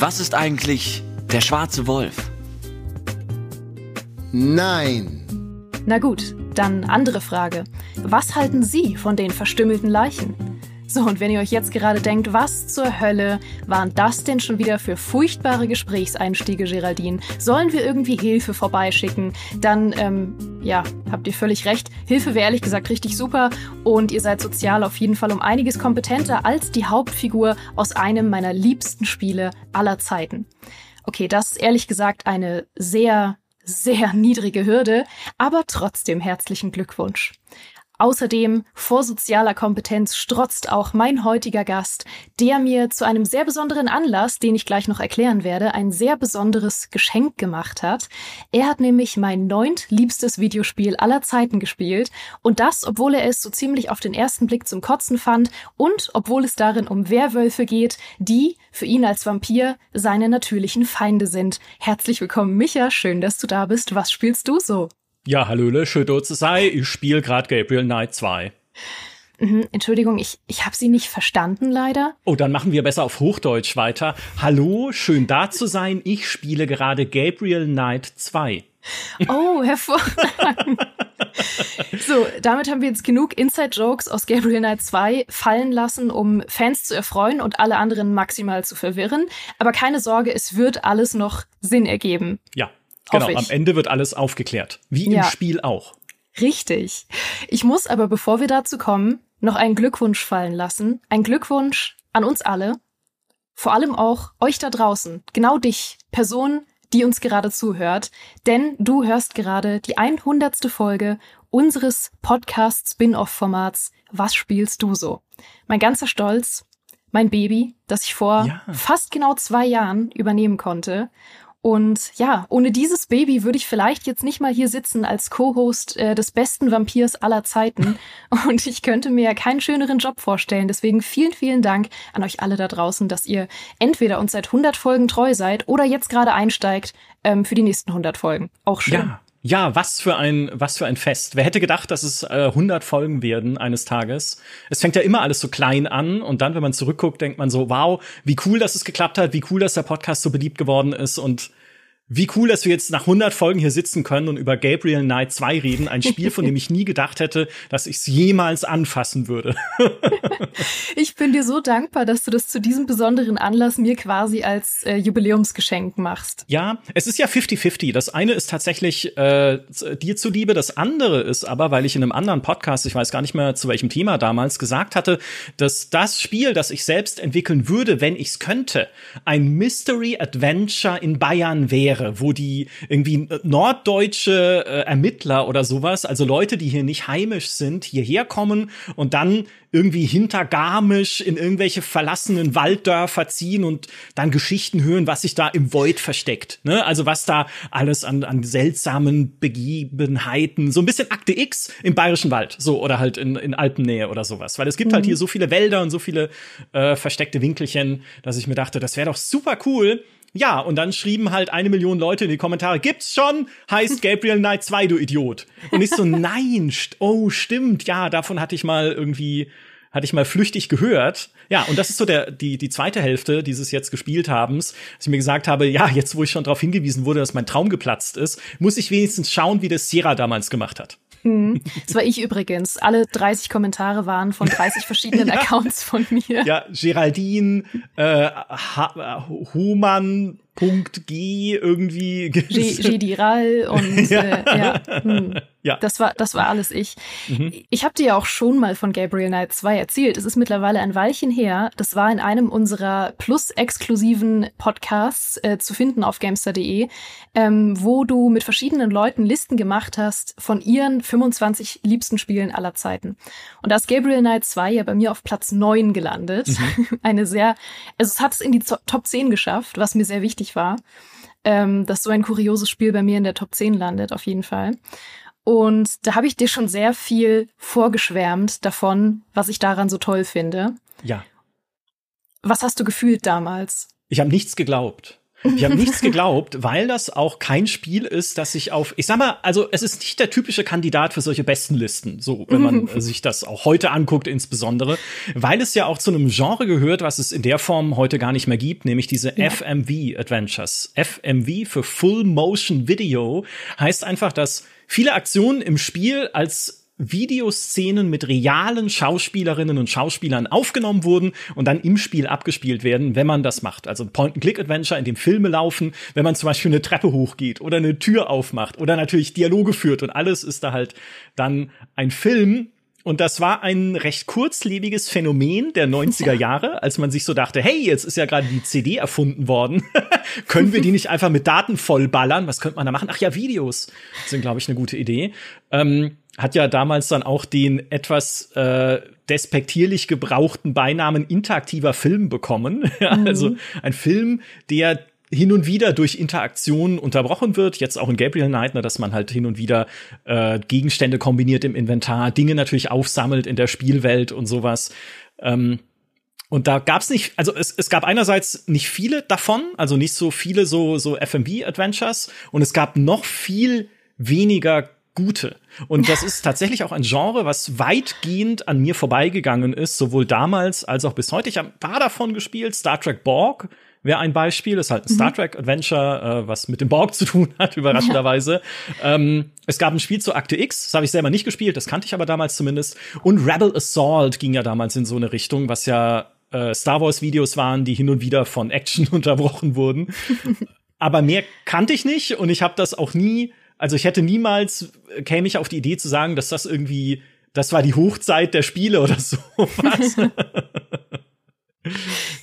Was ist eigentlich der schwarze Wolf? Nein. Na gut, dann andere Frage. Was halten Sie von den verstümmelten Leichen? So, und wenn ihr euch jetzt gerade denkt, was zur Hölle waren das denn schon wieder für furchtbare Gesprächseinstiege, Geraldine? Sollen wir irgendwie Hilfe vorbeischicken? Dann, ähm, ja, habt ihr völlig recht. Hilfe wäre ehrlich gesagt richtig super und ihr seid sozial auf jeden Fall um einiges kompetenter als die Hauptfigur aus einem meiner liebsten Spiele aller Zeiten. Okay, das ist ehrlich gesagt eine sehr, sehr niedrige Hürde, aber trotzdem herzlichen Glückwunsch. Außerdem, vor sozialer Kompetenz strotzt auch mein heutiger Gast, der mir zu einem sehr besonderen Anlass, den ich gleich noch erklären werde, ein sehr besonderes Geschenk gemacht hat. Er hat nämlich mein neuntliebstes Videospiel aller Zeiten gespielt und das, obwohl er es so ziemlich auf den ersten Blick zum Kotzen fand und obwohl es darin um Werwölfe geht, die, für ihn als Vampir, seine natürlichen Feinde sind. Herzlich willkommen, Micha, schön, dass du da bist. Was spielst du so? Ja, hallöle, schön dort zu sein. Ich spiele gerade Gabriel Knight 2. Mhm, Entschuldigung, ich, ich habe Sie nicht verstanden, leider. Oh, dann machen wir besser auf Hochdeutsch weiter. Hallo, schön da zu sein. Ich spiele gerade Gabriel Knight 2. Oh, hervorragend. so, damit haben wir jetzt genug Inside-Jokes aus Gabriel Knight 2 fallen lassen, um Fans zu erfreuen und alle anderen maximal zu verwirren. Aber keine Sorge, es wird alles noch Sinn ergeben. Ja. Genau, am Ende wird alles aufgeklärt. Wie ja. im Spiel auch. Richtig. Ich muss aber, bevor wir dazu kommen, noch einen Glückwunsch fallen lassen. Ein Glückwunsch an uns alle. Vor allem auch euch da draußen. Genau dich, Person, die uns gerade zuhört. Denn du hörst gerade die 100. Folge unseres Podcast-Spin-Off-Formats Was spielst du so? Mein ganzer Stolz, mein Baby, das ich vor ja. fast genau zwei Jahren übernehmen konnte. Und ja, ohne dieses Baby würde ich vielleicht jetzt nicht mal hier sitzen als Co-Host äh, des besten Vampirs aller Zeiten. Und ich könnte mir ja keinen schöneren Job vorstellen. Deswegen vielen, vielen Dank an euch alle da draußen, dass ihr entweder uns seit 100 Folgen treu seid oder jetzt gerade einsteigt ähm, für die nächsten 100 Folgen. Auch schön. Ja. Ja, was für ein was für ein Fest. Wer hätte gedacht, dass es äh, 100 Folgen werden eines Tages? Es fängt ja immer alles so klein an und dann, wenn man zurückguckt, denkt man so, wow, wie cool, dass es geklappt hat, wie cool, dass der Podcast so beliebt geworden ist und wie cool, dass wir jetzt nach 100 Folgen hier sitzen können und über Gabriel Knight 2 reden. Ein Spiel, von dem ich nie gedacht hätte, dass ich es jemals anfassen würde. ich bin dir so dankbar, dass du das zu diesem besonderen Anlass mir quasi als äh, Jubiläumsgeschenk machst. Ja, es ist ja 50-50. Das eine ist tatsächlich äh, dir zuliebe, das andere ist aber, weil ich in einem anderen Podcast, ich weiß gar nicht mehr zu welchem Thema damals, gesagt hatte, dass das Spiel, das ich selbst entwickeln würde, wenn ich es könnte, ein Mystery Adventure in Bayern wäre wäre, wo die irgendwie norddeutsche äh, Ermittler oder sowas, also Leute, die hier nicht heimisch sind, hierher kommen und dann irgendwie hinter Garmisch in irgendwelche verlassenen Walddörfer ziehen und dann Geschichten hören, was sich da im Void versteckt. Ne? Also was da alles an, an seltsamen Begebenheiten, so ein bisschen Akte X im Bayerischen Wald, so oder halt in, in Alpennähe oder sowas. Weil es gibt halt mhm. halt hier so viele Wälder und so viele äh, versteckte Winkelchen, dass ich mir dachte, das wäre doch super cool, ja, und dann schrieben halt eine Million Leute in die Kommentare, gibt's schon, heißt Gabriel Knight 2, du Idiot. Und ich so, nein, st oh, stimmt, ja, davon hatte ich mal irgendwie, hatte ich mal flüchtig gehört. Ja, und das ist so der, die, die zweite Hälfte dieses jetzt gespielt habens, dass ich mir gesagt habe, ja, jetzt wo ich schon darauf hingewiesen wurde, dass mein Traum geplatzt ist, muss ich wenigstens schauen, wie das Sierra damals gemacht hat. Hm. Das war ich übrigens. Alle 30 Kommentare waren von 30 verschiedenen ja. Accounts von mir. Ja, Geraldine, äh, Human, Punkt G irgendwie. Gidiral und ja. Äh, ja, hm. ja. Das war das war alles ich. Mhm. Ich habe dir ja auch schon mal von Gabriel Knight 2 erzählt. Es ist mittlerweile ein Weilchen her. Das war in einem unserer plus-exklusiven Podcasts äh, zu finden auf gamester.de, ähm, wo du mit verschiedenen Leuten Listen gemacht hast von ihren 25 liebsten Spielen aller Zeiten. Und da ist Gabriel Knight 2 ja bei mir auf Platz 9 gelandet. Mhm. Eine sehr, also es hat es in die Top 10 geschafft, was mir sehr wichtig war, ähm, dass so ein kurioses Spiel bei mir in der Top 10 landet, auf jeden Fall. Und da habe ich dir schon sehr viel vorgeschwärmt davon, was ich daran so toll finde. Ja. Was hast du gefühlt damals? Ich habe nichts geglaubt. Ich habe nichts geglaubt, weil das auch kein Spiel ist, das sich auf, ich sag mal, also es ist nicht der typische Kandidat für solche Bestenlisten, so wenn man sich das auch heute anguckt insbesondere, weil es ja auch zu einem Genre gehört, was es in der Form heute gar nicht mehr gibt, nämlich diese ja. FMV Adventures. FMV für Full Motion Video heißt einfach, dass viele Aktionen im Spiel als Videoszenen mit realen Schauspielerinnen und Schauspielern aufgenommen wurden und dann im Spiel abgespielt werden, wenn man das macht. Also Point-and-Click-Adventure, in dem Filme laufen, wenn man zum Beispiel eine Treppe hochgeht oder eine Tür aufmacht oder natürlich Dialoge führt und alles ist da halt dann ein Film, und das war ein recht kurzlebiges Phänomen der 90er Jahre, als man sich so dachte, hey, jetzt ist ja gerade die CD erfunden worden. Können wir die nicht einfach mit Daten vollballern? Was könnte man da machen? Ach ja, Videos sind, glaube ich, eine gute Idee. Ähm, hat ja damals dann auch den etwas äh, despektierlich gebrauchten Beinamen interaktiver Film bekommen. ja, mhm. Also ein Film, der hin und wieder durch Interaktion unterbrochen wird, jetzt auch in Gabriel Knight, ne, dass man halt hin und wieder äh, Gegenstände kombiniert im Inventar, Dinge natürlich aufsammelt in der Spielwelt und sowas. Ähm, und da gab's nicht, also es, es gab einerseits nicht viele davon, also nicht so viele so, so FMV-Adventures und es gab noch viel weniger gute. Und das ist tatsächlich auch ein Genre, was weitgehend an mir vorbeigegangen ist, sowohl damals als auch bis heute. Ich habe ein paar davon gespielt. Star Trek Borg wäre ein Beispiel. Das ist halt ein mhm. Star Trek Adventure, äh, was mit dem Borg zu tun hat, überraschenderweise. Ja. Ähm, es gab ein Spiel zu Akte X, das habe ich selber nicht gespielt, das kannte ich aber damals zumindest. Und Rebel Assault ging ja damals in so eine Richtung, was ja äh, Star Wars Videos waren, die hin und wieder von Action unterbrochen wurden. aber mehr kannte ich nicht und ich habe das auch nie also ich hätte niemals, äh, käme ich auf die Idee zu sagen, dass das irgendwie, das war die Hochzeit der Spiele oder so.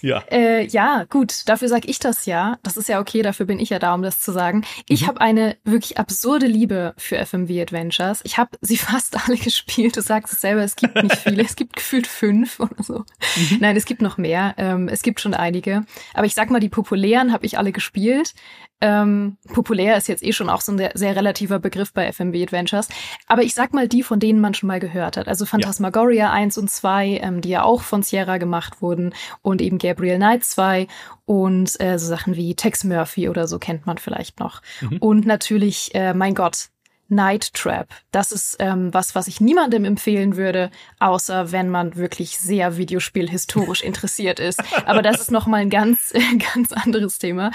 ja. Äh, ja, gut, dafür sag ich das ja. Das ist ja okay, dafür bin ich ja da, um das zu sagen. Ich mhm. habe eine wirklich absurde Liebe für FMV Adventures. Ich habe sie fast alle gespielt. Du sagst es selber, es gibt nicht viele. es gibt gefühlt fünf oder so. Mhm. Nein, es gibt noch mehr. Ähm, es gibt schon einige. Aber ich sag mal, die populären habe ich alle gespielt. Ähm, populär ist jetzt eh schon auch so ein sehr, sehr, relativer Begriff bei FMV Adventures. Aber ich sag mal die, von denen man schon mal gehört hat. Also Phantasmagoria ja. 1 und 2, ähm, die ja auch von Sierra gemacht wurden. Und eben Gabriel Knight 2 und äh, so Sachen wie Tex Murphy oder so kennt man vielleicht noch. Mhm. Und natürlich, äh, mein Gott, Night Trap. Das ist ähm, was, was ich niemandem empfehlen würde, außer wenn man wirklich sehr Videospielhistorisch interessiert ist. Aber das ist noch mal ein ganz, ganz anderes Thema.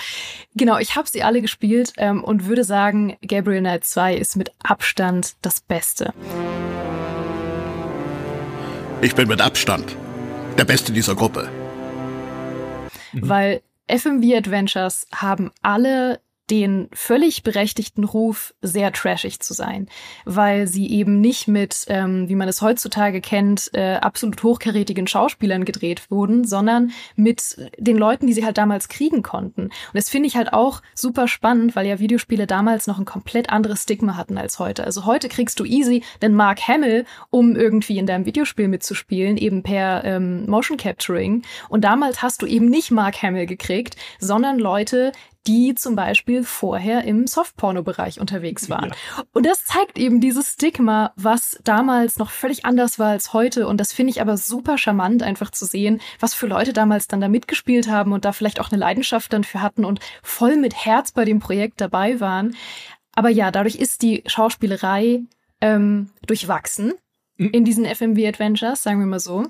Genau, ich habe sie alle gespielt ähm, und würde sagen, Gabriel Knight 2 ist mit Abstand das Beste. Ich bin mit Abstand der Beste dieser Gruppe. Weil FMV Adventures haben alle den völlig berechtigten Ruf, sehr trashig zu sein, weil sie eben nicht mit, ähm, wie man es heutzutage kennt, äh, absolut hochkarätigen Schauspielern gedreht wurden, sondern mit den Leuten, die sie halt damals kriegen konnten. Und das finde ich halt auch super spannend, weil ja Videospiele damals noch ein komplett anderes Stigma hatten als heute. Also heute kriegst du easy den Mark Hamill, um irgendwie in deinem Videospiel mitzuspielen, eben per ähm, Motion Capturing. Und damals hast du eben nicht Mark Hamill gekriegt, sondern Leute, die zum Beispiel vorher im Softporno-Bereich unterwegs waren. Ja. Und das zeigt eben dieses Stigma, was damals noch völlig anders war als heute. Und das finde ich aber super charmant, einfach zu sehen, was für Leute damals dann da mitgespielt haben und da vielleicht auch eine Leidenschaft dann für hatten und voll mit Herz bei dem Projekt dabei waren. Aber ja, dadurch ist die Schauspielerei ähm, durchwachsen mhm. in diesen FMV Adventures, sagen wir mal so.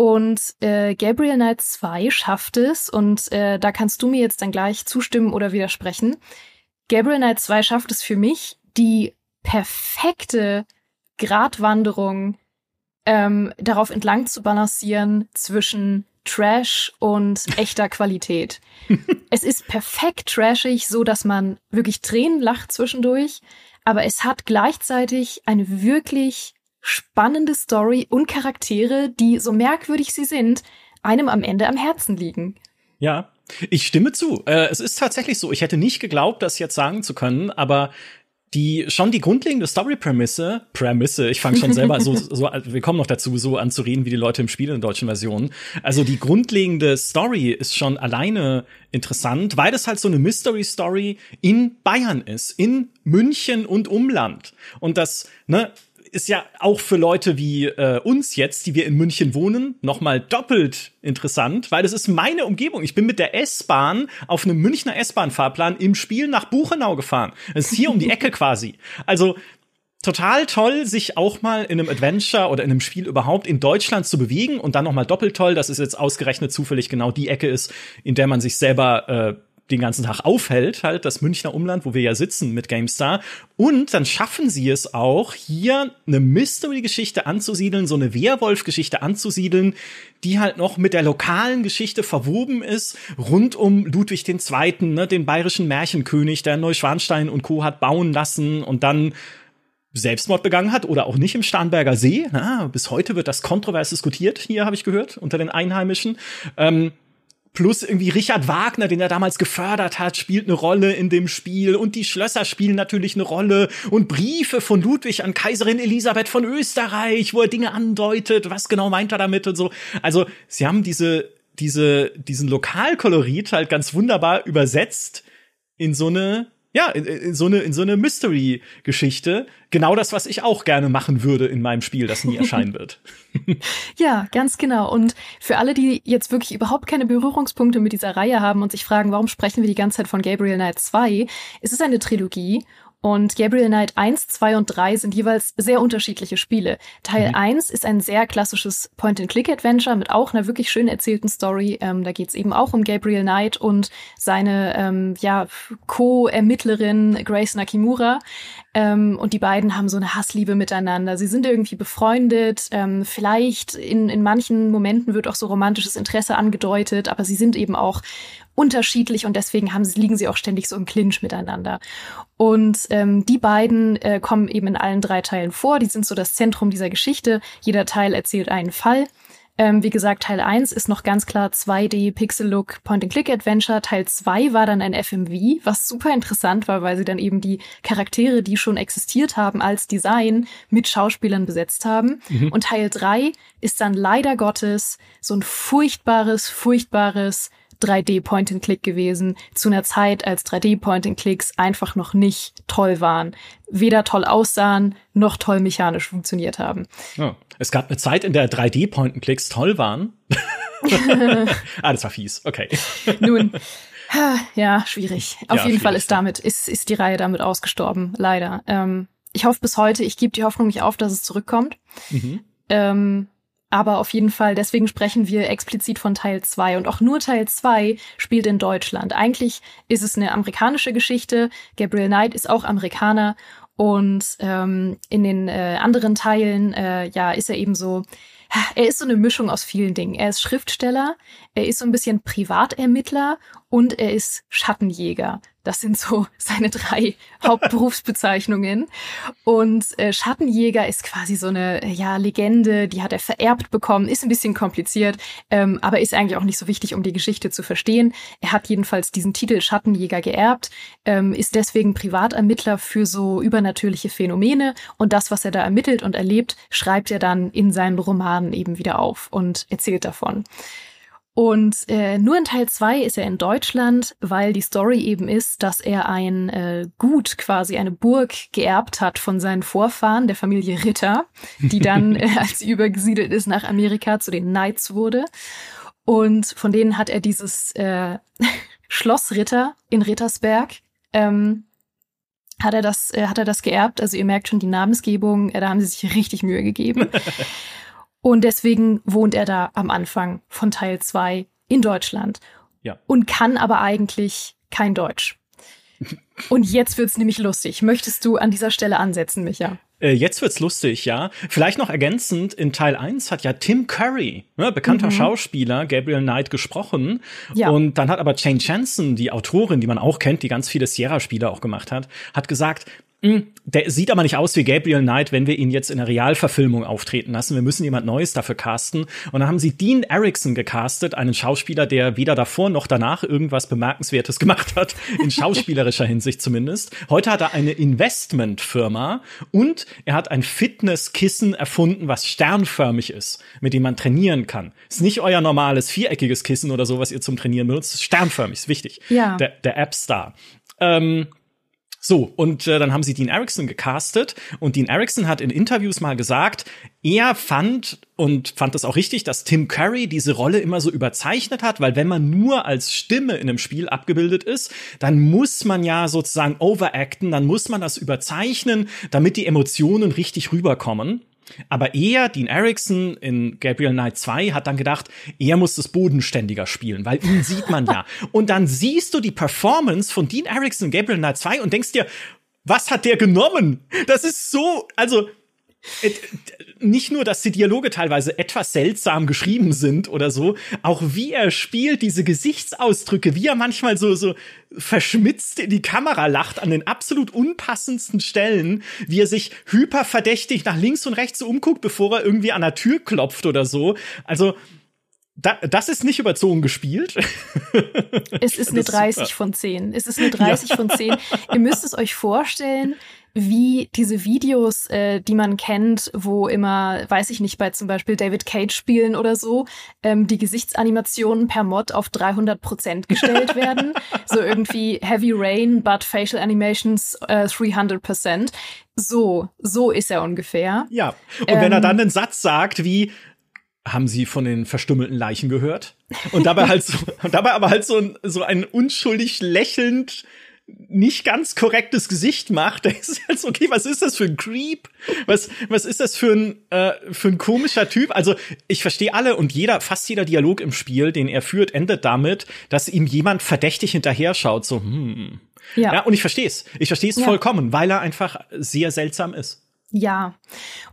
Und äh, Gabriel Knight 2 schafft es, und äh, da kannst du mir jetzt dann gleich zustimmen oder widersprechen. Gabriel Knight 2 schafft es für mich, die perfekte Gratwanderung ähm, darauf entlang zu balancieren zwischen Trash und echter Qualität. es ist perfekt trashig, so dass man wirklich Tränen lacht zwischendurch, aber es hat gleichzeitig eine wirklich spannende Story und Charaktere, die, so merkwürdig sie sind, einem am Ende am Herzen liegen. Ja, ich stimme zu. Äh, es ist tatsächlich so. Ich hätte nicht geglaubt, das jetzt sagen zu können, aber die schon die grundlegende Story-Prämisse, Prämisse, ich fange schon selber so, so, wir kommen noch dazu, so anzureden wie die Leute im Spiel in der deutschen Version. Also die grundlegende Story ist schon alleine interessant, weil das halt so eine Mystery-Story in Bayern ist, in München und Umland. Und das, ne, ist ja auch für Leute wie äh, uns jetzt, die wir in München wohnen, noch mal doppelt interessant, weil das ist meine Umgebung. Ich bin mit der S-Bahn auf einem Münchner S-Bahn-Fahrplan im Spiel nach Buchenau gefahren. Das ist hier um die Ecke quasi. Also total toll, sich auch mal in einem Adventure oder in einem Spiel überhaupt in Deutschland zu bewegen und dann noch mal doppelt toll, dass es jetzt ausgerechnet zufällig genau die Ecke ist, in der man sich selber äh, den ganzen Tag aufhält, halt das Münchner Umland, wo wir ja sitzen mit GameStar. Und dann schaffen sie es auch, hier eine Mystery-Geschichte anzusiedeln, so eine Werwolf-Geschichte anzusiedeln, die halt noch mit der lokalen Geschichte verwoben ist, rund um Ludwig II., ne, den bayerischen Märchenkönig, der Neuschwanstein und Co. hat bauen lassen und dann Selbstmord begangen hat oder auch nicht im Starnberger See. Na, bis heute wird das kontrovers diskutiert, hier habe ich gehört, unter den Einheimischen. Ähm, Plus irgendwie Richard Wagner, den er damals gefördert hat, spielt eine Rolle in dem Spiel. Und die Schlösser spielen natürlich eine Rolle. Und Briefe von Ludwig an Kaiserin Elisabeth von Österreich, wo er Dinge andeutet, was genau meint er damit und so. Also, sie haben diese diese diesen Lokalkolorit halt ganz wunderbar übersetzt in so eine ja, in, in so eine, in so eine Mystery-Geschichte. Genau das, was ich auch gerne machen würde in meinem Spiel, das nie erscheinen wird. ja, ganz genau. Und für alle, die jetzt wirklich überhaupt keine Berührungspunkte mit dieser Reihe haben und sich fragen, warum sprechen wir die ganze Zeit von Gabriel Knight 2? Es ist eine Trilogie und Gabriel Knight 1, 2 und 3 sind jeweils sehr unterschiedliche Spiele. Teil mhm. 1 ist ein sehr klassisches Point-and-Click-Adventure mit auch einer wirklich schön erzählten Story. Ähm, da geht es eben auch um Gabriel Knight und seine ähm, ja, Co-Ermittlerin Grace Nakimura. Ähm, und die beiden haben so eine Hassliebe miteinander. Sie sind irgendwie befreundet. Ähm, vielleicht in, in manchen Momenten wird auch so romantisches Interesse angedeutet, aber sie sind eben auch unterschiedlich und deswegen haben, liegen sie auch ständig so im Clinch miteinander. Und ähm, die beiden äh, kommen eben in allen drei Teilen vor. Die sind so das Zentrum dieser Geschichte. Jeder Teil erzählt einen Fall. Ähm, wie gesagt, Teil 1 ist noch ganz klar 2D Pixel-Look Point-and-Click-Adventure. Teil 2 war dann ein FMV, was super interessant war, weil sie dann eben die Charaktere, die schon existiert haben, als Design mit Schauspielern besetzt haben. Mhm. Und Teil 3 ist dann leider Gottes so ein furchtbares, furchtbares 3D Point-and-Click gewesen, zu einer Zeit, als 3D Point-and-Clicks einfach noch nicht toll waren. Weder toll aussahen, noch toll mechanisch funktioniert haben. Oh. Es gab eine Zeit, in der 3D Point-and-Clicks toll waren. ah, das war fies. Okay. Nun, ja, schwierig. Auf ja, jeden schwierig. Fall ist damit, ist, ist die Reihe damit ausgestorben, leider. Ähm, ich hoffe bis heute, ich gebe die Hoffnung nicht auf, dass es zurückkommt. Mhm. Ähm, aber auf jeden Fall, deswegen sprechen wir explizit von Teil 2. Und auch nur Teil 2 spielt in Deutschland. Eigentlich ist es eine amerikanische Geschichte. Gabriel Knight ist auch Amerikaner. Und ähm, in den äh, anderen Teilen, äh, ja, ist er eben so, er ist so eine Mischung aus vielen Dingen. Er ist Schriftsteller, er ist so ein bisschen Privatermittler und er ist Schattenjäger. Das sind so seine drei Hauptberufsbezeichnungen. Und äh, Schattenjäger ist quasi so eine ja, Legende, die hat er vererbt bekommen, ist ein bisschen kompliziert, ähm, aber ist eigentlich auch nicht so wichtig, um die Geschichte zu verstehen. Er hat jedenfalls diesen Titel Schattenjäger geerbt, ähm, ist deswegen Privatermittler für so übernatürliche Phänomene und das, was er da ermittelt und erlebt, schreibt er dann in seinen Romanen eben wieder auf und erzählt davon. Und äh, nur in Teil 2 ist er in Deutschland, weil die Story eben ist, dass er ein äh, Gut, quasi eine Burg geerbt hat von seinen Vorfahren, der Familie Ritter, die dann, äh, als sie übergesiedelt ist nach Amerika, zu den Knights wurde. Und von denen hat er dieses äh, Schloss Ritter in Rittersberg. Ähm, hat er das, äh, hat er das geerbt? Also ihr merkt schon die Namensgebung, äh, da haben sie sich richtig Mühe gegeben. Und deswegen wohnt er da am Anfang von Teil 2 in Deutschland. Ja. Und kann aber eigentlich kein Deutsch. Und jetzt wird's nämlich lustig. Möchtest du an dieser Stelle ansetzen, Micha? Äh, jetzt wird's lustig, ja. Vielleicht noch ergänzend, in Teil 1 hat ja Tim Curry, ne, bekannter mhm. Schauspieler, Gabriel Knight gesprochen. Ja. Und dann hat aber Jane Chanson, die Autorin, die man auch kennt, die ganz viele Sierra-Spiele auch gemacht hat, hat gesagt, der sieht aber nicht aus wie Gabriel Knight, wenn wir ihn jetzt in der Realverfilmung auftreten lassen. Wir müssen jemand Neues dafür casten. Und dann haben sie Dean Erickson gecastet, einen Schauspieler, der weder davor noch danach irgendwas Bemerkenswertes gemacht hat, in schauspielerischer Hinsicht zumindest. Heute hat er eine Investmentfirma und er hat ein Fitnesskissen erfunden, was sternförmig ist, mit dem man trainieren kann. Ist nicht euer normales viereckiges Kissen oder so, was ihr zum Trainieren benutzt. Ist sternförmig, ist wichtig. Ja. Der, der App Star. Ähm, So, und äh, dann haben sie Dean Erickson gecastet und Dean Erickson hat in Interviews mal gesagt, er fand und fand es auch richtig, dass Tim Curry diese Rolle immer so überzeichnet hat, weil wenn man nur als Stimme in einem Spiel abgebildet ist, dann muss man ja sozusagen overacten, dann muss man das überzeichnen, damit die Emotionen richtig rüberkommen. Aber er, Dean Erickson in Gabriel Knight 2, hat dann gedacht, er muss das bodenständiger spielen, weil ihn sieht man ja. Und dann siehst du die Performance von Dean Erickson in Gabriel Knight 2 und denkst dir, was hat der genommen? Das ist so, also nicht nur, dass die Dialoge teilweise etwas seltsam geschrieben sind oder so, auch wie er spielt, diese Gesichtsausdrücke, wie er manchmal so, so verschmitzt in die Kamera lacht an den absolut unpassendsten Stellen, wie er sich hyperverdächtig nach links und rechts so umguckt, bevor er irgendwie an der Tür klopft oder so. Also, da, das ist nicht überzogen gespielt. Es ist eine 30 von 10. Es ist eine 30 ja. von 10. Ihr müsst es euch vorstellen, wie diese Videos, äh, die man kennt, wo immer, weiß ich nicht, bei zum Beispiel David Cage Spielen oder so, ähm, die Gesichtsanimationen per Mod auf 300 Prozent gestellt werden. so irgendwie Heavy Rain, but Facial Animations äh, 300 Prozent. So, so ist er ungefähr. Ja. Und ähm, wenn er ähm, dann einen Satz sagt wie, haben Sie von den verstümmelten Leichen gehört? Und dabei halt so, dabei aber halt so ein, so ein unschuldig lächelnd nicht ganz korrektes Gesicht macht, da ist jetzt okay, was ist das für ein Creep? Was was ist das für ein äh, für ein komischer Typ? Also, ich verstehe alle und jeder fast jeder Dialog im Spiel, den er führt, endet damit, dass ihm jemand verdächtig hinterher schaut, so hm. Ja, ja und ich verstehe es. Ich verstehe es ja. vollkommen, weil er einfach sehr seltsam ist. Ja,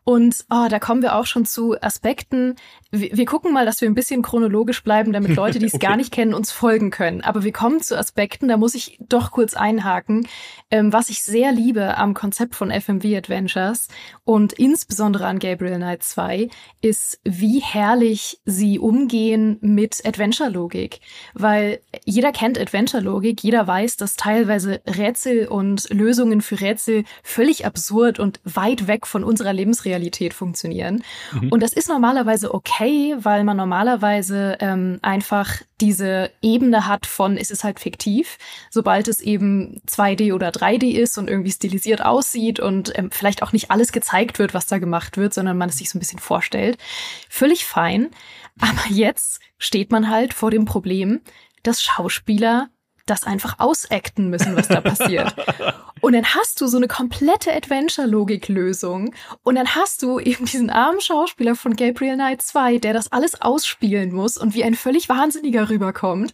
und oh, da kommen wir auch schon zu Aspekten. Wir, wir gucken mal, dass wir ein bisschen chronologisch bleiben, damit Leute, die es okay. gar nicht kennen, uns folgen können. Aber wir kommen zu Aspekten, da muss ich doch kurz einhaken, ähm, was ich sehr liebe am Konzept von FMV Adventures und insbesondere an Gabriel Knight 2, ist, wie herrlich sie umgehen mit Adventure-Logik. Weil jeder kennt Adventure-Logik, jeder weiß, dass teilweise Rätsel und Lösungen für Rätsel völlig absurd und weit weg von unserer Lebensrealität funktionieren. Mhm. Und das ist normalerweise okay, weil man normalerweise ähm, einfach diese Ebene hat von, es ist halt fiktiv. Sobald es eben 2D oder 3D ist und irgendwie stilisiert aussieht und ähm, vielleicht auch nicht alles gezeigt wird, was da gemacht wird, sondern man es sich so ein bisschen vorstellt. Völlig fein. Aber jetzt steht man halt vor dem Problem, dass Schauspieler das einfach ausacten müssen, was da passiert. Und dann hast du so eine komplette Adventure-Logik-Lösung. Und dann hast du eben diesen armen Schauspieler von Gabriel Knight 2, der das alles ausspielen muss und wie ein völlig Wahnsinniger rüberkommt.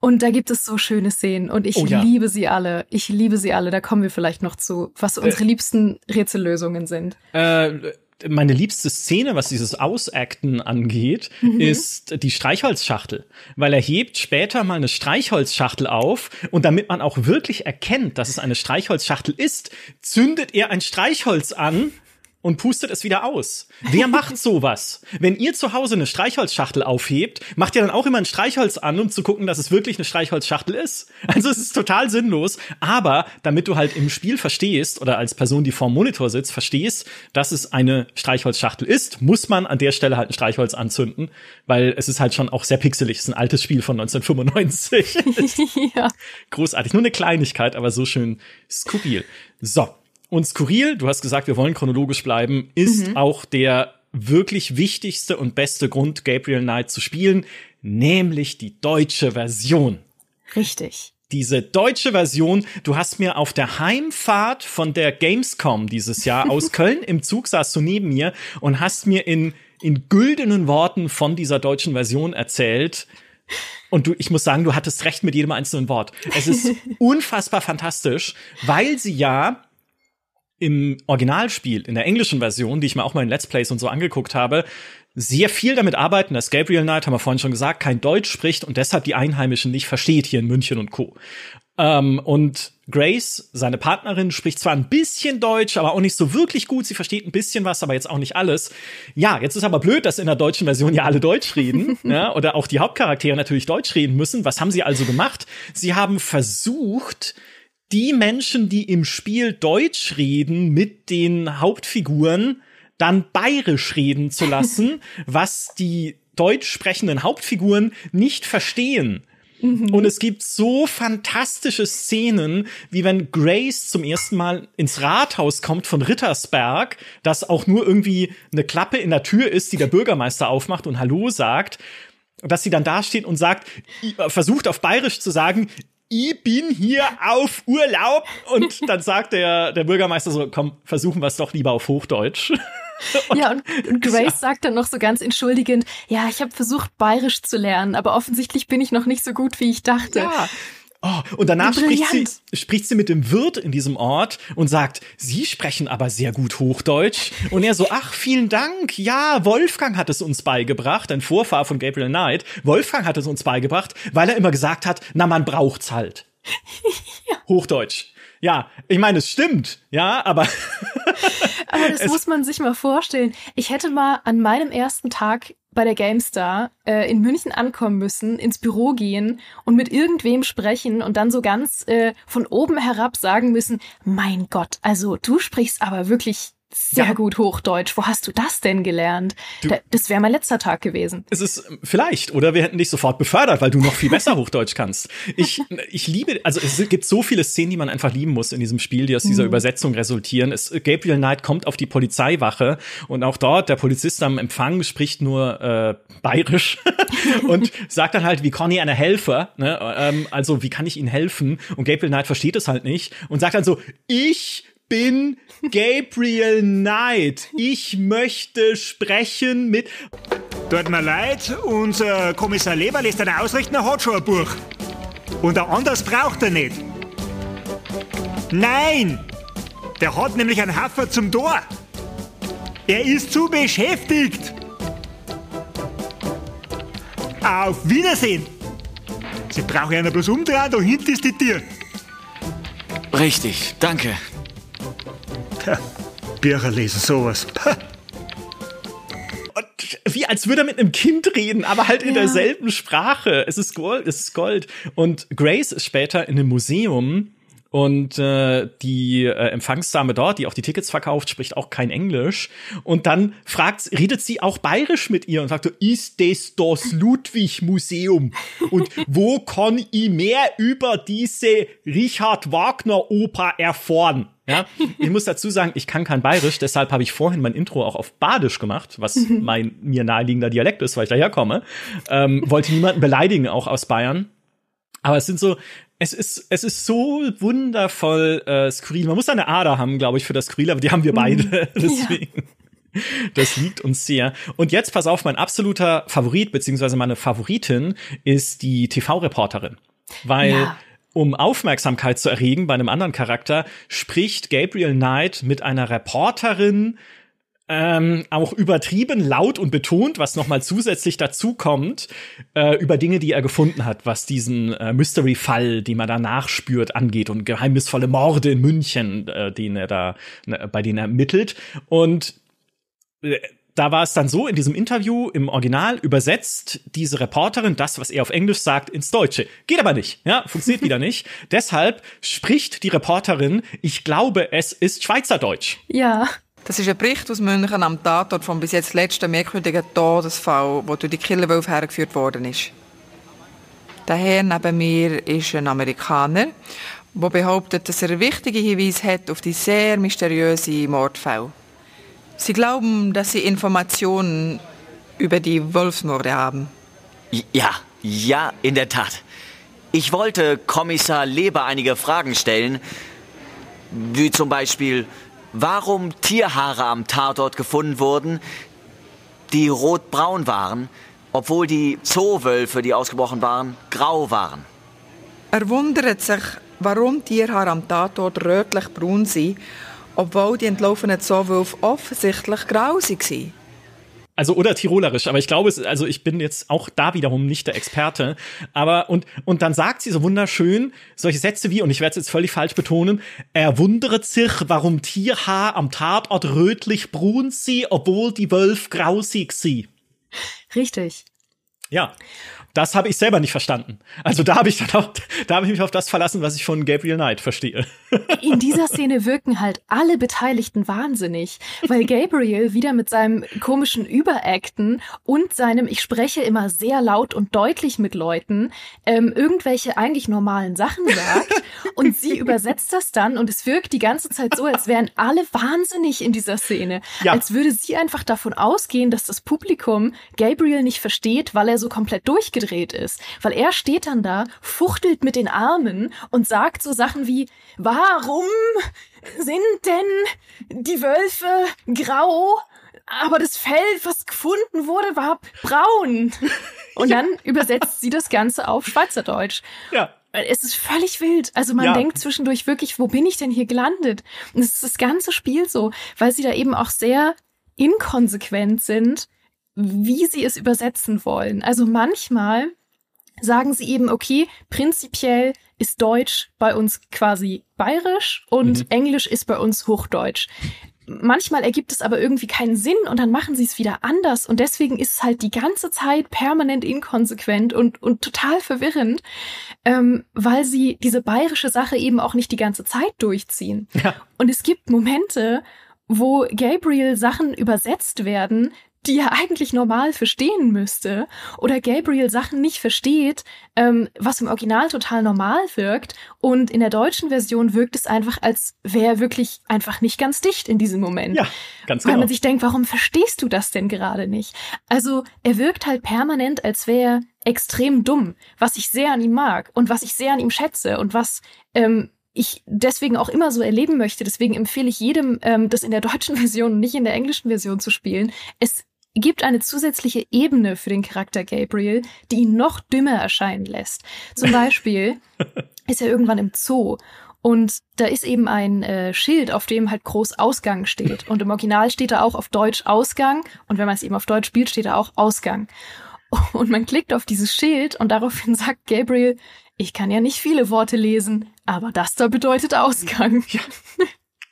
Und da gibt es so schöne Szenen und ich oh, ja. liebe sie alle. Ich liebe sie alle. Da kommen wir vielleicht noch zu, was unsere äh, liebsten Rätsellösungen sind. Äh, meine liebste Szene, was dieses Ausacten angeht, mhm. ist die Streichholzschachtel. Weil er hebt später mal eine Streichholzschachtel auf und damit man auch wirklich erkennt, dass es eine Streichholzschachtel ist, zündet er ein Streichholz an und pustet es wieder aus. Wer macht sowas? Wenn ihr zu Hause eine Streichholzschachtel aufhebt, macht ihr dann auch immer ein Streichholz an, um zu gucken, dass es wirklich eine Streichholzschachtel ist. Also es ist total sinnlos. Aber damit du halt im Spiel verstehst oder als Person, die vorm Monitor sitzt, verstehst, dass es eine Streichholzschachtel ist, muss man an der Stelle halt ein Streichholz anzünden, weil es ist halt schon auch sehr pixelig. Es ist ein altes Spiel von 1995. ja. Großartig. Nur eine Kleinigkeit, aber so schön skurril. So, und skurril, du hast gesagt, wir wollen chronologisch bleiben, ist mhm. auch der wirklich wichtigste und beste Grund, Gabriel Knight zu spielen, nämlich die deutsche Version. Richtig. Diese deutsche Version, du hast mir auf der Heimfahrt von der Gamescom dieses Jahr aus Köln im Zug saßt du neben mir und hast mir in, in güldenen Worten von dieser deutschen Version erzählt. Und du, ich muss sagen, du hattest recht mit jedem einzelnen Wort. Es ist unfassbar fantastisch, weil sie ja im Originalspiel, in der englischen Version, die ich mir auch mal in Let's Plays und so angeguckt habe, sehr viel damit arbeiten, dass Gabriel Knight, haben wir vorhin schon gesagt, kein Deutsch spricht und deshalb die Einheimischen nicht versteht hier in München und Co. Ähm, und Grace, seine Partnerin, spricht zwar ein bisschen Deutsch, aber auch nicht so wirklich gut. Sie versteht ein bisschen was, aber jetzt auch nicht alles. Ja, jetzt ist aber blöd, dass in der deutschen Version ja alle Deutsch reden, ja, oder auch die Hauptcharaktere natürlich Deutsch reden müssen. Was haben sie also gemacht? Sie haben versucht, die Menschen, die im Spiel Deutsch reden mit den Hauptfiguren, dann bayerisch reden zu lassen, was die deutsch sprechenden Hauptfiguren nicht verstehen. Mhm. Und es gibt so fantastische Szenen, wie wenn Grace zum ersten Mal ins Rathaus kommt von Rittersberg, das auch nur irgendwie eine Klappe in der Tür ist, die der Bürgermeister aufmacht und Hallo sagt, dass sie dann dasteht und sagt, versucht auf Bayerisch zu sagen, ich bin hier auf Urlaub. Und dann sagt der, der Bürgermeister so, komm, versuchen wir es doch lieber auf Hochdeutsch. Und, ja, und, und Grace ja. sagt dann noch so ganz entschuldigend, ja, ich habe versucht, bayerisch zu lernen, aber offensichtlich bin ich noch nicht so gut, wie ich dachte. Ja. Oh, und danach spricht sie, spricht sie mit dem Wirt in diesem Ort und sagt, Sie sprechen aber sehr gut Hochdeutsch. Und er so, ach, vielen Dank. Ja, Wolfgang hat es uns beigebracht, ein Vorfahr von Gabriel Knight. Wolfgang hat es uns beigebracht, weil er immer gesagt hat, na, man braucht's halt. ja. Hochdeutsch. Ja, ich meine, es stimmt, ja, aber. aber das muss man sich mal vorstellen. Ich hätte mal an meinem ersten Tag bei der GameStar äh, in München ankommen müssen, ins Büro gehen und mit irgendwem sprechen und dann so ganz äh, von oben herab sagen müssen, mein Gott, also du sprichst aber wirklich sehr ja. gut Hochdeutsch. Wo hast du das denn gelernt? Du, das wäre mein letzter Tag gewesen. Es ist ähm, vielleicht, oder wir hätten dich sofort befördert, weil du noch viel besser Hochdeutsch kannst. Ich, ich liebe, also es gibt so viele Szenen, die man einfach lieben muss in diesem Spiel, die aus dieser mhm. Übersetzung resultieren. Es, Gabriel Knight kommt auf die Polizeiwache und auch dort, der Polizist am Empfang spricht nur äh, bayerisch und sagt dann halt, wie kann ich einer helfen? Ne? Ähm, also, wie kann ich Ihnen helfen? Und Gabriel Knight versteht es halt nicht und sagt dann so, ich bin Gabriel Knight. Ich möchte sprechen mit. Tut mir leid, unser Kommissar Leber lässt eine ausrichten, er hat schon ein Buch. Und ein anderes braucht er nicht. Nein! Der hat nämlich einen Haffer zum Tor. Er ist zu beschäftigt. Auf Wiedersehen! Sie brauchen ja bloß umdrehen, da hinten ist die Tür. Richtig, danke. Bücher lesen, sowas. wie als würde er mit einem Kind reden, aber halt in ja. derselben Sprache. Es ist Gold, es ist Gold. Und Grace ist später in einem Museum und äh, die äh, Empfangsdame dort, die auch die Tickets verkauft, spricht auch kein Englisch. Und dann fragt, redet sie auch bayerisch mit ihr und sagt, ist das das Ludwig-Museum? Und wo kann ich mehr über diese Richard Wagner-Oper erfahren? Ja, ich muss dazu sagen, ich kann kein Bayerisch, deshalb habe ich vorhin mein Intro auch auf Badisch gemacht, was mein mir naheliegender Dialekt ist, weil ich daherkomme. Ähm, wollte niemanden beleidigen, auch aus Bayern. Aber es sind so, es ist, es ist so wundervoll äh, skurril. Man muss eine Ader haben, glaube ich, für das Skurril, aber die haben wir beide. Mhm. Deswegen. Ja. Das liegt uns sehr. Und jetzt pass auf, mein absoluter Favorit, beziehungsweise meine Favoritin, ist die TV-Reporterin. Weil ja um Aufmerksamkeit zu erregen bei einem anderen Charakter, spricht Gabriel Knight mit einer Reporterin, ähm, auch übertrieben laut und betont, was nochmal zusätzlich dazu kommt, äh, über Dinge, die er gefunden hat, was diesen äh, Mystery-Fall, den man da nachspürt, angeht und geheimnisvolle Morde in München, äh, den er da, ne, bei denen er ermittelt. Und äh, da war es dann so in diesem Interview im Original übersetzt diese Reporterin das, was er auf Englisch sagt, ins Deutsche. Geht aber nicht, ja, funktioniert wieder nicht. Deshalb spricht die Reporterin, ich glaube, es ist Schweizerdeutsch. Ja. Das ist ein Bericht aus München am Tatort vom bis jetzt letzten merkwürdigen Todesfall, wo durch die Killerwolf hergeführt worden ist. Der Herr neben mir ist ein Amerikaner, der behauptet, dass er wichtige Hinweise hat auf die sehr mysteriöse Mordfälle. Sie glauben, dass Sie Informationen über die Wolfsmorde haben. Ja, ja, in der Tat. Ich wollte Kommissar Leber einige Fragen stellen, wie zum Beispiel, warum Tierhaare am Tatort gefunden wurden, die rotbraun waren, obwohl die Zoowölfe, die ausgebrochen waren, grau waren. Er wundert sich, warum Tierhaare am Tatort rötlich-braun sind obwohl die entlaufenen Zoowölfe offensichtlich grausig waren. Also oder tirolerisch, aber ich glaube, es, also ich bin jetzt auch da wiederum nicht der Experte. Aber und und dann sagt sie so wunderschön solche Sätze wie und ich werde es jetzt völlig falsch betonen. Er wundert sich, warum Tierhaar am Tatort rötlich brun sie, obwohl die Wölfe grausig sie. Richtig. Ja. Das habe ich selber nicht verstanden. Also da habe ich dann auch, da habe ich mich auf das verlassen, was ich von Gabriel Knight verstehe. In dieser Szene wirken halt alle Beteiligten wahnsinnig, weil Gabriel wieder mit seinem komischen Überacten und seinem Ich spreche immer sehr laut und deutlich mit Leuten ähm, irgendwelche eigentlich normalen Sachen sagt und sie übersetzt das dann und es wirkt die ganze Zeit so, als wären alle wahnsinnig in dieser Szene, ja. als würde sie einfach davon ausgehen, dass das Publikum Gabriel nicht versteht, weil er so komplett durchgedreht ist. Weil er steht dann da, fuchtelt mit den Armen und sagt so Sachen wie, warum sind denn die Wölfe grau? Aber das Fell, was gefunden wurde, war braun. Und dann übersetzt sie das Ganze auf Schweizerdeutsch. Ja. Es ist völlig wild. Also man ja. denkt zwischendurch wirklich, wo bin ich denn hier gelandet? Und es ist das ganze Spiel so, weil sie da eben auch sehr inkonsequent sind wie sie es übersetzen wollen. Also manchmal sagen sie eben, okay, prinzipiell ist Deutsch bei uns quasi bayerisch und mhm. Englisch ist bei uns Hochdeutsch. Manchmal ergibt es aber irgendwie keinen Sinn und dann machen sie es wieder anders und deswegen ist es halt die ganze Zeit permanent inkonsequent und, und total verwirrend, ähm, weil sie diese bayerische Sache eben auch nicht die ganze Zeit durchziehen. Ja. Und es gibt Momente, wo Gabriel Sachen übersetzt werden, die er eigentlich normal verstehen müsste, oder Gabriel Sachen nicht versteht, ähm, was im Original total normal wirkt, und in der deutschen Version wirkt es einfach, als wäre er wirklich einfach nicht ganz dicht in diesem Moment. Ja, ganz genau. Weil man sich denkt, warum verstehst du das denn gerade nicht? Also er wirkt halt permanent, als wäre er extrem dumm, was ich sehr an ihm mag und was ich sehr an ihm schätze und was ähm, ich deswegen auch immer so erleben möchte. Deswegen empfehle ich jedem, ähm, das in der deutschen Version und nicht in der englischen Version zu spielen. Es gibt eine zusätzliche Ebene für den Charakter Gabriel, die ihn noch dümmer erscheinen lässt. Zum Beispiel ist er irgendwann im Zoo und da ist eben ein äh, Schild, auf dem halt groß Ausgang steht. Und im Original steht da auch auf Deutsch Ausgang. Und wenn man es eben auf Deutsch spielt, steht da auch Ausgang. Und man klickt auf dieses Schild und daraufhin sagt Gabriel, ich kann ja nicht viele Worte lesen, aber das da bedeutet Ausgang. Ja,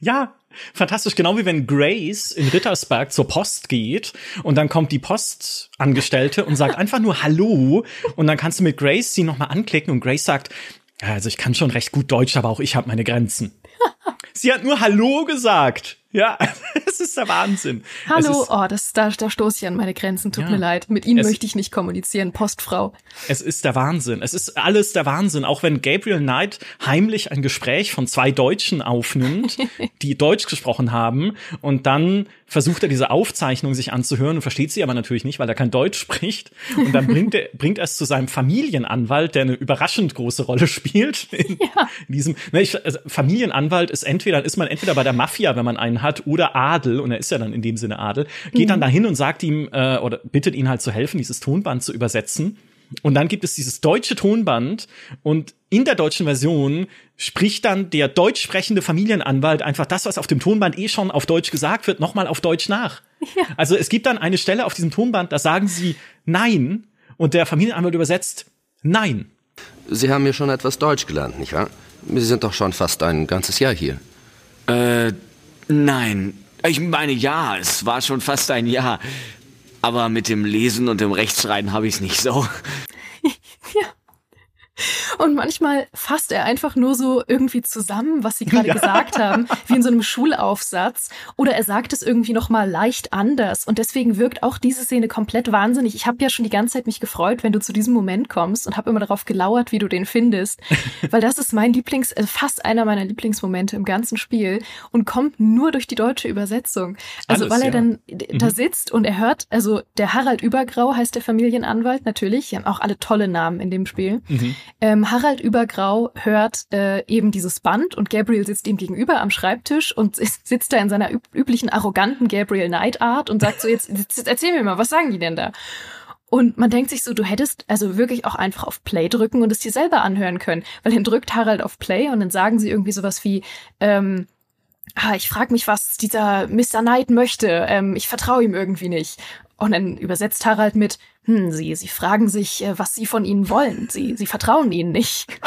ja fantastisch, genau wie wenn Grace in Rittersberg zur Post geht und dann kommt die Postangestellte und sagt einfach nur Hallo und dann kannst du mit Grace sie nochmal anklicken und Grace sagt, also ich kann schon recht gut Deutsch, aber auch ich habe meine Grenzen. sie hat nur Hallo gesagt. Ja, es ist der Wahnsinn. Hallo, ist, oh, das, da, da stoße ich an meine Grenzen, tut ja, mir leid. Mit Ihnen möchte ich nicht kommunizieren, Postfrau. Es ist der Wahnsinn. Es ist alles der Wahnsinn. Auch wenn Gabriel Knight heimlich ein Gespräch von zwei Deutschen aufnimmt, die Deutsch gesprochen haben und dann versucht er diese Aufzeichnung sich anzuhören und versteht sie aber natürlich nicht, weil er kein Deutsch spricht. Und dann bringt er, bringt er es zu seinem Familienanwalt, der eine überraschend große Rolle spielt. In, ja. in diesem, ne, ich, also Familienanwalt ist entweder, ist man entweder bei der Mafia, wenn man einen hat, oder Adel, und er ist ja dann in dem Sinne Adel, geht mhm. dann dahin und sagt ihm, äh, oder bittet ihn halt zu helfen, dieses Tonband zu übersetzen. Und dann gibt es dieses deutsche Tonband und in der deutschen Version spricht dann der deutsch sprechende Familienanwalt einfach das, was auf dem Tonband eh schon auf Deutsch gesagt wird, nochmal auf Deutsch nach. Ja. Also es gibt dann eine Stelle auf diesem Tonband, da sagen sie Nein und der Familienanwalt übersetzt Nein. Sie haben ja schon etwas Deutsch gelernt, nicht wahr? Sie sind doch schon fast ein ganzes Jahr hier. Äh, nein. Ich meine, ja, es war schon fast ein Jahr. Aber mit dem Lesen und dem Rechtschreiben habe ich es nicht so. ja. Und manchmal fasst er einfach nur so irgendwie zusammen, was sie gerade ja. gesagt haben, wie in so einem Schulaufsatz. Oder er sagt es irgendwie nochmal leicht anders. Und deswegen wirkt auch diese Szene komplett wahnsinnig. Ich habe ja schon die ganze Zeit mich gefreut, wenn du zu diesem Moment kommst und habe immer darauf gelauert, wie du den findest. Weil das ist mein Lieblings, also fast einer meiner Lieblingsmomente im ganzen Spiel und kommt nur durch die deutsche Übersetzung. Also Alles, weil er ja. dann da mhm. sitzt und er hört, also der Harald Übergrau heißt der Familienanwalt natürlich. Die haben auch alle tolle Namen in dem Spiel. Mhm. Ähm, Harald Übergrau hört äh, eben dieses Band und Gabriel sitzt ihm gegenüber am Schreibtisch und sitzt da in seiner üb üblichen arroganten Gabriel Knight Art und sagt so, jetzt, jetzt erzähl mir mal, was sagen die denn da? Und man denkt sich so, du hättest also wirklich auch einfach auf Play drücken und es dir selber anhören können. Weil dann drückt Harald auf Play und dann sagen sie irgendwie sowas wie, ähm, ah, ich frage mich, was dieser Mr. Knight möchte. Ähm, ich vertraue ihm irgendwie nicht. Und dann übersetzt Harald mit, hm, Sie, Sie fragen sich, äh, was Sie von Ihnen wollen. Sie, Sie vertrauen Ihnen nicht.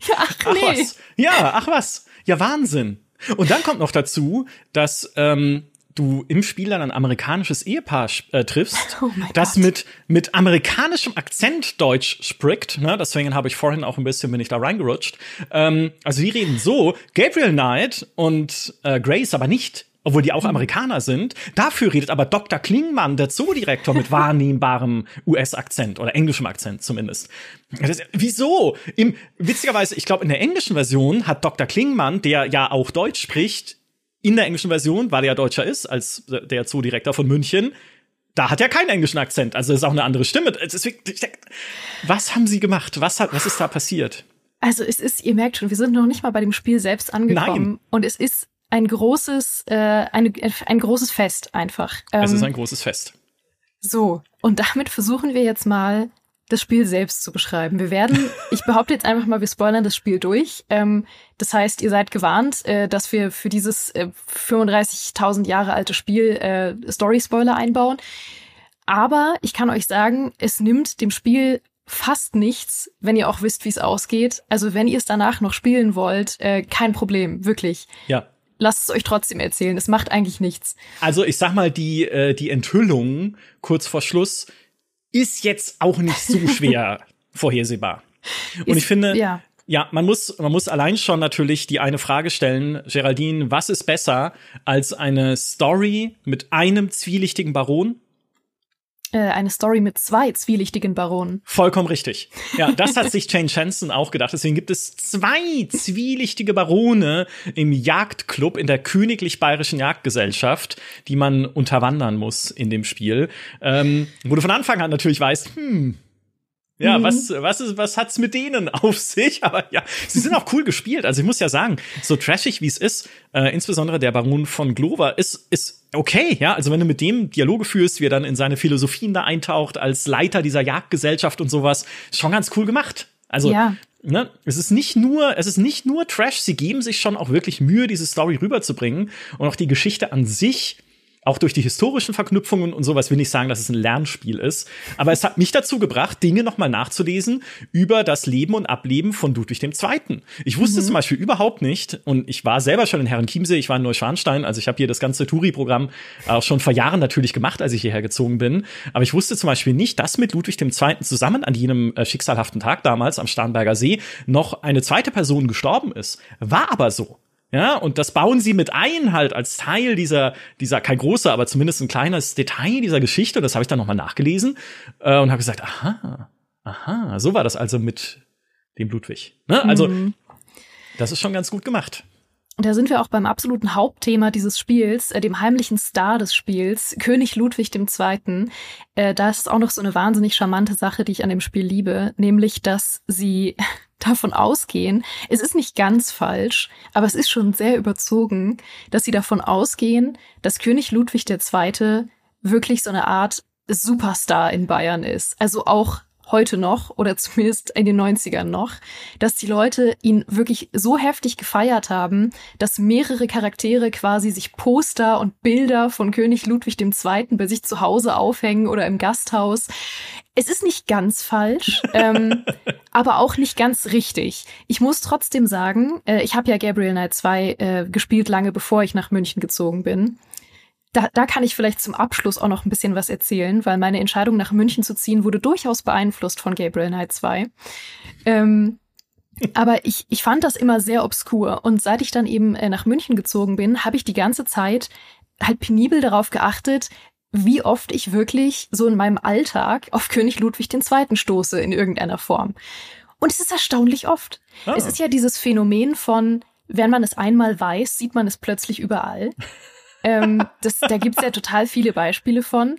ja, ach nee. Ach was. Ja, ach was. Ja, Wahnsinn. Und dann kommt noch dazu, dass ähm, du im Spiel dann ein amerikanisches Ehepaar äh, triffst, Oh das mit, mit amerikanischem Akzent Deutsch spricht. Ne? Deswegen habe ich vorhin auch ein bisschen, bin ich da reingerutscht. Ähm, also die reden so, Gabriel Knight und äh, Grace aber nicht obwohl die auch Amerikaner sind. Dafür redet aber Dr. Klingmann, der Zoodirektor, mit wahrnehmbarem US-Akzent oder englischem Akzent zumindest. Das, wieso? Im, witzigerweise, ich glaube, in der englischen Version hat Dr. Klingmann, der ja auch Deutsch spricht, in der englischen Version, weil er ja Deutscher ist, als der Zoodirektor von München, da hat er keinen englischen Akzent, also ist auch eine andere Stimme. Deswegen, was haben sie gemacht? Was, hat, was ist da passiert? Also es ist, ihr merkt schon, wir sind noch nicht mal bei dem Spiel selbst angekommen. Nein. Und es ist ein großes, äh, eine, ein großes Fest einfach. es ist Ähm, ein großes Fest. So, und damit versuchen wir jetzt mal, das Spiel selbst zu beschreiben. Wir werden, ich behaupte jetzt einfach mal, wir spoilern das Spiel durch. Ähm, das heißt, ihr seid gewarnt, äh, dass wir für dieses äh, 35.000 Jahre alte Spiel äh, Story-Spoiler einbauen. Aber ich kann euch sagen, es nimmt dem Spiel fast nichts, wenn ihr auch wisst, wie es ausgeht. Also wenn ihr es danach noch spielen wollt, äh, kein Problem, wirklich. Ja. Lasst es euch trotzdem erzählen. Es macht eigentlich nichts. Also ich sag mal, die, äh, die Enthüllung kurz vor Schluss ist jetzt auch nicht so schwer vorhersehbar. Und Ist- ich finde, ja. ja, man muss, man muss allein schon natürlich die eine Frage stellen, Geraldine, was ist besser als eine Story mit einem zwielichtigen Baron? Äh, eine Story mit zwei zwielichtigen Baronen. Vollkommen richtig. Ja, das hat sich Jane Chanson auch gedacht. Deswegen gibt es zwei zwielichtige Barone im Jagdclub in der Königlich Bayerischen Jagdgesellschaft, die man unterwandern muss in dem Spiel. Ähm, wo du von Anfang an natürlich weißt, hm, ja, was, was ist, was hat's mit denen auf sich? Aber ja, sie sind auch cool gespielt. Also ich muss ja sagen, so trashig wie es ist, äh, insbesondere der Baron von Glover ist, ist okay, ja. Also wenn du mit dem Dialoge führst, wie er dann in seine Philosophien da eintaucht, als Leiter dieser Jagdgesellschaft und sowas, ist schon ganz cool gemacht. Also, Ja. ne, es ist nicht nur, es ist nicht nur Trash, sie geben sich schon auch wirklich Mühe, diese Story rüberzubringen und auch die Geschichte an sich auch durch die historischen Verknüpfungen und sowas will ich sagen, dass es ein Lernspiel ist. Aber es hat mich dazu gebracht, Dinge nochmal nachzulesen über das Leben und Ableben von Ludwig II. Ich wusste zum Beispiel überhaupt nicht, und ich war selber schon in Herrenchiemsee, ich war in Neuschwanstein, also ich habe hier das ganze Touri-Programm auch schon vor Jahren natürlich gemacht, als ich hierher gezogen bin. Aber ich wusste zum Beispiel nicht, dass mit Ludwig II. zusammen an jenem äh, schicksalhaften Tag damals am Starnberger See noch eine zweite Person gestorben ist. War aber so. Ja, und das bauen sie mit ein halt als Teil dieser, dieser, kein großer, aber zumindest ein kleines Detail dieser Geschichte. Und das habe ich dann nochmal nachgelesen äh, und habe gesagt, aha, aha, so war das also mit dem Ludwig. Ne? Also, das ist schon ganz gut gemacht. Da sind wir auch beim absoluten Hauptthema dieses Spiels, äh, dem heimlichen Star des Spiels, König Ludwig II. Äh, da ist auch noch so eine wahnsinnig charmante Sache, die ich an dem Spiel liebe, nämlich, dass sie davon ausgehen, es ist nicht ganz falsch, aber es ist schon sehr überzogen, dass sie davon ausgehen, dass König Ludwig II. wirklich so eine Art Superstar in Bayern ist. Also auch heute noch oder zumindest in den 90ern noch, dass die Leute ihn wirklich so heftig gefeiert haben, dass mehrere Charaktere quasi sich Poster und Bilder von König Ludwig II. bei sich zu Hause aufhängen oder im Gasthaus. Es ist nicht ganz falsch, ähm, aber auch nicht ganz richtig. Ich muss trotzdem sagen, äh, ich habe ja Gabriel Knight 2 äh, gespielt lange bevor ich nach München gezogen bin da, da kann ich vielleicht zum Abschluss auch noch ein bisschen was erzählen, weil meine Entscheidung nach München zu ziehen wurde durchaus beeinflusst von Gabriel Knight 2. Ähm, aber ich, ich fand das immer sehr obskur. Und seit ich dann eben äh, nach München gezogen bin, habe ich die ganze Zeit halt penibel darauf geachtet, wie oft ich wirklich so in meinem Alltag auf König Ludwig II. stoße in irgendeiner Form. Und es ist erstaunlich oft. Ah. Es ist ja dieses Phänomen von, wenn man es einmal weiß, sieht man es plötzlich überall. Ähm, das, da gibt's ja total viele Beispiele von.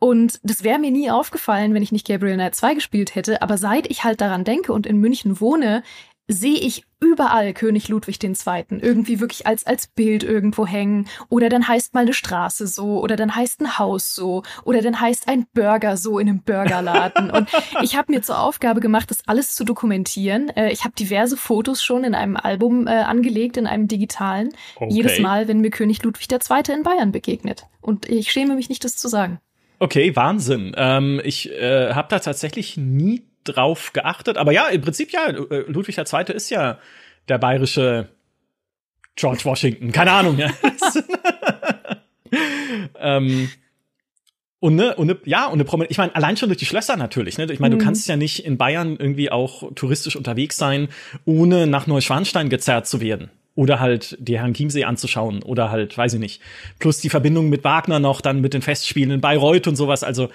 Und das wäre mir nie aufgefallen, wenn ich nicht Gabriel Knight 2 gespielt hätte. Aber seit ich halt daran denke und in München wohne, sehe ich überall König Ludwig II. irgendwie wirklich als, als Bild irgendwo hängen. Oder dann heißt mal eine Straße so, oder dann heißt ein Haus so, oder dann heißt ein Burger so in einem Burgerladen. Und ich habe mir zur Aufgabe gemacht, das alles zu dokumentieren. Äh, ich habe diverse Fotos schon in einem Album äh, angelegt, in einem digitalen. Okay. Jedes Mal, wenn mir König Ludwig II. in Bayern begegnet. Und ich schäme mich nicht, das zu sagen. Okay, Wahnsinn. Ähm, ich äh, habe da tatsächlich nie drauf geachtet. Aber ja, im Prinzip ja, äh, Ludwig II. ist ja der bayerische George Washington. Keine Ahnung. Ja. ähm, und ne, und ne, ja, und eine Promenade, ich meine, allein schon durch die Schlösser natürlich, ne? Ich meine, mhm. du kannst ja nicht in Bayern irgendwie auch touristisch unterwegs sein, ohne nach Neuschwanstein gezerrt zu werden. Oder halt die Herrn Chiemsee anzuschauen. Oder halt, weiß ich nicht. Plus die Verbindung mit Wagner noch, dann mit den Festspielen in Bayreuth und sowas. Also,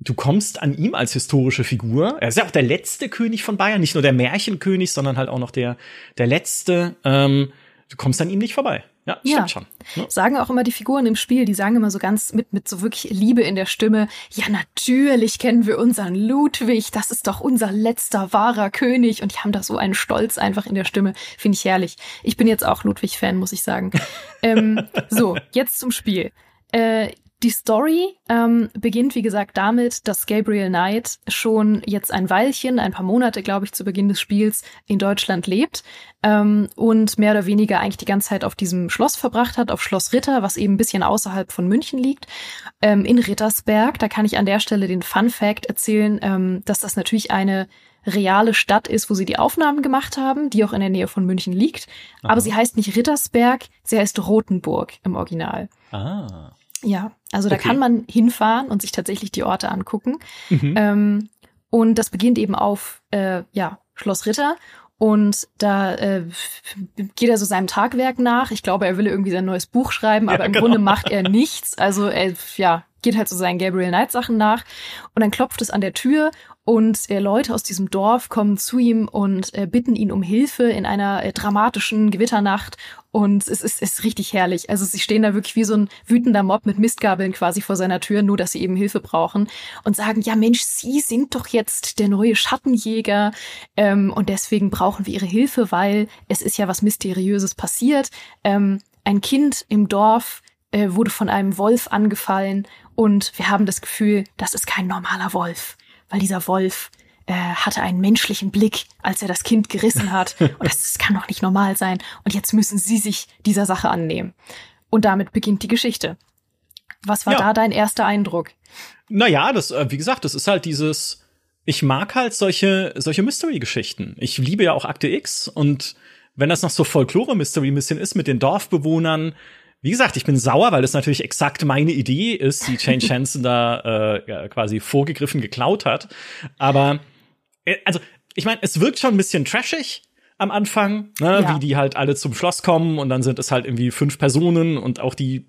du kommst an ihm als historische Figur. Er ist ja auch der letzte König von Bayern, nicht nur der Märchenkönig, sondern halt auch noch der, der letzte. Ähm, du kommst an ihm nicht vorbei. Ja, stimmt ja. schon. Ja. Sagen auch immer die Figuren im Spiel, die sagen immer so ganz mit, mit so wirklich Liebe in der Stimme, ja, natürlich kennen wir unseren Ludwig, das ist doch unser letzter wahrer König. Und die haben da so einen Stolz einfach in der Stimme. Finde ich herrlich. Ich bin jetzt auch Ludwig-Fan, muss ich sagen. ähm, so, jetzt zum Spiel. Äh, die Story ähm, beginnt, wie gesagt, damit, dass Gabriel Knight schon jetzt ein Weilchen, ein paar Monate, glaube ich, zu Beginn des Spiels in Deutschland lebt ähm, und mehr oder weniger eigentlich die ganze Zeit auf diesem Schloss verbracht hat, auf Schloss Ritter, was eben ein bisschen außerhalb von München liegt, ähm, in Rittersberg. Da kann ich an der Stelle den Fun Fact erzählen, ähm, dass das natürlich eine reale Stadt ist, wo sie die Aufnahmen gemacht haben, die auch in der Nähe von München liegt. Aha. Aber sie heißt nicht Rittersberg, sie heißt Rotenburg im Original. Ah. Ja, also da okay. kann man hinfahren und sich tatsächlich die Orte angucken. Mhm. Ähm, und das beginnt eben auf äh, ja, Schloss Ritter. Und da äh, geht er so seinem Tagwerk nach. Ich glaube, er will irgendwie sein neues Buch schreiben, aber ja, im genau. Grunde macht er nichts. Also er ja, geht halt so seinen Gabriel Knight Sachen nach. Und dann klopft es an der Tür und äh, Leute aus diesem Dorf kommen zu ihm und äh, bitten ihn um Hilfe in einer äh, dramatischen Gewitternacht. Und es ist, ist richtig herrlich. Also sie stehen da wirklich wie so ein wütender Mob mit Mistgabeln quasi vor seiner Tür, nur dass sie eben Hilfe brauchen und sagen, ja Mensch, Sie sind doch jetzt der neue Schattenjäger ähm, und deswegen brauchen wir Ihre Hilfe, weil es ist ja was Mysteriöses passiert. Ähm, ein Kind im Dorf äh, wurde von einem Wolf angefallen und wir haben das Gefühl, das ist kein normaler Wolf weil dieser Wolf äh, hatte einen menschlichen Blick, als er das Kind gerissen hat. Und das, das kann doch nicht normal sein. Und jetzt müssen sie sich dieser Sache annehmen. Und damit beginnt die Geschichte. Was war ja. da dein erster Eindruck? Naja, das, äh, wie gesagt, das ist halt dieses, ich mag halt solche, solche Mystery-Geschichten. Ich liebe ja auch Akte X und wenn das noch so Folklore-Mystery ein bisschen ist mit den Dorfbewohnern, wie gesagt, ich bin sauer, weil das natürlich exakt meine Idee ist, die Jane Chanson da äh, quasi vorgegriffen geklaut hat. Aber äh, also, ich meine, es wirkt schon ein bisschen trashig am Anfang, ne, ja. wie die halt alle zum Schloss kommen und dann sind es halt irgendwie fünf Personen und auch die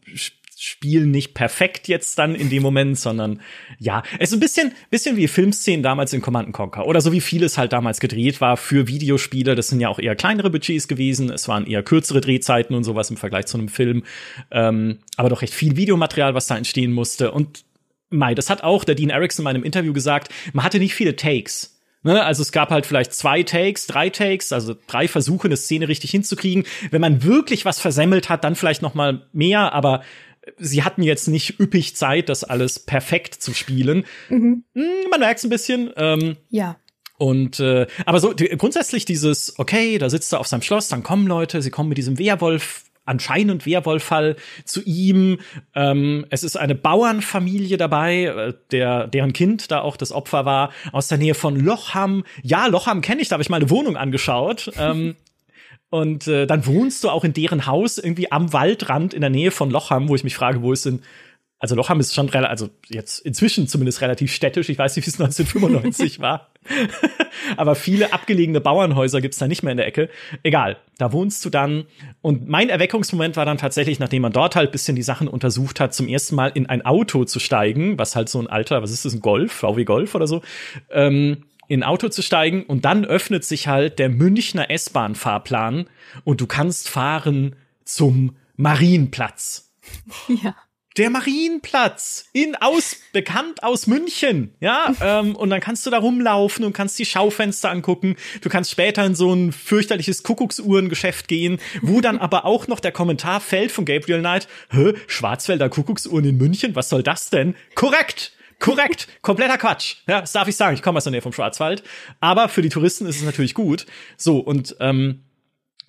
Spiel nicht perfekt jetzt dann in dem Moment, sondern ja, es ist ein bisschen, bisschen wie Filmszenen damals in Command Conquer oder so wie vieles halt damals gedreht war für Videospiele. Das sind ja auch eher kleinere Budgets gewesen. Es waren eher kürzere Drehzeiten und sowas im Vergleich zu einem Film. Ähm, aber doch recht viel Videomaterial, was da entstehen musste. Und Mai, das hat auch der Dean Erickson in meinem Interview gesagt, man hatte nicht viele Takes. Ne, also es gab halt vielleicht zwei Takes, drei Takes, also drei Versuche, eine Szene richtig hinzukriegen. Wenn man wirklich was versemmelt hat, dann vielleicht noch mal mehr, aber sie hatten jetzt nicht üppig Zeit, das alles perfekt zu spielen. Mhm. Hm, man merkt es ein bisschen. Ähm, ja. Und äh, aber so die, grundsätzlich dieses, okay, da sitzt er auf seinem Schloss, dann kommen Leute, sie kommen mit diesem Werwolf anscheinend Werwolffall zu ihm. Ähm, es ist eine Bauernfamilie dabei, äh, der, deren Kind da auch das Opfer war, aus der Nähe von Lochham. Ja, Lochham kenne ich, da habe ich mal eine Wohnung angeschaut. ähm, und äh, dann wohnst du auch in deren Haus irgendwie am Waldrand in der Nähe von Lochham, wo ich mich frage, wo ist denn also Lochham ist schon relativ, also jetzt inzwischen zumindest relativ städtisch. Ich weiß nicht, wie es 1995 war. Aber viele abgelegene Bauernhäuser gibt's da nicht mehr in der Ecke. Egal, da wohnst du dann. Und mein Erweckungsmoment war dann tatsächlich, nachdem man dort halt bisschen die Sachen untersucht hat, zum ersten Mal in ein Auto zu steigen, was halt so ein alter, was ist das, ein Golf, VW Golf oder so, ähm, in ein Auto zu steigen und dann öffnet sich halt der Münchner S-Bahn-Fahrplan und du kannst fahren zum Marienplatz. Ja. Der Marienplatz in aus bekannt aus München, ja, ähm, und dann kannst du da rumlaufen und kannst die Schaufenster angucken. Du kannst später in so ein fürchterliches Kuckucksuhrengeschäft gehen, wo dann aber auch noch der Kommentar fällt von Gabriel Knight: Hä, Schwarzwälder Kuckucksuhren in München, was soll das denn? Korrekt. Korrekt, kompletter Quatsch. Ja, das darf ich sagen. Ich komme aus der Nähe vom Schwarzwald. Aber für die Touristen ist es natürlich gut. So, und ähm,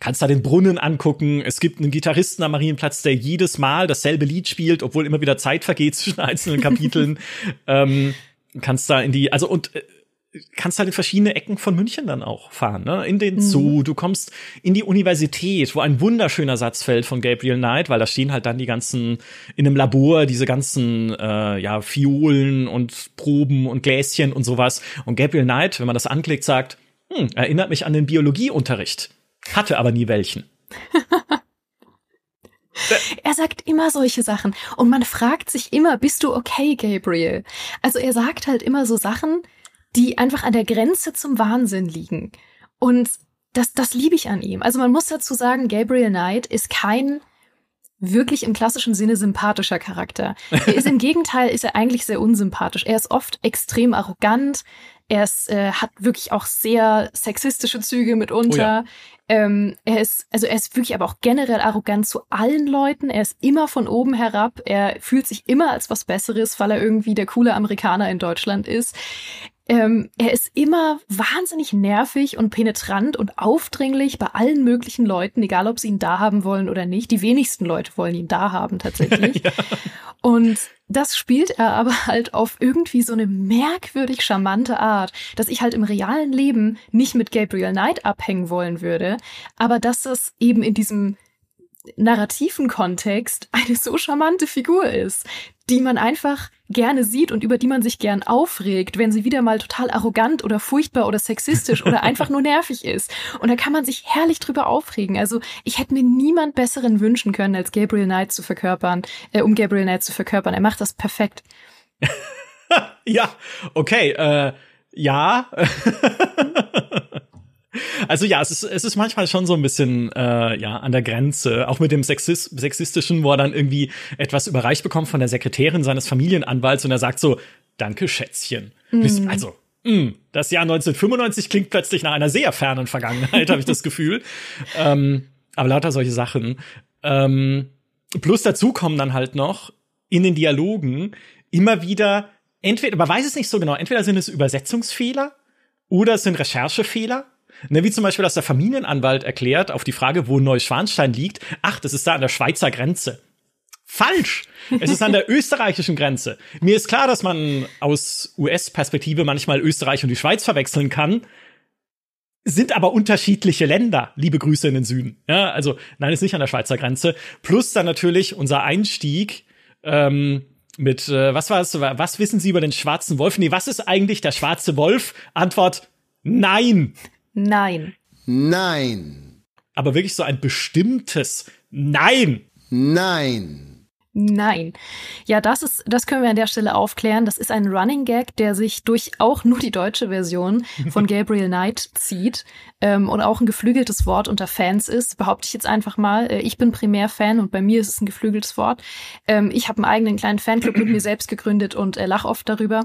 kannst da den Brunnen angucken. Es gibt einen Gitarristen am Marienplatz, der jedes Mal dasselbe Lied spielt, obwohl immer wieder Zeit vergeht zwischen einzelnen Kapiteln. ähm, kannst da in die, also und äh, kannst halt in verschiedene Ecken von München dann auch fahren, ne? In den Zoo, mhm. du kommst in die Universität, wo ein wunderschöner Satz fällt von Gabriel Knight, weil da stehen halt dann die ganzen in einem Labor diese ganzen äh, ja Fiolen und Proben und Gläschen und sowas. Und Gabriel Knight, wenn man das anklickt, sagt, hm, erinnert mich an den Biologieunterricht, hatte aber nie welchen. Er sagt immer solche Sachen und man fragt sich immer, bist du okay, Gabriel? Also er sagt halt immer so Sachen, die einfach an der Grenze zum Wahnsinn liegen. Und das, das liebe ich an ihm. Also man muss dazu sagen, Gabriel Knight ist kein wirklich im klassischen Sinne sympathischer Charakter. Er ist im Gegenteil, ist er eigentlich sehr unsympathisch. Er ist oft extrem arrogant. Er ist, äh, hat wirklich auch sehr sexistische Züge mitunter. Oh ja. ähm, er ist, also er ist wirklich aber auch generell arrogant zu allen Leuten. Er ist immer von oben herab. Er fühlt sich immer als was Besseres, weil er irgendwie der coole Amerikaner in Deutschland ist. Ähm, er ist immer wahnsinnig nervig und penetrant und aufdringlich bei allen möglichen Leuten, egal ob sie ihn da haben wollen oder nicht. Die wenigsten Leute wollen ihn da haben tatsächlich. ja. Und das spielt er aber halt auf irgendwie so eine merkwürdig charmante Art, dass ich halt im realen Leben nicht mit Gabriel Knight abhängen wollen würde, aber dass das eben in diesem narrativen Kontext eine so charmante Figur ist, die man einfach gerne sieht und über die man sich gern aufregt, wenn sie wieder mal total arrogant oder furchtbar oder sexistisch oder einfach nur nervig ist. Und da kann man sich herrlich drüber aufregen. Also ich hätte mir niemand besseren wünschen können, als Gabriel Knight zu verkörpern, äh, um Gabriel Knight zu verkörpern. Er macht das perfekt. ja, okay, äh, ja. Also ja, es ist, es ist manchmal schon so ein bisschen äh, ja an der Grenze, auch mit dem Sexis sexistischen, wo er dann irgendwie etwas überreicht bekommt von der Sekretärin seines Familienanwalts und er sagt so, danke Schätzchen. Mm. Also mh, mm, das Jahr 1995 klingt plötzlich nach einer sehr fernen Vergangenheit, habe ich das Gefühl. Ähm, aber lauter solche Sachen. Ähm, plus dazu kommen dann halt noch in den Dialogen immer wieder entweder, man weiß es nicht so genau, entweder sind es Übersetzungsfehler oder es sind Recherchefehler Ne, wie zum Beispiel, dass der Familienanwalt erklärt auf die Frage, wo Neuschwanstein liegt, ach, das ist da an der Schweizer Grenze. Falsch! Es ist an der österreichischen Grenze. Mir ist klar, dass man aus US-Perspektive manchmal Österreich und die Schweiz verwechseln kann, sind aber unterschiedliche Länder. Liebe Grüße in den Süden. Ja, also nein, ist nicht an der Schweizer Grenze. Plus dann natürlich unser Einstieg ähm, mit äh, was war es? Was wissen Sie über den schwarzen Wolf? Nee, was ist eigentlich der schwarze Wolf? Antwort: Nein. Nein. Nein. Aber wirklich so ein bestimmtes Nein. Nein. Nein. Ja, das ist, das können wir an der Stelle aufklären. Das ist ein Running Gag, der sich durch auch nur die deutsche Version von Gabriel Knight zieht ähm, und auch ein geflügeltes Wort unter Fans ist, behaupte ich jetzt einfach mal. Äh, ich bin primär Fan und bei mir ist es ein geflügeltes Wort. Ähm, ich habe einen eigenen kleinen Fanclub mit mir selbst gegründet und äh, lach oft darüber,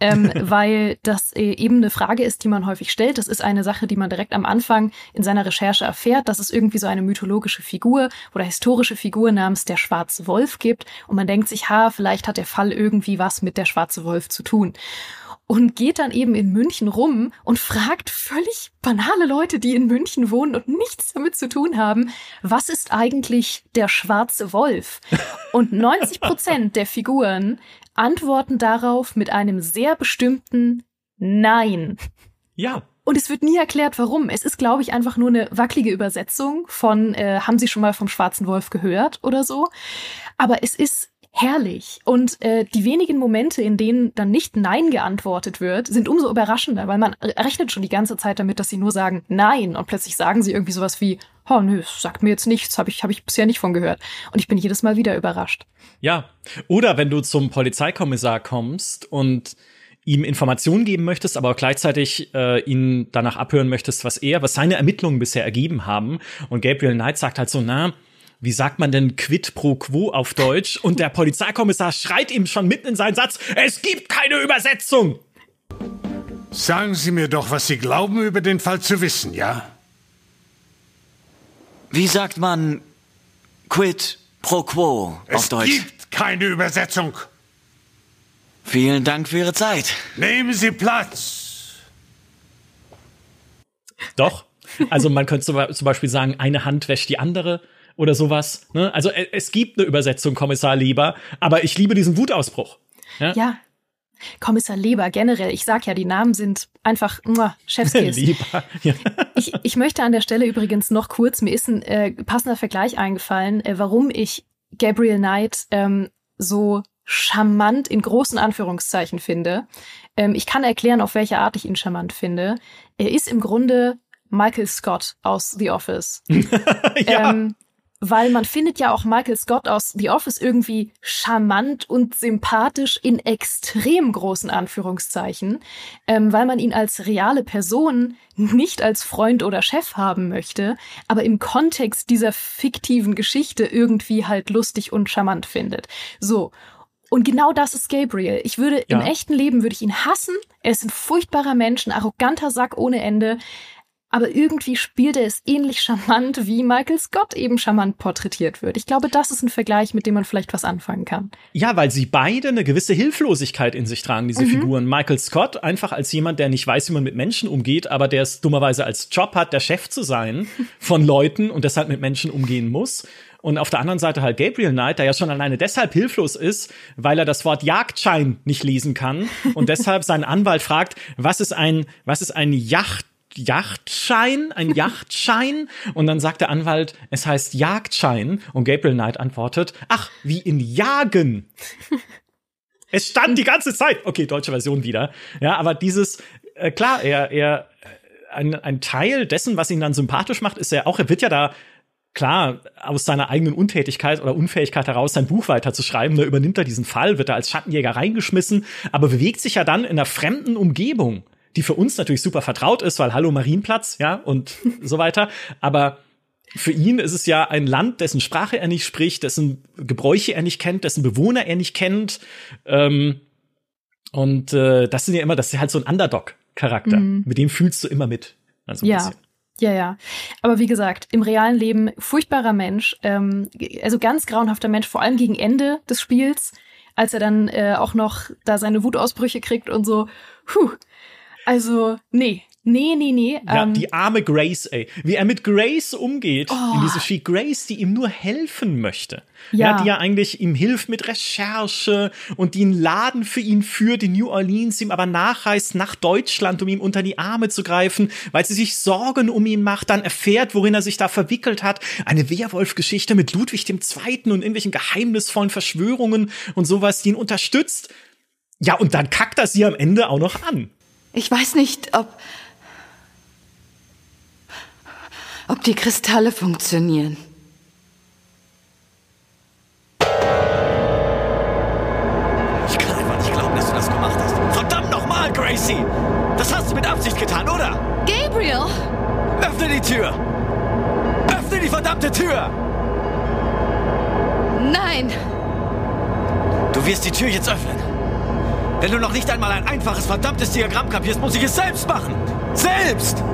ähm, weil das äh, eben eine Frage ist, die man häufig stellt. Das ist eine Sache, die man direkt am Anfang in seiner Recherche erfährt, dass es irgendwie so eine mythologische Figur oder historische Figur namens der schwarze Wolf gibt gibt und man denkt sich, ha, vielleicht hat der Fall irgendwie was mit der Schwarze Wolf zu tun. Und geht dann eben in München rum und fragt völlig banale Leute, die in München wohnen und nichts damit zu tun haben, was ist eigentlich der schwarze Wolf? Und 90 Prozent der Figuren antworten darauf mit einem sehr bestimmten Nein. Ja, und es wird nie erklärt, warum. Es ist, glaube ich, einfach nur eine wackelige Übersetzung von äh, Haben Sie schon mal vom Schwarzen Wolf gehört oder so. Aber es ist herrlich. Und äh, die wenigen Momente, in denen dann nicht Nein geantwortet wird, sind umso überraschender, weil man rechnet schon die ganze Zeit damit, dass sie nur sagen Nein und plötzlich sagen sie irgendwie sowas wie, oh nö, sagt mir jetzt nichts, habe ich, hab ich bisher nicht von gehört. Und ich bin jedes Mal wieder überrascht. Ja. Oder wenn du zum Polizeikommissar kommst und ihm Informationen geben möchtest, aber auch gleichzeitig äh, ihn danach abhören möchtest, was er, was seine Ermittlungen bisher ergeben haben. Und Gabriel Knight sagt halt so, na, wie sagt man denn quid pro quo auf Deutsch? Und der Polizeikommissar schreit ihm schon mitten in seinen Satz, es gibt keine Übersetzung! Sagen Sie mir doch, was Sie glauben über den Fall zu wissen, ja? Wie sagt man quid pro quo auf es Deutsch? Es gibt keine Übersetzung. Vielen Dank für Ihre Zeit. Nehmen Sie Platz. Doch. Also man könnte zum Beispiel sagen, eine Hand wäscht die andere oder sowas. Ne? Also es gibt eine Übersetzung, Kommissar Lieber, aber ich liebe diesen Wutausbruch. Ja? ja. Kommissar Leber generell, ich sag ja, die Namen sind einfach muah, Chefskiss. Lieber. Ja. Ich, ich möchte an der Stelle übrigens noch kurz, mir ist ein äh, passender Vergleich eingefallen, äh, warum ich Gabriel Knight ähm, so charmant in großen Anführungszeichen finde. Ähm, ich kann erklären, auf welche Art ich ihn charmant finde. Er ist im Grunde Michael Scott aus The Office. ja. ähm, weil man findet ja auch Michael Scott aus The Office irgendwie charmant und sympathisch in extrem großen Anführungszeichen, ähm, weil man ihn als reale Person nicht als Freund oder Chef haben möchte, aber im Kontext dieser fiktiven Geschichte irgendwie halt lustig und charmant findet. So. Und genau das ist Gabriel. Ich würde Ja. im echten Leben würde ich ihn hassen. Er ist ein furchtbarer Mensch, ein arroganter Sack ohne Ende. Aber irgendwie spielt er es ähnlich charmant, wie Michael Scott eben charmant porträtiert wird. Ich glaube, das ist ein Vergleich, mit dem man vielleicht was anfangen kann. Ja, weil sie beide eine gewisse Hilflosigkeit in sich tragen, diese Figuren. Michael Scott einfach als jemand, der nicht weiß, wie man mit Menschen umgeht, aber der es dummerweise als Job hat, der Chef zu sein von Leuten und deshalb mit Menschen umgehen muss. Und auf der anderen Seite halt Gabriel Knight, der ja schon alleine deshalb hilflos ist, weil er das Wort Jagdschein nicht lesen kann und deshalb seinen Anwalt fragt, was ist ein, was ist ein Yacht Yachtschein, ein Yachtschein. Und dann sagt der Anwalt, es heißt Jagdschein. Und Gabriel Knight antwortet, ach, wie in Jagen. Es stand die ganze Zeit. Okay, deutsche Version wieder. Ja, aber dieses, äh, klar, er, er, ein, ein Teil dessen, was ihn dann sympathisch macht, ist er auch, er wird ja da klar, aus seiner eigenen Untätigkeit oder Unfähigkeit heraus sein Buch weiterzuschreiben, da übernimmt er diesen Fall, wird er als Schattenjäger reingeschmissen, aber bewegt sich ja dann in einer fremden Umgebung, die für uns natürlich super vertraut ist, weil Hallo Marienplatz, ja, und so weiter, aber für ihn ist es ja ein Land, dessen Sprache er nicht spricht, dessen Gebräuche er nicht kennt, dessen Bewohner er nicht kennt. Ähm, und äh, das sind ja immer, das ist halt so ein Underdog-Charakter. Mit dem fühlst du immer mit. Also Ja. bisschen. Ja, ja. Aber wie gesagt, im realen Leben furchtbarer Mensch, ähm, also ganz grauenhafter Mensch, vor allem gegen Ende des Spiels, als er dann äh, auch noch da seine Wutausbrüche kriegt und so. Puh. Also, nee. Nee, nee, nee. Ja, ähm, die arme Grace, ey. Wie er mit Grace umgeht Oh. in diese Spiel. Grace, die ihm nur helfen möchte. Ja. Die ja eigentlich ihm hilft mit Recherche und die einen Laden für ihn führt in New Orleans, ihm aber nachreist nach Deutschland, um ihm unter die Arme zu greifen, weil sie sich Sorgen um ihn macht, dann erfährt, worin er sich da verwickelt hat. Eine Werwolf-Geschichte mit Ludwig II. und irgendwelchen geheimnisvollen Verschwörungen und sowas, die ihn unterstützt. Ja, und dann kackt er sie am Ende auch noch an. Ich weiß nicht, ob. ob die Kristalle funktionieren. Ich kann einfach nicht glauben, dass du das gemacht hast. Verdammt nochmal, Gracie! Das hast du mit Absicht getan, oder? Gabriel! Öffne die Tür! Öffne die verdammte Tür! Nein! Du wirst die Tür jetzt öffnen. Wenn du noch nicht einmal ein einfaches, verdammtes Diagramm kapierst, muss ich es selbst machen. Selbst!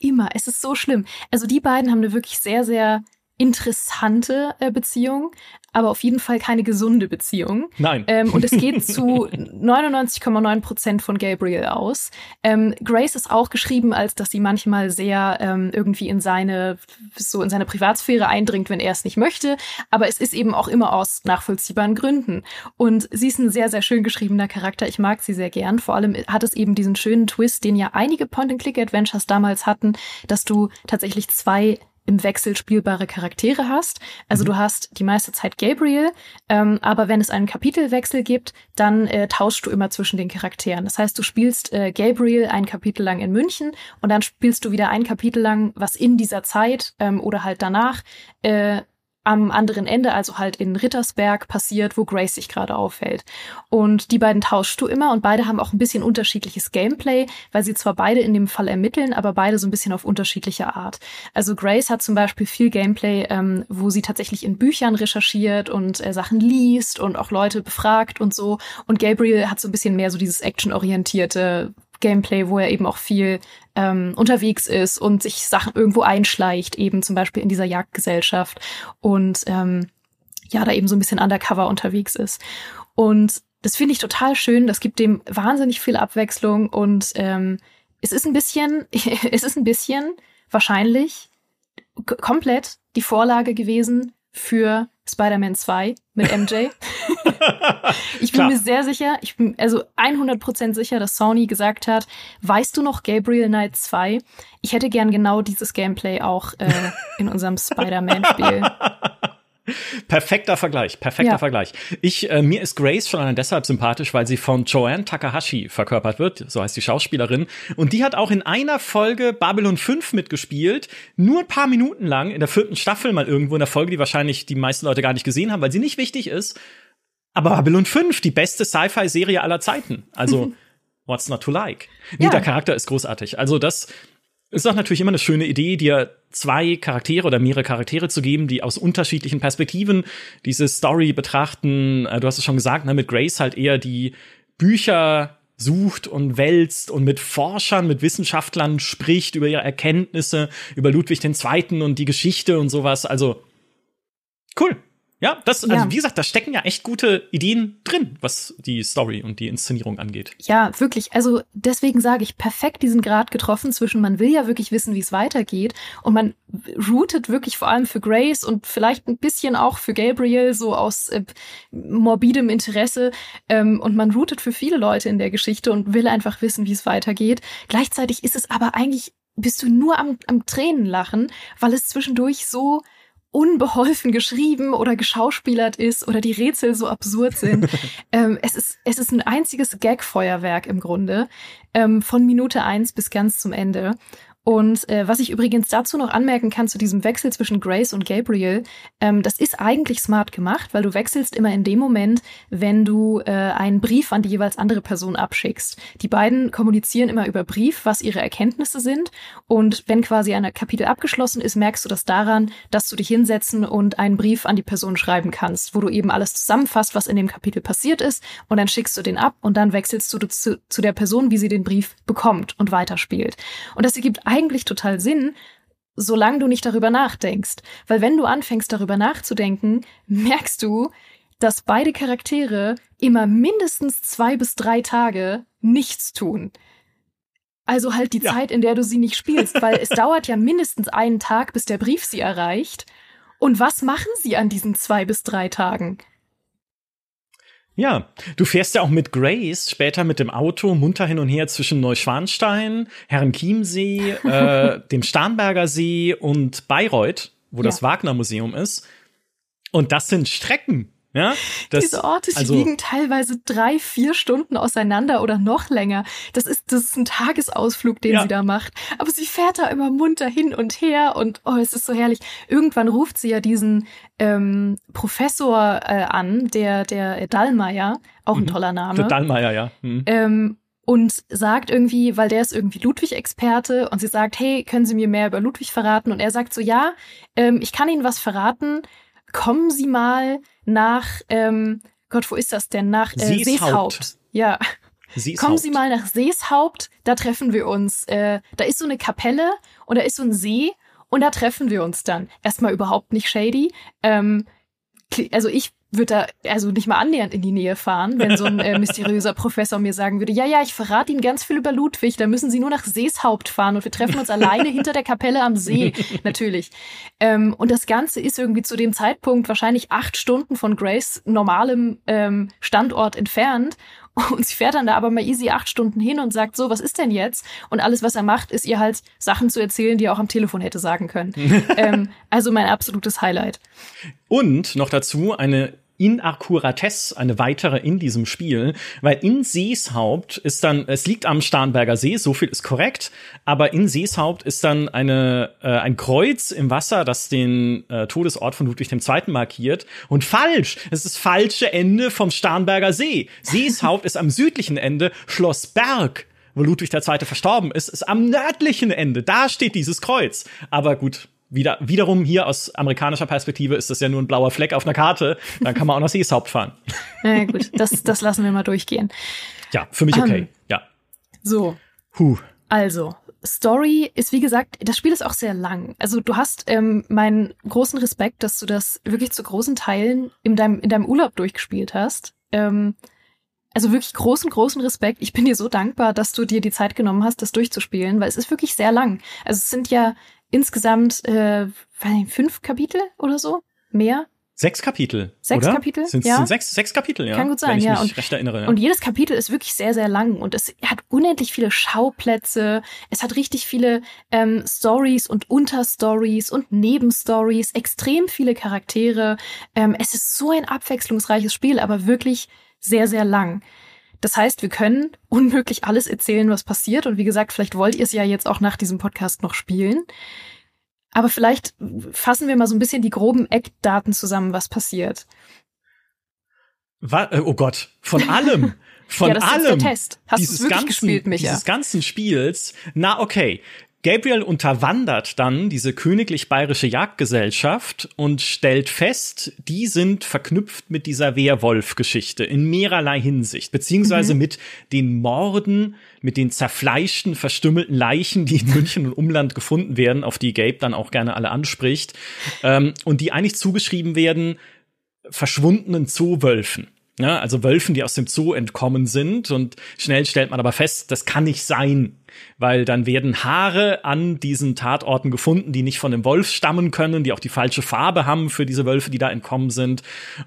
Immer. Es ist so schlimm. Also die beiden haben eine wirklich sehr, sehr interessante äh, Beziehung, aber auf jeden Fall keine gesunde Beziehung. Nein. Ähm, und es geht zu 99,9 Prozent von Gabriel aus. Ähm, Grace ist auch geschrieben, als dass sie manchmal sehr ähm, irgendwie in seine so in seine Privatsphäre eindringt, wenn er es nicht möchte. Aber es ist eben auch immer aus nachvollziehbaren Gründen. Und sie ist ein sehr, sehr schön geschriebener Charakter. Ich mag sie sehr gern. Vor allem hat es eben diesen schönen Twist, den ja einige Point-and-Click-Adventures damals hatten, dass du tatsächlich zwei im Wechsel spielbare Charaktere hast. Also du hast die meiste Zeit Gabriel, ähm, aber wenn es einen Kapitelwechsel gibt, dann äh, tauschst du immer zwischen den Charakteren. Das heißt, du spielst äh, Gabriel ein Kapitel lang in München und dann spielst du wieder ein Kapitel lang, was in dieser Zeit ähm, oder halt danach äh, am anderen Ende, also halt in Rittersberg passiert, wo Grace sich gerade aufhält. Und die beiden tauschst du immer und beide haben auch ein bisschen unterschiedliches Gameplay, weil sie zwar beide in dem Fall ermitteln, aber beide so ein bisschen auf unterschiedliche Art. Also Grace hat zum Beispiel viel Gameplay, ähm, wo sie tatsächlich in Büchern recherchiert und äh, Sachen liest und auch Leute befragt und so. Und Gabriel hat so ein bisschen mehr so dieses actionorientierte Gameplay, wo er eben auch viel ähm, unterwegs ist und sich Sachen irgendwo einschleicht, eben zum Beispiel in dieser Jagdgesellschaft und ähm, ja, da eben so ein bisschen undercover unterwegs ist. Und das finde ich total schön. Das gibt dem wahnsinnig viel Abwechslung und ähm, es ist ein bisschen, es ist ein bisschen wahrscheinlich komplett die Vorlage gewesen für Spider-Man 2 mit MJ. ich bin Klar. mir sehr sicher, ich bin also 100% sicher, dass Sony gesagt hat, weißt du noch Gabriel Knight 2? Ich hätte gern genau dieses Gameplay auch äh, in unserem Spider-Man-Spiel. Perfekter Vergleich, perfekter Ja. Vergleich. Ich, äh, mir ist Grace schon allein deshalb sympathisch, weil sie von Joanne Takahashi verkörpert wird, so heißt die Schauspielerin. Und die hat auch in einer Folge Babylon 5 mitgespielt, nur ein paar Minuten lang, in der vierten Staffel mal irgendwo in der Folge, die wahrscheinlich die meisten Leute gar nicht gesehen haben, weil sie nicht wichtig ist. Aber Babylon 5, die beste Sci-Fi-Serie aller Zeiten. Also, what's not to like? Nee, Ja. der Charakter ist großartig. Also, das ist doch natürlich immer eine schöne Idee, dir zwei Charaktere oder mehrere Charaktere zu geben, die aus unterschiedlichen Perspektiven diese Story betrachten. Äh, Du hast es schon gesagt, ne, mit Grace halt eher die Bücher sucht und wälzt und mit Forschern, mit Wissenschaftlern spricht über ihre Erkenntnisse, über Ludwig II. und die Geschichte und sowas. Also cool. Ja, das, also Ja. wie gesagt, da stecken ja echt gute Ideen drin, was die Story und die Inszenierung angeht. Ja, wirklich. Also deswegen sage ich, perfekt diesen Grad getroffen zwischen, man will ja wirklich wissen, wie es weitergeht und man rootet wirklich vor allem für Grace und vielleicht ein bisschen auch für Gabriel, so aus äh, morbidem Interesse. Ähm, und man rootet für viele Leute in der Geschichte und will einfach wissen, wie es weitergeht. Gleichzeitig ist es aber eigentlich, bist du nur am, am Tränen lachen, weil es zwischendurch so unbeholfen geschrieben oder geschauspielert ist oder die Rätsel so absurd sind. ähm, es, ist, es ist ein einziges Gag-Feuerwerk im Grunde, ähm, von Minute eins bis ganz zum Ende. Und äh, was ich übrigens dazu noch anmerken kann zu diesem Wechsel zwischen Grace und Gabriel, ähm, das ist eigentlich smart gemacht, weil du wechselst immer in dem Moment, wenn du äh, einen Brief an die jeweils andere Person abschickst. Die beiden kommunizieren immer über Brief, was ihre Erkenntnisse sind. Und wenn quasi ein Kapitel abgeschlossen ist, merkst du das daran, dass du dich hinsetzen und einen Brief an die Person schreiben kannst, wo du eben alles zusammenfasst, was in dem Kapitel passiert ist. Und dann schickst du den ab und dann wechselst du zu, zu der Person, wie sie den Brief bekommt und weiterspielt. Und das ergibt eigentlich total Sinn, solange du nicht darüber nachdenkst. Weil wenn du anfängst darüber nachzudenken, merkst du, dass beide Charaktere immer mindestens zwei bis drei Tage nichts tun. Also halt die Ja. Zeit, in der du sie nicht spielst, weil es dauert ja mindestens einen Tag, bis der Brief sie erreicht. Und was machen sie an diesen zwei bis drei Tagen? Ja, du fährst ja auch mit Grace später mit dem Auto munter hin und her zwischen Neuschwanstein, Herrenchiemsee, äh, dem Starnberger See und Bayreuth, wo das Ja. Wagner Museum ist. Und das sind Strecken. Ja, das, Diese Orte, sie also, liegen teilweise drei, vier Stunden auseinander oder noch länger. Das ist, das ist ein Tagesausflug, den Ja. sie da macht. Aber sie fährt da immer munter hin und her und oh, es ist so herrlich. Irgendwann ruft sie ja diesen ähm, Professor äh, an, der, der Dallmayr, auch ein Mhm. toller Name. Der Dallmayr, ja. Hm. ähm, und sagt irgendwie, weil der ist irgendwie Ludwig-Experte und sie sagt, hey, können Sie mir mehr über Ludwig verraten? Und er sagt so, ja, ähm, ich kann Ihnen was verraten. Kommen Sie mal nach, ähm, Gott, wo ist das denn? Nach äh, Seeshaupt. Seeshaupt. Ja. Ist Kommen. Sie mal nach Seeshaupt, da treffen wir uns. Äh, da ist so eine Kapelle und da ist so ein See und da treffen wir uns dann. Erstmal überhaupt nicht shady. Ähm, also ich würde da also nicht mal annähernd in die Nähe fahren, wenn so ein äh, mysteriöser Professor mir sagen würde, ja, ja, ich verrate Ihnen ganz viel über Ludwig, da müssen Sie nur nach Seeshaupt fahren und wir treffen uns alleine hinter der Kapelle am See, natürlich. Ähm, und das Ganze ist irgendwie zu dem Zeitpunkt wahrscheinlich acht Stunden von Grace normalem ähm, Standort entfernt. Und sie fährt dann da aber mal easy acht Stunden hin und sagt so, was ist denn jetzt? Und alles, was er macht, ist ihr halt Sachen zu erzählen, die er auch am Telefon hätte sagen können. ähm, also mein absolutes Highlight. Und noch dazu eine Inakkuratesse, eine weitere in diesem Spiel, weil in Seeshaupt ist dann, es liegt am Starnberger See, so viel ist korrekt, aber in Seeshaupt ist dann eine, äh, ein Kreuz im Wasser, das den äh, Todesort von Ludwig II. markiert. Und falsch! Es ist das falsche Ende vom Starnberger See. Seeshaupt ist am südlichen Ende, Schloss Berg wo Ludwig II. verstorben ist, ist am nördlichen Ende. Da steht dieses Kreuz. Aber gut, wieder, wiederum hier aus amerikanischer Perspektive ist das ja nur ein blauer Fleck auf einer Karte. Dann kann man auch nach Seeshaupt fahren. Na ja, gut, das, das lassen wir mal durchgehen. Ja, für mich okay. Ähm. Ja. So, Huh. Also, Story ist, wie gesagt, das Spiel ist auch sehr lang. Also du hast ähm, meinen großen Respekt, dass du das wirklich zu großen Teilen in deinem, in deinem Urlaub durchgespielt hast. Ähm, also wirklich großen, großen Respekt. Ich bin dir so dankbar, dass du dir die Zeit genommen hast, das durchzuspielen, weil es ist wirklich sehr lang. Also es sind ja insgesamt äh, fünf Kapitel oder so. Mehr? Sechs Kapitel. Sechs oder? Kapitel? Sind, ja. sind sechs, sechs Kapitel, ja. Kann gut sein, wenn ich ja. Mich Und, recht erinnere. Ja. und jedes Kapitel ist wirklich sehr, sehr lang und es hat unendlich viele Schauplätze. Es hat richtig viele ähm, Stories und Unterstories und Nebenstories, extrem viele Charaktere. Ähm, es ist so ein abwechslungsreiches Spiel, aber wirklich sehr, sehr lang. Das heißt, wir können unmöglich alles erzählen, was passiert. Und wie gesagt, vielleicht wollt ihr es ja jetzt auch nach diesem Podcast noch spielen. Aber vielleicht fassen wir mal so ein bisschen die groben Eckdaten zusammen, was passiert. Wa äh, oh Gott, von allem. Von ja, das ist allem. der Test. Hast du dieses es wirklich ganzen, gespielt, Micha? Dieses ganzen Spiels. Na, okay. Gabriel unterwandert dann diese königlich bayerische Jagdgesellschaft und stellt fest, die sind verknüpft mit dieser Werwolf-Geschichte in mehrerlei Hinsicht, beziehungsweise Mhm. mit den Morden, mit den zerfleischten, verstümmelten Leichen, die in München und Umland gefunden werden, auf die Gabe dann auch gerne alle anspricht, ähm, und die eigentlich zugeschrieben werden verschwundenen Zoowölfen. Ja, also Wölfen, die aus dem Zoo entkommen sind. Und schnell stellt man aber fest, das kann nicht sein, weil dann werden Haare an diesen Tatorten gefunden, die nicht von dem Wolf stammen können, die auch die falsche Farbe haben für diese Wölfe, die da entkommen sind.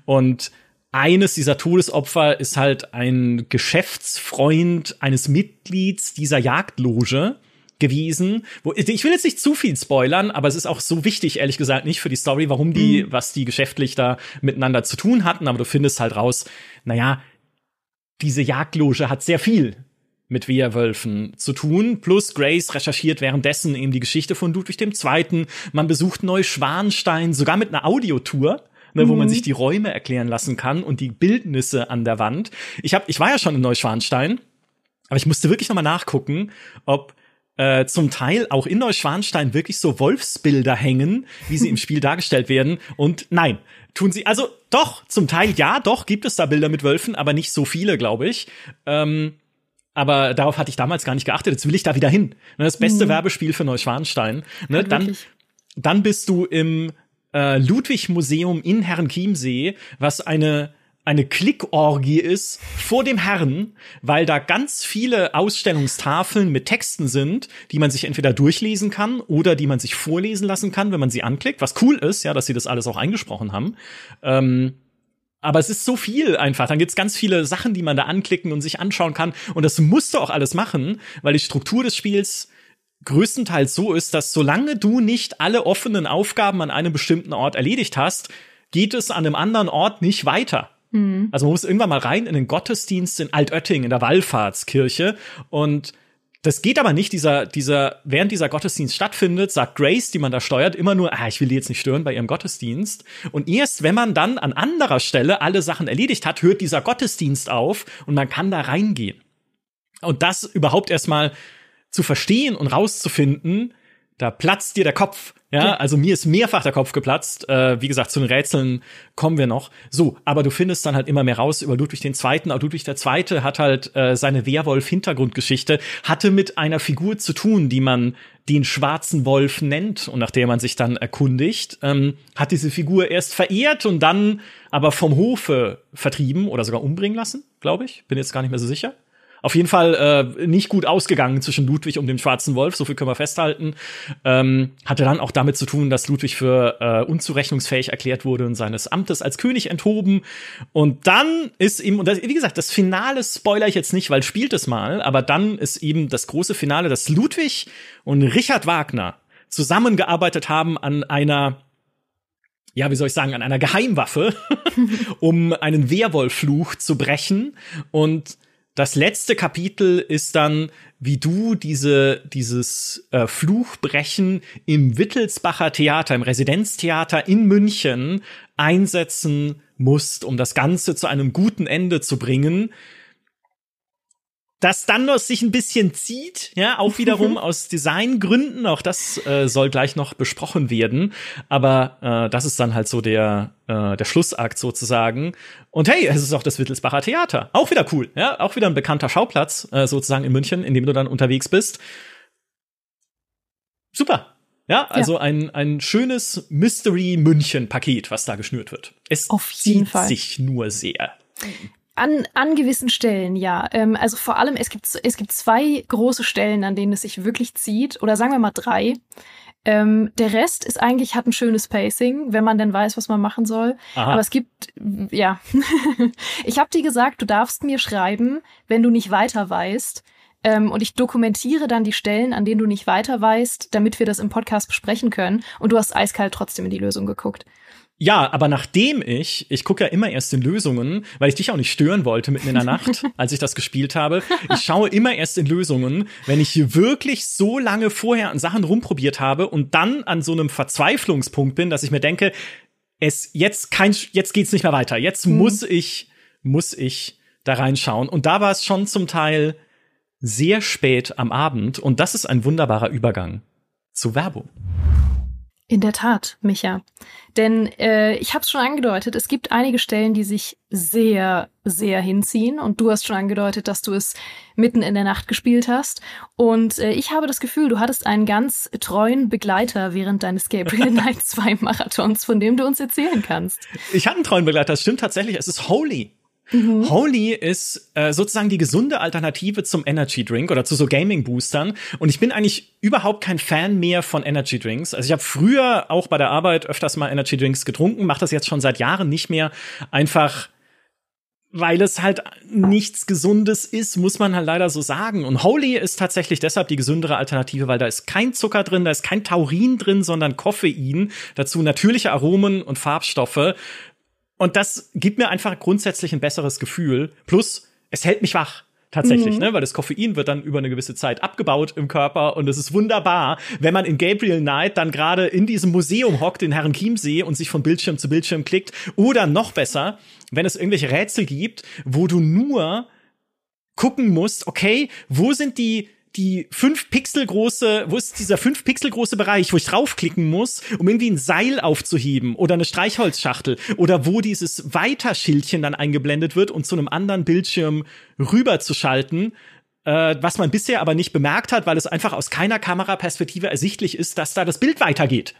Und eines dieser Todesopfer ist halt ein Geschäftsfreund eines Mitglieds dieser Jagdloge gewesen. Wo, ich will jetzt nicht zu viel spoilern, aber es ist auch so wichtig, ehrlich gesagt, nicht für die Story, warum die, was die geschäftlich da miteinander zu tun hatten, aber du findest halt raus, naja, diese Jagdloge hat sehr viel mit Wehrwölfen zu tun. Plus Grace recherchiert währenddessen eben die Geschichte von Ludwig II. Man besucht Neuschwanstein, sogar mit einer Audiotour. Ne, wo man sich die Räume erklären lassen kann und die Bildnisse an der Wand. Ich hab, ich war ja schon in Neuschwanstein, aber ich musste wirklich noch mal nachgucken, ob äh, zum Teil auch in Neuschwanstein wirklich so Wolfsbilder hängen, wie sie im Spiel dargestellt werden. Und nein, tun sie, also doch, zum Teil ja, doch, gibt es da Bilder mit Wölfen, aber nicht so viele, glaube ich. Ähm, aber darauf hatte ich damals gar nicht geachtet. Jetzt will ich da wieder hin. Ne, Das beste Mhm. Werbespiel für Neuschwanstein. Ne, Halt dann, dann bist du im äh, Ludwig-Museum in Herrenchiemsee, was eine eine Klickorgie ist vor dem Herrn, weil da ganz viele Ausstellungstafeln mit Texten sind, die man sich entweder durchlesen kann oder die man sich vorlesen lassen kann, wenn man sie anklickt. Was cool ist, ja, dass sie das alles auch eingesprochen haben. Ähm, aber es ist so viel einfach. Dann gibt's ganz viele Sachen, die man da anklicken und sich anschauen kann. Und das musst du auch alles machen, weil die Struktur des Spiels größtenteils so ist, dass solange du nicht alle offenen Aufgaben an einem bestimmten Ort erledigt hast, geht es an einem anderen Ort nicht weiter. Also man muss irgendwann mal rein in den Gottesdienst in Altötting, in der Wallfahrtskirche. Und das geht aber nicht, dieser, dieser, während dieser Gottesdienst stattfindet, sagt Grace, die man da steuert, immer nur, ah, ich will die jetzt nicht stören bei ihrem Gottesdienst. Und erst wenn man dann an anderer Stelle alle Sachen erledigt hat, hört dieser Gottesdienst auf und man kann da reingehen. Und das überhaupt erstmal zu verstehen und rauszufinden, da platzt dir der Kopf. Ja, Ja. also mir ist mehrfach der Kopf geplatzt. Äh, wie gesagt, zu den Rätseln kommen wir noch. So, aber du findest dann halt immer mehr raus über Ludwig II. Auch Ludwig II. hat halt äh, seine Werwolf-Hintergrundgeschichte, hatte mit einer Figur zu tun, die man den schwarzen Wolf nennt und nach der man sich dann erkundigt, ähm, hat diese Figur erst verehrt und dann aber vom Hofe vertrieben oder sogar umbringen lassen, glaube ich. Bin jetzt gar nicht mehr so sicher. Auf jeden Fall äh, nicht gut ausgegangen zwischen Ludwig und dem Schwarzen Wolf, so viel können wir festhalten. Ähm, hatte dann auch damit zu tun, dass Ludwig für äh, unzurechnungsfähig erklärt wurde und seines Amtes als König enthoben. Und dann ist ihm, und das, wie gesagt, das Finale spoiler ich jetzt nicht, weil spielt es mal, aber dann ist eben das große Finale, dass Ludwig und Richard Wagner zusammengearbeitet haben an einer ja, wie soll ich sagen, an einer Geheimwaffe, um einen Werwolffluch zu brechen. Und das letzte Kapitel ist dann, wie du diese, dieses äh, Fluchbrechen im Wittelsbacher Theater, im Residenztheater in München einsetzen musst, um das Ganze zu einem guten Ende zu bringen. Das dann noch sich ein bisschen zieht, ja, auch wiederum aus Designgründen, auch das äh, soll gleich noch besprochen werden. Aber äh, das ist dann halt so der, äh, der Schlussakt sozusagen. Und hey, es ist auch das Wittelsbacher Theater. Auch wieder cool, ja, auch wieder ein bekannter Schauplatz äh, sozusagen in München, in dem du dann unterwegs bist. Super. Ja, also ein, ein schönes Mystery-München-Paket, was da geschnürt wird. Es Auf jeden zieht Fall. sich nur sehr. An, an gewissen Stellen, ja. Ähm, also vor allem, es gibt, es gibt zwei große Stellen, an denen es sich wirklich zieht, oder sagen wir mal drei. Ähm, der Rest ist eigentlich, hat ein schönes Pacing, wenn man denn weiß, was man machen soll. Aha. Aber es gibt, ja. ich habe dir gesagt, du darfst mir schreiben, wenn du nicht weiter weißt. Ähm, und ich dokumentiere dann die Stellen, an denen du nicht weiter weißt, damit wir das im Podcast besprechen können. Und du hast eiskalt trotzdem in die Lösung geguckt. Ja, aber nachdem ich, ich gucke ja immer erst in Lösungen, weil ich dich auch nicht stören wollte mitten in der Nacht, als ich das gespielt habe. Ich schaue immer erst in Lösungen, wenn ich hier wirklich so lange vorher an Sachen rumprobiert habe und dann an so einem Verzweiflungspunkt bin, dass ich mir denke, es jetzt kein, jetzt geht's nicht mehr weiter. Jetzt Mhm. muss ich, muss ich da reinschauen. Und da war es schon zum Teil sehr spät am Abend und das ist ein wunderbarer Übergang zu Werbung. In der Tat, Micha. Denn äh, ich habe es schon angedeutet, es gibt einige Stellen, die sich sehr, sehr hinziehen. Und du hast schon angedeutet, dass du es mitten in der Nacht gespielt hast. Und äh, ich habe das Gefühl, du hattest einen ganz treuen Begleiter während deines Gabriel Knight 2 Marathons, von dem du uns erzählen kannst. Ich hatte einen treuen Begleiter, das stimmt tatsächlich. Es ist Holy. Holy ist äh, sozusagen die gesunde Alternative zum Energy Drink oder zu so Gaming Boostern. Und ich bin eigentlich überhaupt kein Fan mehr von Energy Drinks. Also ich habe früher auch bei der Arbeit öfters mal Energy Drinks getrunken, mache das jetzt schon seit Jahren nicht mehr. Einfach weil es halt nichts Gesundes ist, muss man halt leider so sagen. Und Holy ist tatsächlich deshalb die gesündere Alternative, weil da ist kein Zucker drin, da ist kein Taurin drin, sondern Koffein. Dazu natürliche Aromen und Farbstoffe. Und das gibt mir einfach grundsätzlich ein besseres Gefühl. Plus, es hält mich wach. Tatsächlich, ne? Weil das Koffein wird dann über eine gewisse Zeit abgebaut im Körper und es ist wunderbar, wenn man in Gabriel Knight dann gerade in diesem Museum hockt in Herren Chiemsee und sich von Bildschirm zu Bildschirm klickt. Oder noch besser, wenn es irgendwelche Rätsel gibt, wo du nur gucken musst, okay, wo sind die die fünf Pixel große, wo ist dieser fünf Pixel große Bereich, wo ich draufklicken muss, um irgendwie ein Seil aufzuheben oder eine Streichholzschachtel oder wo dieses Weiterschildchen dann eingeblendet wird und zu einem anderen Bildschirm rüberzuschalten, äh, was man bisher aber nicht bemerkt hat, weil es einfach aus keiner Kameraperspektive ersichtlich ist, dass da das Bild weitergeht.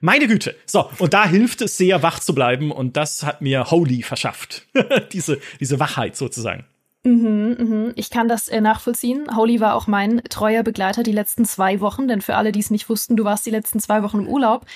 Meine Güte. So, und da hilft es sehr, wach zu bleiben und das hat mir Holy verschafft. diese, diese Wachheit sozusagen. Mhm, mhm. Ich kann das äh, nachvollziehen. Holy war auch mein treuer Begleiter die letzten zwei Wochen, denn für alle, die es nicht wussten, du warst die letzten zwei Wochen im Urlaub.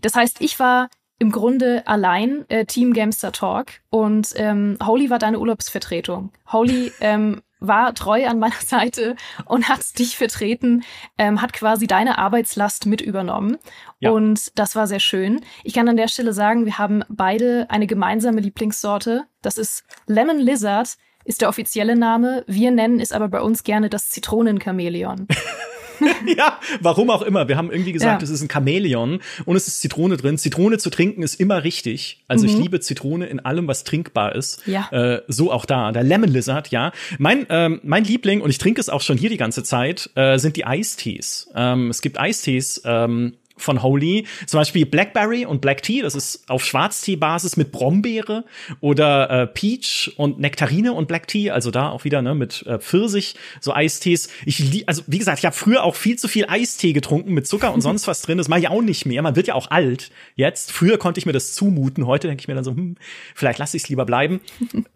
Das heißt, ich war im Grunde allein äh, Team Gamester Talk und ähm, Holy war deine Urlaubsvertretung. Holy ähm, war treu an meiner Seite und hat dich vertreten, ähm, hat quasi deine Arbeitslast mit übernommen. Ja. Und das war sehr schön. Ich kann an der Stelle sagen, wir haben beide eine gemeinsame Lieblingssorte. Das ist Lemon Lizard, ist der offizielle Name. Wir nennen es aber bei uns gerne das Zitronenchamäleon. ja, warum auch immer. Wir haben irgendwie gesagt, Ja. es ist ein Chamäleon und es ist Zitrone drin. Zitrone zu trinken ist immer richtig. Also ich Mhm. liebe Zitrone in allem, was trinkbar ist. Ja. Äh, so auch da. Der Lemon Lizard, ja. Mein, ähm, mein Liebling, und ich trinke es auch schon hier die ganze Zeit, äh, sind die Eistees. Ähm, es gibt Eistees, ähm, von Holy, zum Beispiel Blackberry und Black Tea, das ist auf Schwarztee-Basis mit Brombeere oder äh, Peach und Nektarine und Black Tea, also da auch wieder ne, mit äh, Pfirsich, so Eistees. Ich also wie gesagt, ich habe früher auch viel zu viel Eistee getrunken mit Zucker und sonst was drin. Das mache ich auch nicht mehr. Man wird ja auch alt jetzt. Früher konnte ich mir das zumuten. Heute denke ich mir dann so, hm, vielleicht lasse ich es lieber bleiben.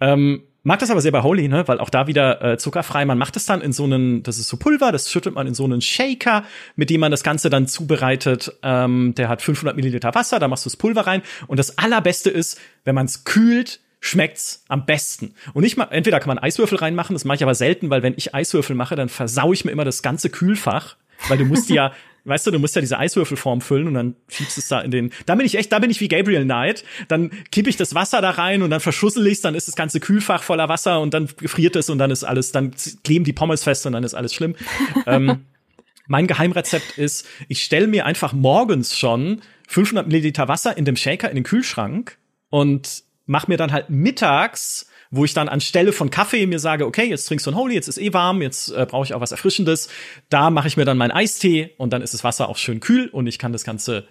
ähm, Mag das aber sehr bei Holy, ne? Weil auch da wieder äh, zuckerfrei. Man macht es dann in so einen, das ist so Pulver, das schüttet man in so einen Shaker, mit dem man das Ganze dann zubereitet. Ähm, der hat 500 Milliliter Wasser, da machst du das Pulver rein. Und das allerbeste ist, wenn man es kühlt, schmeckt's am besten. Und nicht mal, entweder kann man Eiswürfel reinmachen, das mache ich aber selten, weil wenn ich Eiswürfel mache, dann versau ich mir immer das ganze Kühlfach, weil du musst die ja Weißt du, du musst ja diese Eiswürfelform füllen und dann schiebst du es da in den. Da bin ich echt, da bin ich wie Gabriel Knight. Dann kippe ich das Wasser da rein und dann verschussel ich's, dann ist das ganze Kühlfach voller Wasser und dann gefriert es und dann ist alles, dann kleben die Pommes fest und dann ist alles schlimm. ähm, mein Geheimrezept ist, ich stelle mir einfach morgens schon 500 Milliliter Wasser in dem Shaker in den Kühlschrank und mach mir dann halt mittags wo ich dann anstelle von Kaffee mir sage, okay, jetzt trinkst du ein Holy, jetzt ist eh warm, jetzt äh, brauche ich auch was Erfrischendes. Da mache ich mir dann meinen Eistee und dann ist das Wasser auch schön kühl und ich kann das Ganze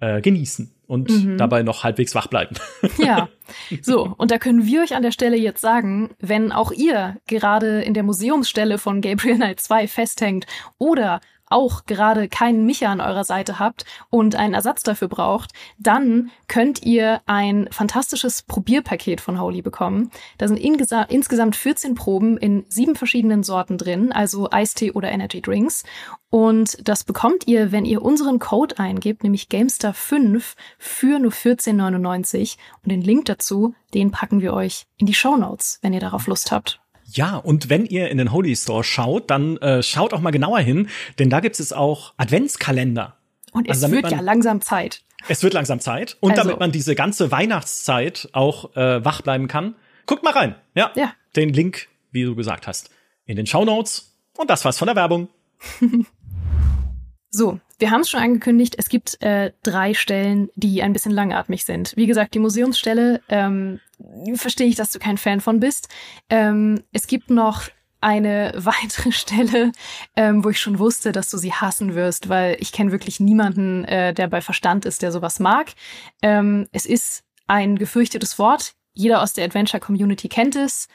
äh, genießen und Mhm. dabei noch halbwegs wach bleiben. Ja, so, und da können wir euch an der Stelle jetzt sagen, wenn auch ihr gerade in der Museumsstelle von Gabriel Knight 2 festhängt oder auch gerade keinen Micha an eurer Seite habt und einen Ersatz dafür braucht, dann könnt ihr ein fantastisches Probierpaket von Holy bekommen. Da sind insgesamt 14 Proben in sieben verschiedenen Sorten drin, also Eistee oder Energy Drinks. Und das bekommt ihr, wenn ihr unseren Code eingebt, nämlich Gamestar5 für nur 14,99. Und den Link dazu, den packen wir euch in die Show Notes, wenn ihr darauf Lust habt. Ja, und wenn ihr in den Holy Store schaut, dann äh, schaut auch mal genauer hin, denn da gibt es auch Adventskalender. Und es also, wird man, ja langsam Zeit. Es wird langsam Zeit. Und also. damit man diese ganze Weihnachtszeit auch äh, wach bleiben kann, guckt mal rein. Ja, ja. Den Link, wie du gesagt hast, in den Show Notes. Und das war's von der Werbung. So, wir haben es schon angekündigt, es gibt äh, drei Stellen, die ein bisschen langatmig sind. Wie gesagt, die Museumsstelle, ähm, verstehe ich, dass du kein Fan von bist. Ähm, es gibt noch eine weitere Stelle, ähm, wo ich schon wusste, dass du sie hassen wirst, weil ich kenne wirklich niemanden, äh, der bei Verstand ist, der sowas mag. Ähm, es ist ein gefürchtetes Wort. Jeder aus der Adventure-Community kennt es.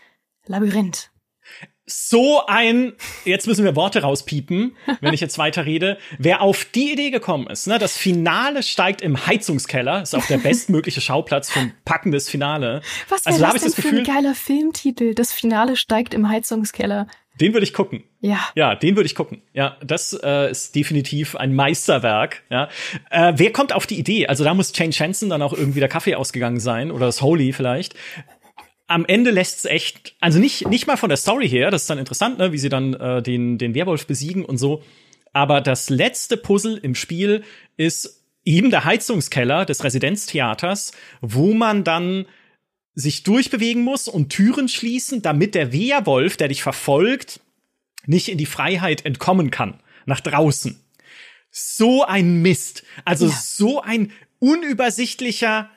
Labyrinth so ein, jetzt müssen wir Worte rauspiepen, wenn ich jetzt weiter rede, wer auf die Idee gekommen ist, ne, das Finale steigt im Heizungskeller, ist auch der bestmögliche Schauplatz für ein packendes Finale. Was wäre also, da das, das Gefühl, für ein geiler Filmtitel? Das Finale steigt im Heizungskeller. Den würde ich gucken. Ja. Ja, den würde ich gucken. Ja, das äh, ist definitiv ein Meisterwerk. Ja. Äh, wer kommt auf die Idee? Also da muss Jane Chanson dann auch irgendwie der Kaffee ausgegangen sein oder das Holy vielleicht am Ende lässt es echt, also nicht, nicht mal von der Story her, das ist dann interessant, ne, wie sie dann äh, den, den Werwolf besiegen und so. Aber das letzte Puzzle im Spiel ist eben der Heizungskeller des Residenztheaters, wo man dann sich durchbewegen muss und Türen schließen, damit der Werwolf, der dich verfolgt, nicht in die Freiheit entkommen kann, nach draußen. So ein Mist. Also ja. so ein unübersichtlicher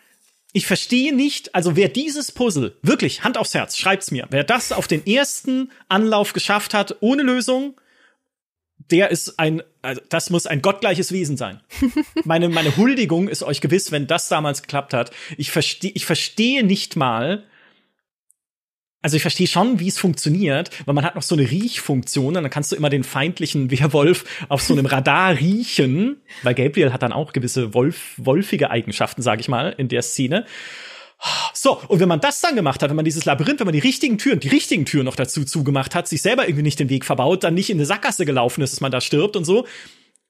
ich verstehe nicht, also wer dieses Puzzle, wirklich, Hand aufs Herz, schreibt's mir, wer das auf den ersten Anlauf geschafft hat, ohne Lösung, der ist ein, also das muss ein gottgleiches Wesen sein. meine, meine Huldigung ist euch gewiss, wenn das damals geklappt hat. Ich verstehe, ich verstehe nicht mal, also ich verstehe schon, wie es funktioniert, weil man hat noch so eine Riechfunktion und dann kannst du immer den feindlichen Werwolf auf so einem Radar riechen, weil Gabriel hat dann auch gewisse Wolf, wolfige Eigenschaften, sage ich mal, in der Szene. So, und wenn man das dann gemacht hat, wenn man dieses Labyrinth, wenn man die richtigen Türen, die richtigen Türen noch dazu zugemacht hat, sich selber irgendwie nicht den Weg verbaut, dann nicht in eine Sackgasse gelaufen ist, dass man da stirbt und so,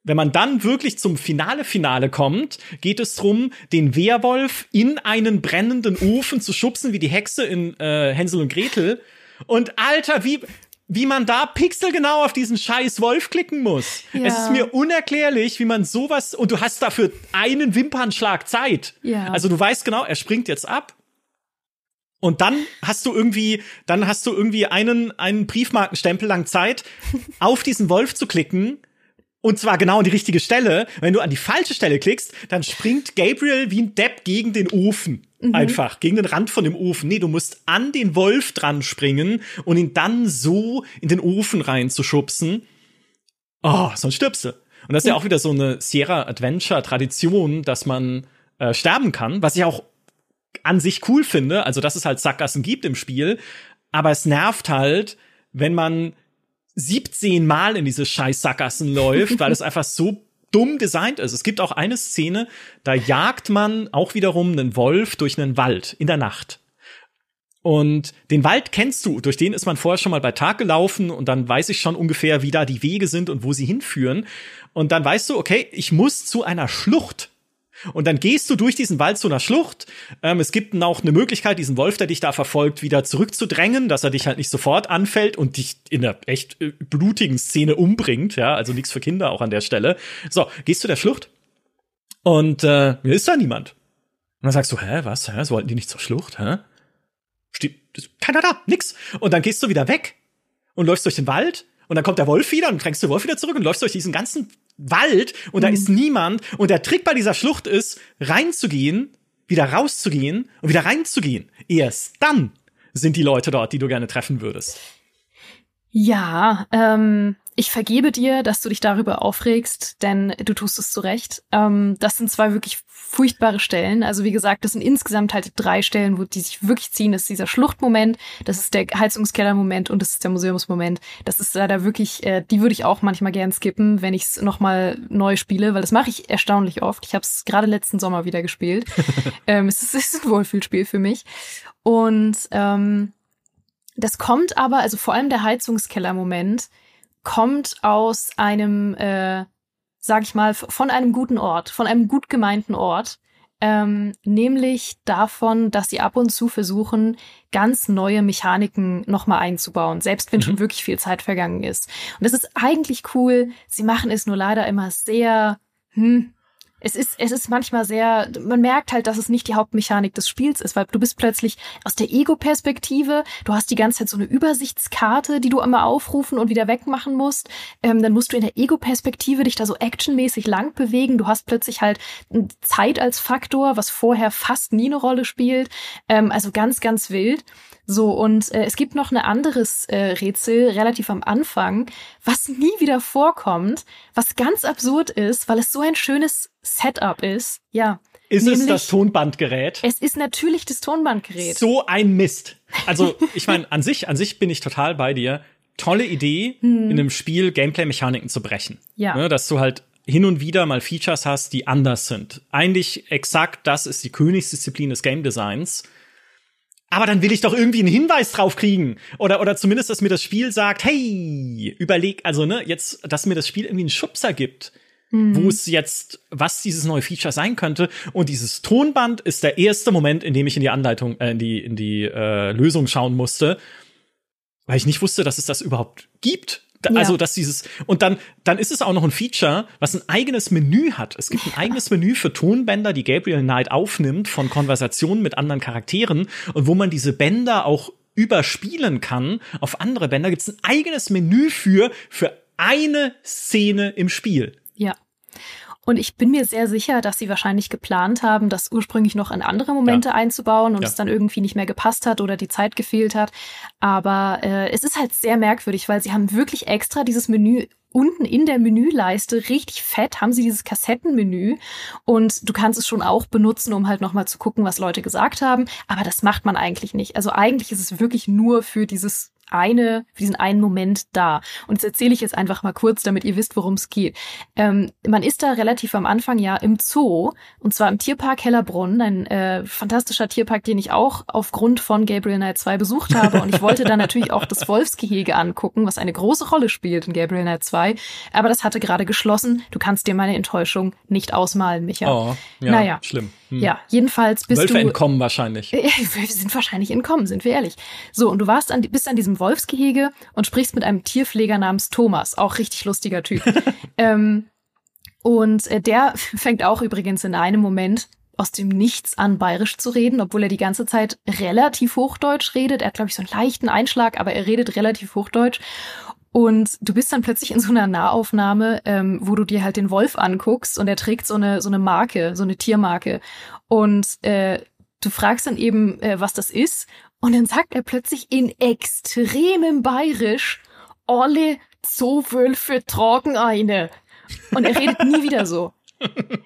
wenn man dann wirklich zum Finale-Finale kommt, geht es drum, den Werwolf in einen brennenden Ofen zu schubsen, wie die Hexe in äh, Hänsel und Gretel. Und Alter, wie, wie man da pixelgenau auf diesen scheiß Wolf klicken muss. Ja. Es ist mir unerklärlich, wie man sowas, und du hast dafür einen Wimpernschlag Zeit. Ja. Also du weißt genau, er springt jetzt ab. Und dann hast du irgendwie, dann hast du irgendwie einen, einen Briefmarkenstempel lang Zeit, auf diesen Wolf zu klicken und zwar genau an die richtige Stelle. Wenn du an die falsche Stelle klickst, dann springt Gabriel wie ein Depp gegen den Ofen. Mhm. Einfach, gegen den Rand von dem Ofen. Nee, du musst an den Wolf dran springen und ihn dann so in den Ofen reinzuschubsen. Oh, sonst stirbst du. Und das ist ja, auch wieder so eine Sierra Adventure Tradition, dass man äh, sterben kann, was ich auch an sich cool finde, also dass es halt Sackgassen gibt im Spiel, aber es nervt halt, wenn man 17 Mal in diese scheiß Sackgassen läuft, weil es einfach so dumm designt ist. Es gibt auch eine Szene, da jagt man auch wiederum einen Wolf durch einen Wald in der Nacht. Und den Wald kennst du, durch den ist man vorher schon mal bei Tag gelaufen und dann weiß ich schon ungefähr, wie da die Wege sind und wo sie hinführen. Und dann weißt du, okay, ich muss zu einer Schlucht. Und dann gehst du durch diesen Wald zu einer Schlucht. Ähm, es gibt auch eine Möglichkeit, diesen Wolf, der dich da verfolgt, wieder zurückzudrängen, dass er dich halt nicht sofort anfällt und dich in einer echt äh, blutigen Szene umbringt. Ja, also nichts für Kinder auch an der Stelle. So, gehst du der Schlucht und äh, ist da niemand. Und dann sagst du, hä, was, hä, so wollten die nicht zur Schlucht, hä? Steht keiner da, nix. Und dann gehst du wieder weg und läufst durch den Wald und dann kommt der Wolf wieder und drängst du Wolf wieder zurück und läufst durch diesen ganzen Wald und da mhm. ist niemand. Und der Trick bei dieser Schlucht ist, reinzugehen, wieder rauszugehen und wieder reinzugehen. Erst dann sind die Leute dort, die du gerne treffen würdest. Ja, ähm, ich vergebe dir, dass du dich darüber aufregst, denn du tust es zu Recht. Ähm, das sind zwei wirklich furchtbare Stellen. Also wie gesagt, das sind insgesamt halt drei Stellen, wo die sich wirklich ziehen. Das ist dieser Schluchtmoment, das ist der Heizungskellermoment und das ist der Museumsmoment. Das ist leider wirklich, äh, die würde ich auch manchmal gern skippen, wenn ich es nochmal neu spiele, weil das mache ich erstaunlich oft. Ich habe es gerade letzten Sommer wieder gespielt. ähm, es, ist, es ist ein Wohlfühlspiel für mich. Und ähm, das kommt aber, also vor allem der Heizungskellermoment, kommt aus einem äh, sag ich mal, von einem guten Ort, von einem gut gemeinten Ort, ähm, nämlich davon, dass sie ab und zu versuchen, ganz neue Mechaniken nochmal einzubauen, selbst wenn mhm. schon wirklich viel Zeit vergangen ist. Und das ist eigentlich cool. Sie machen es nur leider immer sehr, hm, es ist, es ist manchmal sehr, man merkt halt, dass es nicht die Hauptmechanik des Spiels ist, weil du bist plötzlich aus der Ego-Perspektive, du hast die ganze Zeit so eine Übersichtskarte, die du immer aufrufen und wieder wegmachen musst. Ähm, dann musst du in der Ego-Perspektive dich da so actionmäßig lang bewegen. Du hast plötzlich halt Zeit als Faktor, was vorher fast nie eine Rolle spielt. Ähm, also ganz, ganz wild. So, und äh, es gibt noch ein anderes äh, Rätsel relativ am Anfang, was nie wieder vorkommt, was ganz absurd ist, weil es so ein schönes Setup ist. Ja. Ist Nämlich, es das Tonbandgerät? Es ist natürlich das Tonbandgerät. So ein Mist. Also, ich meine, an sich, an sich bin ich total bei dir. Tolle Idee, hm. in einem Spiel Gameplay-Mechaniken zu brechen. Ja. Ne, dass du halt hin und wieder mal Features hast, die anders sind. Eigentlich exakt das ist die Königsdisziplin des Game Designs aber dann will ich doch irgendwie einen Hinweis drauf kriegen. Oder, oder zumindest, dass mir das Spiel sagt, hey, überleg, also, ne, jetzt, dass mir das Spiel irgendwie einen Schubser gibt. Mhm. Wo es jetzt, was dieses neue Feature sein könnte. Und dieses Tonband ist der erste Moment, in dem ich in die Anleitung, äh, in die, in die äh, Lösung schauen musste. Weil ich nicht wusste, dass es das überhaupt gibt. Ja. Also, dass dieses, und dann, dann ist es auch noch ein Feature, was ein eigenes Menü hat. Es gibt ein eigenes Menü für Tonbänder, die Gabriel Knight aufnimmt von Konversationen mit anderen Charakteren und wo man diese Bänder auch überspielen kann auf andere Bänder. Gibt es ein eigenes Menü für, für eine Szene im Spiel. Ja. Und ich bin mir sehr sicher, dass sie wahrscheinlich geplant haben, das ursprünglich noch in andere Momente ja. einzubauen und ja. es dann irgendwie nicht mehr gepasst hat oder die Zeit gefehlt hat. Aber äh, es ist halt sehr merkwürdig, weil sie haben wirklich extra dieses Menü unten in der Menüleiste richtig fett haben sie dieses Kassettenmenü und du kannst es schon auch benutzen, um halt nochmal zu gucken, was Leute gesagt haben. Aber das macht man eigentlich nicht. Also eigentlich ist es wirklich nur für dieses eine, für diesen einen Moment da. Und das erzähle ich jetzt einfach mal kurz, damit ihr wisst, worum es geht. Ähm, man ist da relativ am Anfang ja im Zoo, und zwar im Tierpark Hellerbrunn, ein äh, fantastischer Tierpark, den ich auch aufgrund von Gabriel Knight 2 besucht habe. Und ich wollte da natürlich auch das Wolfsgehege angucken, was eine große Rolle spielt in Gabriel Knight 2. Aber das hatte gerade geschlossen. Du kannst dir meine Enttäuschung nicht ausmalen, Micha. Oh, ja, naja. schlimm. Hm. Ja, jedenfalls bist Wölfe du. entkommen wahrscheinlich. wir sind wahrscheinlich entkommen, sind wir ehrlich. So, und du warst an, bist an diesem Wolfsgehege und sprichst mit einem Tierpfleger namens Thomas, auch richtig lustiger Typ. ähm, und äh, der fängt auch übrigens in einem Moment aus dem Nichts an bayerisch zu reden, obwohl er die ganze Zeit relativ Hochdeutsch redet. Er hat, glaube ich, so einen leichten Einschlag, aber er redet relativ Hochdeutsch. Und du bist dann plötzlich in so einer Nahaufnahme, ähm, wo du dir halt den Wolf anguckst und er trägt so eine, so eine Marke, so eine Tiermarke. Und äh, du fragst dann eben, äh, was das ist. Und dann sagt er plötzlich in extremem Bayerisch, alle Zoowölfe tragen eine. Und er redet nie wieder so.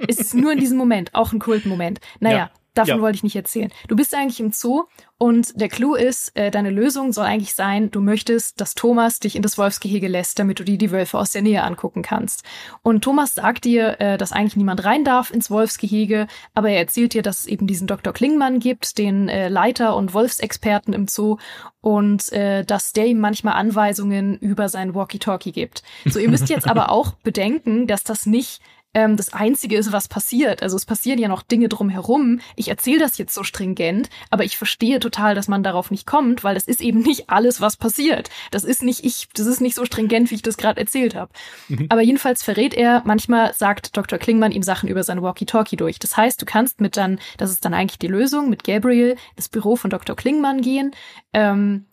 Es ist nur in diesem Moment, auch ein Kultmoment. Naja, ja. Davon ja. wollte ich nicht erzählen. Du bist eigentlich im Zoo und der Clou ist, äh, deine Lösung soll eigentlich sein, du möchtest, dass Thomas dich in das Wolfsgehege lässt, damit du dir die Wölfe aus der Nähe angucken kannst. Und Thomas sagt dir, äh, dass eigentlich niemand rein darf ins Wolfsgehege, aber er erzählt dir, dass es eben diesen Dr. Klingmann gibt, den äh, Leiter und Wolfsexperten im Zoo und äh, dass der ihm manchmal Anweisungen über sein Walkie-Talkie gibt. So, ihr müsst jetzt aber auch bedenken, dass das nicht ähm, das Einzige ist, was passiert. Also es passieren ja noch Dinge drumherum. Ich erzähle das jetzt so stringent, aber ich verstehe total, dass man darauf nicht kommt, weil das ist eben nicht alles, was passiert. Das ist nicht ich, das ist nicht so stringent, wie ich das gerade erzählt habe. Mhm. Aber jedenfalls verrät er, manchmal sagt Dr. Klingmann ihm Sachen über sein Walkie-Talkie durch. Das heißt, du kannst mit dann, das ist dann eigentlich die Lösung, mit Gabriel das Büro von Dr. Klingmann gehen. Ähm,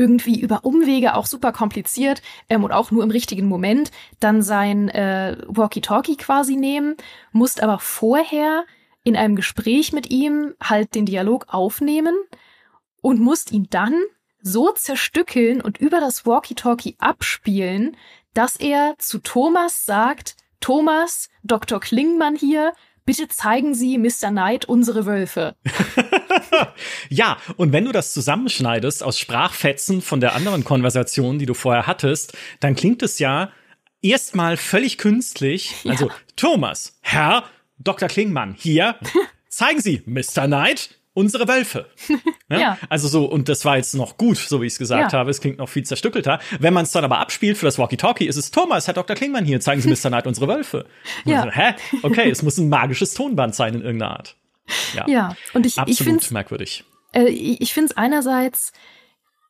irgendwie über Umwege auch super kompliziert ähm, und auch nur im richtigen Moment dann sein äh, Walkie-Talkie quasi nehmen, musst aber vorher in einem Gespräch mit ihm halt den Dialog aufnehmen und musst ihn dann so zerstückeln und über das Walkie-Talkie abspielen, dass er zu Thomas sagt, Thomas, Dr. Klingmann hier, bitte zeigen Sie Mr. Knight unsere Wölfe. ja, und wenn du das zusammenschneidest aus Sprachfetzen von der anderen Konversation, die du vorher hattest, dann klingt es ja erstmal völlig künstlich. Ja. Also, Thomas, Herr Dr. Klingmann, hier, zeigen Sie Mr. Knight unsere Wölfe. Ja? ja? Also so, und das war jetzt noch gut, so wie ich es gesagt ja. habe. Es klingt noch viel zerstückelter. Wenn man es dann aber abspielt für das Walkie-Talkie, ist es Thomas, Herr Dr. Klingmann hier, zeigen Sie Mr. Knight unsere Wölfe. ja. So, hä? Okay, es muss ein magisches Tonband sein in irgendeiner Art. Ja, ja. und ich, Absolut ich finde merkwürdig. Äh, ich finde es einerseits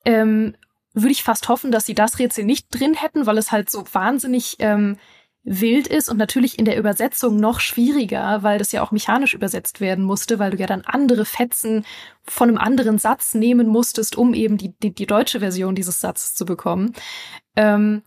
ähm, würde ich fast hoffen, dass sie das Rätsel nicht drin hätten, weil es halt so wahnsinnig ähm, wild ist und natürlich in der Übersetzung noch schwieriger, weil das ja auch mechanisch übersetzt werden musste, weil du ja dann andere Fetzen von einem anderen Satz nehmen musstest, um eben die, die, die deutsche Version dieses Satzes zu bekommen. Ähm,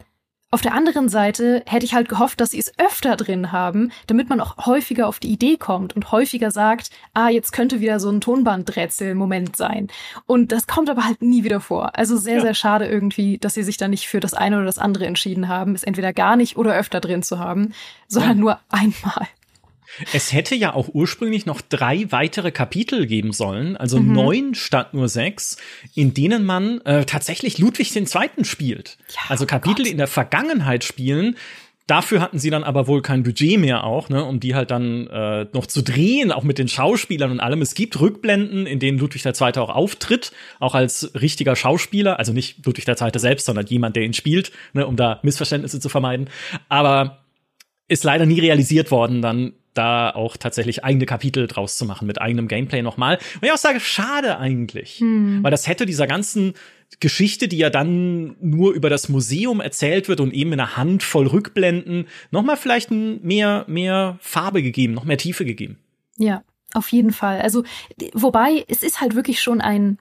auf der anderen Seite hätte ich halt gehofft, dass sie es öfter drin haben, damit man auch häufiger auf die Idee kommt und häufiger sagt, ah, jetzt könnte wieder so ein Tonbandrätsel-Moment sein. Und das kommt aber halt nie wieder vor. Also sehr, ja. sehr schade irgendwie, dass sie sich da nicht für das eine oder das andere entschieden haben, es entweder gar nicht oder öfter drin zu haben, sondern ja. nur einmal. Es hätte ja auch ursprünglich noch drei weitere Kapitel geben sollen, also mhm. neun statt nur sechs, in denen man äh, tatsächlich Ludwig II. spielt. Ja, also Kapitel oh in der Vergangenheit spielen. Dafür hatten sie dann aber wohl kein Budget mehr auch, ne, um die halt dann äh, noch zu drehen, auch mit den Schauspielern und allem. Es gibt Rückblenden, in denen Ludwig II. auch auftritt, auch als richtiger Schauspieler, also nicht Ludwig II. selbst, sondern jemand, der ihn spielt, ne, um da Missverständnisse zu vermeiden. Aber ist leider nie realisiert worden dann da auch tatsächlich eigene Kapitel draus zu machen mit eigenem Gameplay nochmal. Und ich auch sage, schade eigentlich. Hm. Weil das hätte dieser ganzen Geschichte, die ja dann nur über das Museum erzählt wird und eben in einer Handvoll Rückblenden, nochmal vielleicht mehr, mehr Farbe gegeben, noch mehr Tiefe gegeben. Ja, auf jeden Fall. Also, wobei, es ist halt wirklich schon ein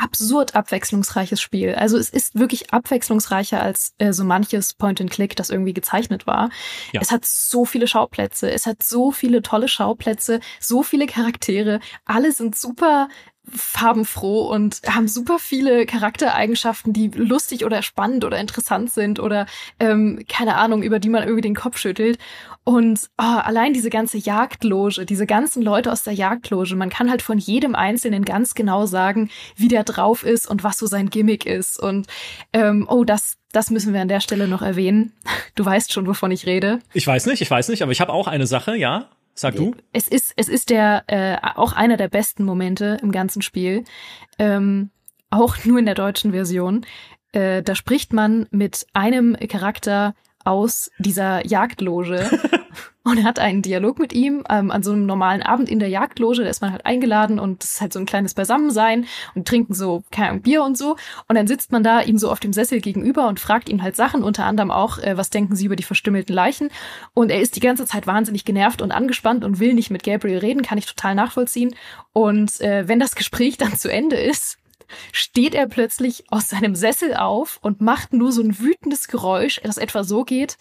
absurd abwechslungsreiches Spiel. Also es ist wirklich abwechslungsreicher als äh, so manches Point-and-Click, das irgendwie gezeichnet war. Ja. Es hat so viele Schauplätze, es hat so viele tolle Schauplätze, so viele Charaktere. Alle sind super farbenfroh und haben super viele Charaktereigenschaften, die lustig oder spannend oder interessant sind oder ähm, keine Ahnung, über die man irgendwie den Kopf schüttelt. Und oh, allein diese ganze Jagdloge, diese ganzen Leute aus der Jagdloge, man kann halt von jedem Einzelnen ganz genau sagen, wie der drauf ist und was so sein Gimmick ist. Und ähm, oh, das, das müssen wir an der Stelle noch erwähnen. Du weißt schon, wovon ich rede. Ich weiß nicht, ich weiß nicht, aber ich habe auch eine Sache, ja. Sag du? Es ist, es ist der äh, auch einer der besten Momente im ganzen Spiel. Ähm, auch nur in der deutschen Version. Äh, da spricht man mit einem Charakter aus dieser Jagdloge und hat einen Dialog mit ihm ähm, an so einem normalen Abend in der Jagdloge. Da ist man halt eingeladen und es ist halt so ein kleines Beisammensein und trinken so Ahnung, Bier und so. Und dann sitzt man da ihm so auf dem Sessel gegenüber und fragt ihn halt Sachen, unter anderem auch, äh, was denken Sie über die verstümmelten Leichen? Und er ist die ganze Zeit wahnsinnig genervt und angespannt und will nicht mit Gabriel reden, kann ich total nachvollziehen. Und äh, wenn das Gespräch dann zu Ende ist, steht er plötzlich aus seinem Sessel auf und macht nur so ein wütendes Geräusch, das etwa so geht.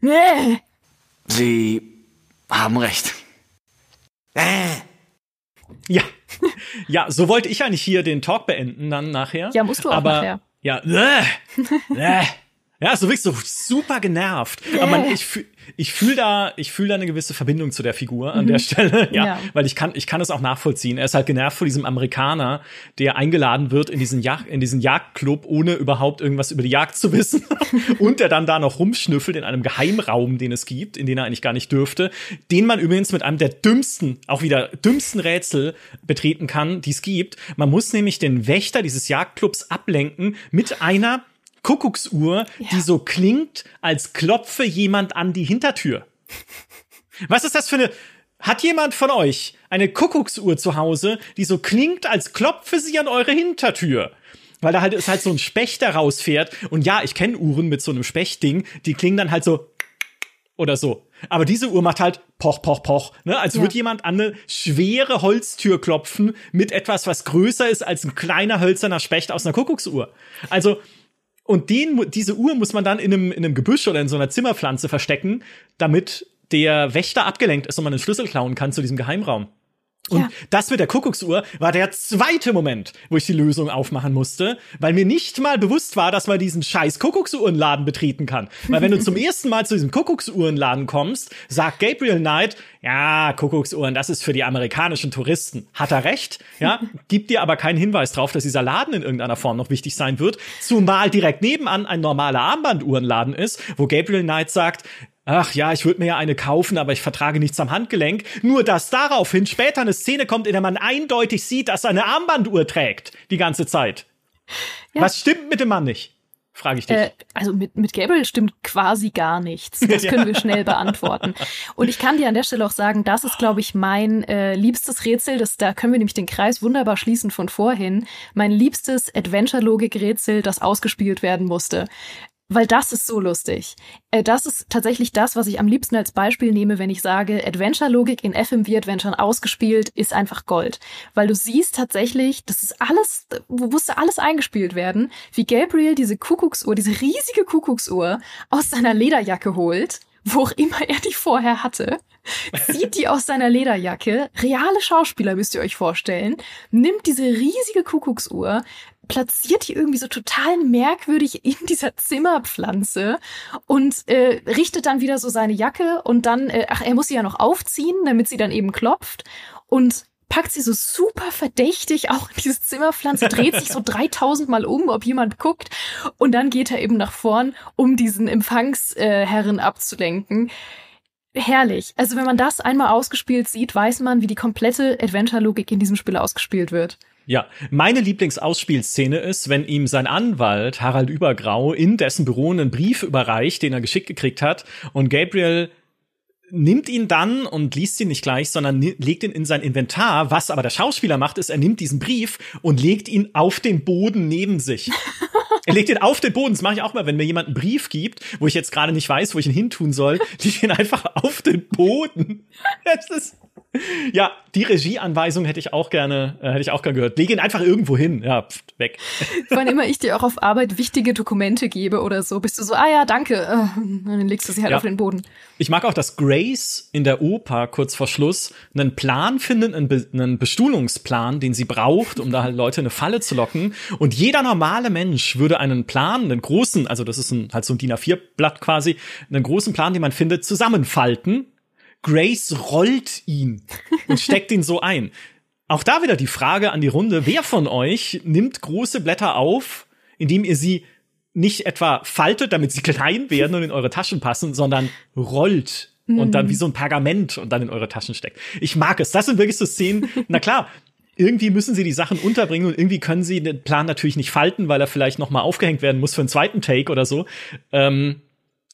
Nee. Sie haben recht. Äh. Ja. Ja, so wollte ich eigentlich hier den Talk beenden dann nachher. Ja, musst du auch Aber, nachher. Ja, äh, äh. Ja, so wirklich so super genervt. Yeah. Aber man, ich, ich fühle da, ich fühle da eine gewisse Verbindung zu der Figur an mhm. der Stelle, ja, ja, weil ich kann, ich kann es auch nachvollziehen. Er ist halt genervt vor diesem Amerikaner, der eingeladen wird in diesen Jagd, in diesen Jagdclub, ohne überhaupt irgendwas über die Jagd zu wissen und der dann da noch rumschnüffelt in einem Geheimraum, den es gibt, in den er eigentlich gar nicht dürfte, den man übrigens mit einem der dümmsten, auch wieder dümmsten Rätsel betreten kann, die es gibt. Man muss nämlich den Wächter dieses Jagdclubs ablenken mit einer Kuckucksuhr, ja. die so klingt, als klopfe jemand an die Hintertür. Was ist das für eine. Hat jemand von euch eine Kuckucksuhr zu Hause, die so klingt, als klopfe sie an eure Hintertür? Weil da halt ist halt so ein Specht, der rausfährt. Und ja, ich kenne Uhren mit so einem Spechtding, die klingen dann halt so oder so. Aber diese Uhr macht halt poch, poch, poch. Ne? Also ja. wird jemand an eine schwere Holztür klopfen mit etwas, was größer ist als ein kleiner hölzerner Specht aus einer Kuckucksuhr. Also und den, diese Uhr muss man dann in einem, in einem Gebüsch oder in so einer Zimmerpflanze verstecken, damit der Wächter abgelenkt ist und man den Schlüssel klauen kann zu diesem Geheimraum. Und Ja. das mit der Kuckucksuhr war der zweite Moment, wo ich die Lösung aufmachen musste, weil mir nicht mal bewusst war, dass man diesen scheiß Kuckucksuhrenladen betreten kann. Weil wenn du zum ersten Mal zu diesem Kuckucksuhrenladen kommst, sagt Gabriel Knight, ja, Kuckucksuhren, das ist für die amerikanischen Touristen. Hat er recht? Ja, gibt dir aber keinen Hinweis drauf, dass dieser Laden in irgendeiner Form noch wichtig sein wird. Zumal direkt nebenan ein normaler Armbanduhrenladen ist, wo Gabriel Knight sagt, Ach ja, ich würde mir ja eine kaufen, aber ich vertrage nichts am Handgelenk. Nur dass daraufhin später eine Szene kommt, in der man eindeutig sieht, dass er eine Armbanduhr trägt. Die ganze Zeit. Was stimmt mit dem Mann nicht? Frage ich dich. Äh, also mit, mit Gabriel stimmt quasi gar nichts. Das können wir schnell beantworten. Und ich kann dir an der Stelle auch sagen, das ist, glaube ich, mein äh, liebstes Rätsel. Das, da können wir nämlich den Kreis wunderbar schließen von vorhin. Mein liebstes Adventure-Logik-Rätsel, das ausgespielt werden musste. Weil das ist so lustig. Äh, das ist tatsächlich das, was ich am liebsten als Beispiel nehme, wenn ich sage, Adventure-Logik in FMV-Adventuren ausgespielt ist einfach Gold. Weil du siehst tatsächlich, das ist alles, musste alles eingespielt werden, wie Gabriel diese Kuckucksuhr, diese riesige Kuckucksuhr aus seiner Lederjacke holt, wo auch immer er die vorher hatte, zieht die aus seiner Lederjacke, reale Schauspieler müsst ihr euch vorstellen, nimmt diese riesige Kuckucksuhr, platziert die irgendwie so total merkwürdig in dieser Zimmerpflanze und äh, richtet dann wieder so seine Jacke und dann, äh, ach, er muss sie ja noch aufziehen, damit sie dann eben klopft und packt sie so super verdächtig auch in diese Zimmerpflanze, dreht sich so 3000 Mal um, ob jemand guckt und dann geht er eben nach vorn, um diesen Empfangsherren abzulenken. Herrlich. Also wenn man das einmal ausgespielt sieht, weiß man, wie die komplette Adventure-Logik in diesem Spiel ausgespielt wird. Ja, meine Lieblingsausspielszene ist, wenn ihm sein Anwalt Harald Übergrau in dessen Büro einen Brief überreicht, den er geschickt gekriegt hat und Gabriel nimmt ihn dann und liest ihn nicht gleich, sondern legt ihn in sein Inventar. Was aber der Schauspieler macht, ist, er nimmt diesen Brief und legt ihn auf den Boden neben sich. er legt ihn auf den Boden. Das mache ich auch mal, wenn mir jemand einen Brief gibt, wo ich jetzt gerade nicht weiß, wo ich ihn hintun soll, leg ich ihn einfach auf den Boden. Das ist ja, die Regieanweisung hätte ich auch gerne, äh, hätte ich auch gerne gehört. Leg ihn einfach irgendwo hin. Ja, pft, weg. Wann immer ich dir auch auf Arbeit wichtige Dokumente gebe oder so, bist du so, ah ja, danke. Äh, dann legst du sie halt Ja. auf den Boden. Ich mag auch, dass Grace in der Oper kurz vor Schluss einen Plan findet, einen, Be einen Bestuhlungsplan, den sie braucht, um da halt Leute in eine Falle zu locken. Und jeder normale Mensch würde einen Plan, einen großen, also das ist ein, halt so ein DIN A4-Blatt quasi, einen großen Plan, den man findet, zusammenfalten. Grace rollt ihn und steckt ihn so ein. Auch da wieder die Frage an die Runde, wer von euch nimmt große Blätter auf, indem ihr sie nicht etwa faltet, damit sie klein werden und in eure Taschen passen, sondern rollt und dann wie so ein Pergament und dann in eure Taschen steckt. Ich mag es. Das sind wirklich so Szenen. Na klar, irgendwie müssen sie die Sachen unterbringen und irgendwie können sie den Plan natürlich nicht falten, weil er vielleicht noch mal aufgehängt werden muss für einen zweiten Take oder so. Ähm,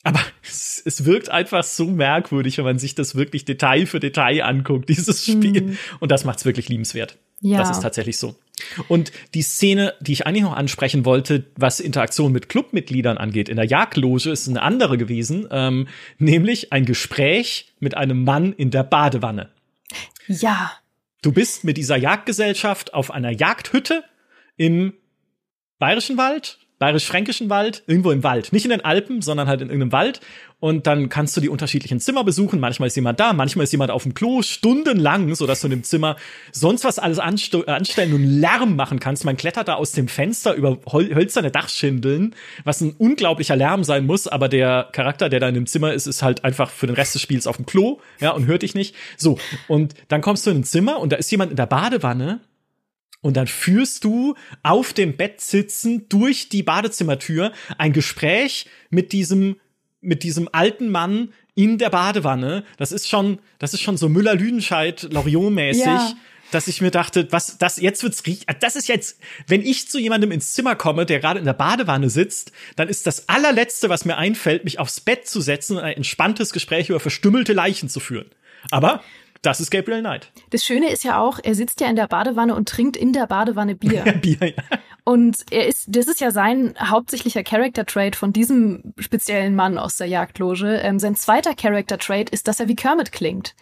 aber es, es wirkt einfach so merkwürdig, wenn man sich das wirklich Detail für Detail anguckt, dieses Spiel. Und das macht es wirklich liebenswert. Ja. Das ist tatsächlich so. Und die Szene, die ich eigentlich noch ansprechen wollte, was Interaktion mit Clubmitgliedern angeht, in der Jagdloge ist eine andere gewesen, ähm, nämlich ein Gespräch mit einem Mann in der Badewanne. Ja. Du bist mit dieser Jagdgesellschaft auf einer Jagdhütte im Bayerischen Wald, Bayerisch-Fränkischen Wald, irgendwo im Wald. Nicht in den Alpen, sondern halt in irgendeinem Wald. Und dann kannst du die unterschiedlichen Zimmer besuchen. Manchmal ist jemand da, manchmal ist jemand auf dem Klo, stundenlang, sodass du in dem Zimmer sonst was alles äh, anstellen und Lärm machen kannst. Man klettert da aus dem Fenster über hol hölzerne Dachschindeln, was ein unglaublicher Lärm sein muss. Aber der Charakter, der da in dem Zimmer ist, ist halt einfach für den Rest des Spiels auf dem Klo, ja, und hört dich nicht. So. Und dann kommst du in ein Zimmer und da ist jemand in der Badewanne und dann führst du auf dem Bett sitzen durch die Badezimmertür ein Gespräch mit diesem mit diesem alten Mann in der Badewanne. Das ist schon, das ist schon so Müller-Lüdenscheid, Loriot-mäßig. Ja. Dass ich mir dachte, was, das, jetzt wird's richtig, das ist jetzt, wenn ich zu jemandem ins Zimmer komme, der gerade in der Badewanne sitzt, dann ist das allerletzte, was mir einfällt, mich aufs Bett zu setzen und ein entspanntes Gespräch über verstümmelte Leichen zu führen. Aber das ist Gabriel Knight. Das Schöne ist ja auch, er sitzt ja in der Badewanne und trinkt in der Badewanne Bier. Bier, ja. Und er ist, das ist ja sein hauptsächlicher Character-Trait von diesem speziellen Mann aus der Jagdloge. Ähm, sein zweiter Character-Trait ist, dass er wie Kermit klingt.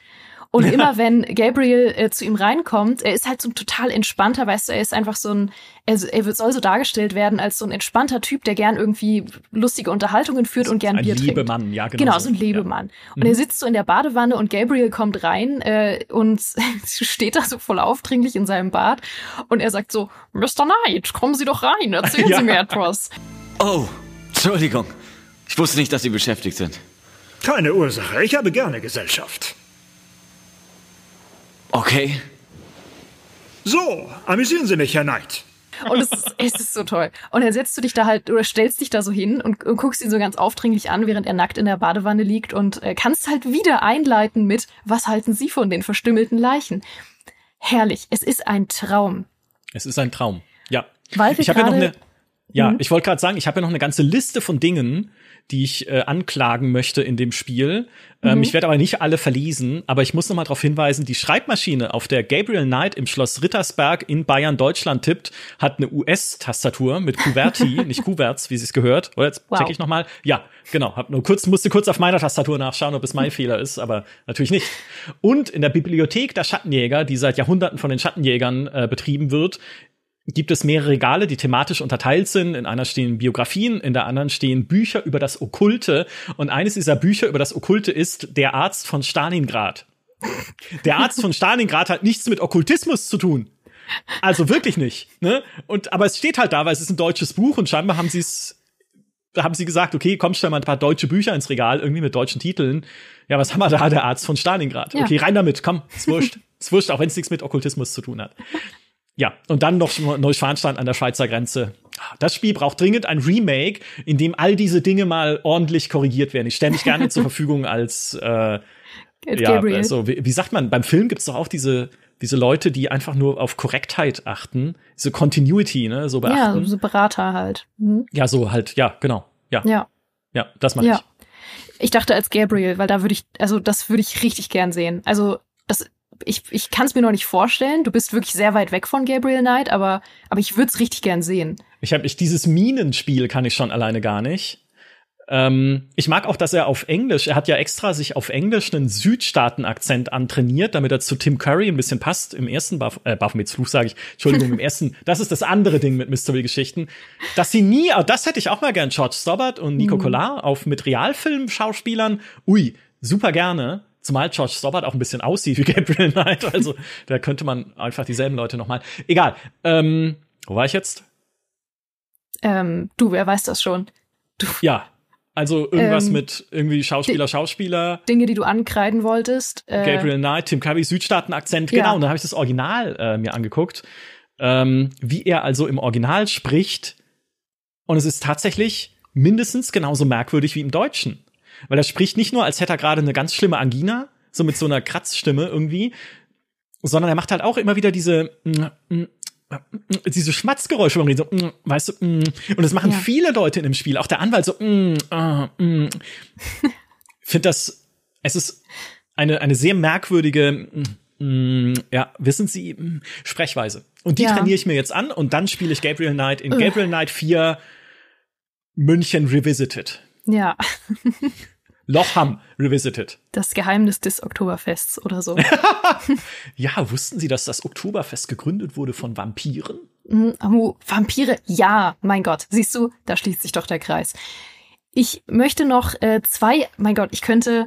Und immer wenn Gabriel äh, zu ihm reinkommt, er ist halt so ein total entspannter, weißt du, er ist einfach so ein, er, er soll so dargestellt werden als so ein entspannter Typ, der gern irgendwie lustige Unterhaltungen führt und gern ein Bier trinkt. Lebemann, ja, genau. Genau, so ein Lebemann. Ja. Und er sitzt so in der Badewanne und Gabriel kommt rein äh, und steht da so voll aufdringlich in seinem Bad und er sagt so, Mr. Knight, kommen Sie doch rein, erzählen Ja. Sie mir etwas. Oh, Entschuldigung. Ich wusste nicht, dass Sie beschäftigt sind. Keine Ursache, ich habe gerne Gesellschaft. Okay. So, amüsieren Sie mich, Herr Knight. Und es ist, es ist so toll. Und dann setzt du dich da halt oder stellst dich da so hin und, und guckst ihn so ganz aufdringlich an, während er nackt in der Badewanne liegt und äh, kannst halt wieder einleiten mit, was halten Sie von den verstümmelten Leichen? Herrlich. Es ist ein Traum. Es ist ein Traum. Ja. Weil wir ich habe ja noch gerade- eine. Ja, Mhm. ich wollte gerade sagen, ich habe ja noch eine ganze Liste von Dingen, die ich äh, anklagen möchte in dem Spiel. Ähm, Mhm. ich werde aber nicht alle verlesen, aber ich muss noch mal darauf hinweisen, die Schreibmaschine, auf der Gabriel Knight im Schloss Rittersberg in Bayern, Deutschland tippt, hat eine US-Tastatur mit QWERTY, nicht Kuverts, wie sie es gehört. Oder jetzt Wow. check ich noch mal. Ja, genau. Hab nur kurz, musste kurz auf meiner Tastatur nachschauen, ob es mein Fehler ist, aber natürlich nicht. Und in der Bibliothek der Schattenjäger, die seit Jahrhunderten von den Schattenjägern äh, betrieben wird, gibt es mehrere Regale, die thematisch unterteilt sind. In einer stehen Biografien, in der anderen stehen Bücher über das Okkulte. Und eines dieser Bücher über das Okkulte ist Der Arzt von Stalingrad. Der Arzt von Stalingrad hat nichts mit Okkultismus zu tun. Also wirklich nicht. Ne? Und aber es steht halt da, weil es ist ein deutsches Buch und scheinbar haben sie es, haben sie gesagt, okay, komm, stell mal ein paar deutsche Bücher ins Regal, irgendwie mit deutschen Titeln. Ja, was haben wir da? Der Arzt von Stalingrad. Ja. Okay, rein damit, komm, ist wurscht. ist wurscht, auch wenn es nichts mit Okkultismus zu tun hat. Ja, und dann noch Neuschwanstein an der Schweizer Grenze. Das Spiel braucht dringend ein Remake, in dem all diese Dinge mal ordentlich korrigiert werden. Ich stelle mich gerne zur Verfügung als äh, ja, Gabriel. also wie, wie sagt man, beim Film gibt's doch auch diese diese Leute, die einfach nur auf Korrektheit achten, diese Continuity, ne, so ja, beachten. so Berater halt. Mhm. Ja, so halt, ja, genau. Ja, ja, Ja. das meine Ja. ich. Ich dachte als Gabriel, weil da würde ich, also das würde ich richtig gern sehen. Also das, ich, ich kann es mir noch nicht vorstellen. Du bist wirklich sehr weit weg von Gabriel Knight, aber, aber ich würde es richtig gern sehen. Ich habe ich dieses Minenspiel kann ich schon alleine gar nicht. Ähm, ich mag auch, dass er auf Englisch, er hat ja extra sich auf Englisch einen Südstaaten-Akzent antrainiert, damit er zu Tim Curry ein bisschen passt. Im ersten Buff, äh, Baphomets Fluch sage ich, Entschuldigung, im ersten, das ist das andere Ding mit Mystery-Geschichten, dass sie nie, oh, das hätte ich auch mal gern, George Stobbart und Nico Collar auf mit Realfilm-Schauspielern, ui, super gerne. Zumal George Stobbart auch ein bisschen aussieht wie Gabriel Knight, also da könnte man einfach dieselben Leute noch mal. Egal. Ähm, wo war ich jetzt? Ähm, du, wer weiß das schon? Ja, also irgendwas Ähm, mit irgendwie Schauspieler, Schauspieler, Dinge, die du ankreiden wolltest. Äh, Gabriel Knight, Tim Curry, Südstaaten-Akzent, Ja. genau. Und dann habe ich das Original äh, mir angeguckt, ähm, wie er also im Original spricht. Und es ist tatsächlich mindestens genauso merkwürdig wie im Deutschen. Weil er spricht nicht nur, als hätte er gerade eine ganz schlimme Angina, so mit so einer Kratzstimme irgendwie, sondern er macht halt auch immer wieder diese diese Schmatzgeräusche beim Reden, so, weißt du, und das machen Ja. viele Leute in dem Spiel, auch der Anwalt so, mm, ah, mm. finde das, es ist eine, eine sehr merkwürdige, mm, ja, wissen Sie, Sprechweise. Und die Ja. trainiere ich mir jetzt an und dann spiele ich Gabriel Knight in Gabriel Knight 4 München Revisited. Ja, Lochham Revisited. das Geheimnis des Oktoberfests oder so. Ja, wussten Sie, dass das Oktoberfest gegründet wurde von Vampiren? Mhm, oh, Vampire, ja, mein Gott. Siehst du, da schließt sich doch der Kreis. Ich möchte noch äh, zwei, mein Gott, ich könnte,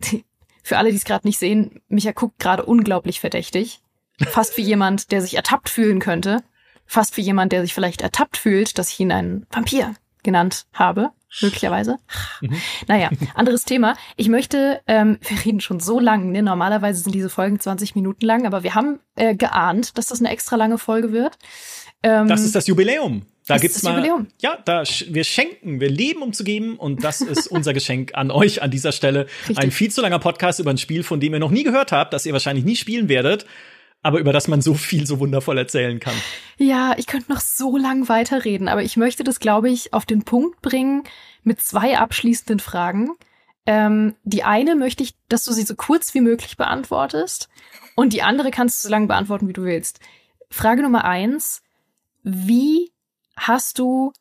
für alle, die es gerade nicht sehen, Micha guckt gerade unglaublich verdächtig. Fast wie jemand, der sich ertappt fühlen könnte. Fast wie jemand, der sich vielleicht ertappt fühlt, dass ich ihn einen Vampir genannt habe, möglicherweise. Naja, anderes Thema. Ich möchte, ähm, wir reden schon so lang, ne? normalerweise sind diese Folgen 20 Minuten lang, aber wir haben äh, geahnt, dass das eine extra lange Folge wird. Ähm, Das ist das Jubiläum. Da Das gibt's ist das mal, Jubiläum. ja, da wir schenken, wir leben, um zu geben, und das ist unser Geschenk an euch an dieser Stelle. Richtig. Ein viel zu langer Podcast über ein Spiel, von dem ihr noch nie gehört habt, das ihr wahrscheinlich nie spielen werdet, aber über das man so viel so wundervoll erzählen kann. Ja, ich könnte noch so lang weiterreden, aber ich möchte das, glaube ich, auf den Punkt bringen mit zwei abschließenden Fragen. Ähm, die eine möchte ich, dass du sie so kurz wie möglich beantwortest und die andere kannst du so lange beantworten, wie du willst. Frage Nummer eins. Wie hast du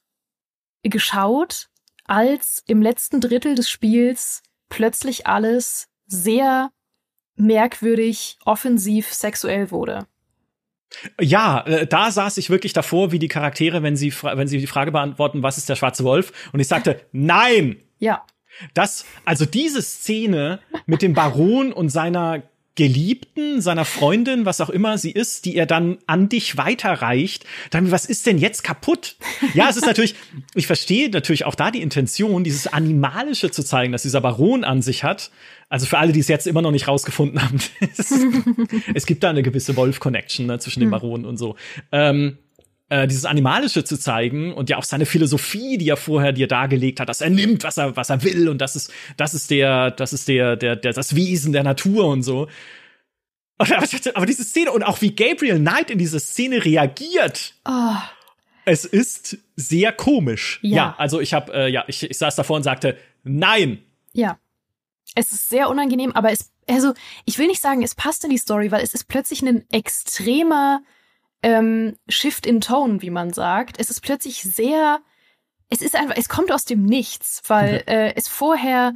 geschaut, als im letzten Drittel des Spiels plötzlich alles sehr merkwürdig offensiv sexuell wurde. Ja, äh, da saß ich wirklich davor, wie die Charaktere, wenn sie, wenn sie die Frage beantworten, was ist der schwarze Wolf? Und ich sagte, nein! Ja. Das, also diese Szene mit dem Baron und seiner Geliebten, seiner Freundin, was auch immer sie ist, die er dann an dich weiterreicht. Dann, was ist denn jetzt kaputt? Ja, es ist natürlich, ich verstehe natürlich auch da die Intention, dieses Animalische zu zeigen, dass dieser Baron an sich hat. Also für alle, die es jetzt immer noch nicht rausgefunden haben, es gibt da eine gewisse Wolf-Connection ne, zwischen dem Baron und so. Ähm, äh, dieses Animalische zu zeigen und ja auch seine Philosophie, die er vorher dir dargelegt hat, dass er nimmt, was er, was er will und das ist, das ist der, das ist der, der, der, das Wesen der Natur und so. Aber diese Szene und auch wie Gabriel Knight in diese Szene reagiert. Oh. Es ist sehr komisch. Ja. ja also ich habe, äh, ja, ich, ich saß davor und sagte, nein. Ja. Es ist sehr unangenehm, aber es, also ich will nicht sagen, es passt in die Story, weil es ist plötzlich ein extremer ähm, Shift in Tone, wie man sagt. Es ist plötzlich sehr, es ist einfach, es kommt aus dem Nichts, weil äh, es vorher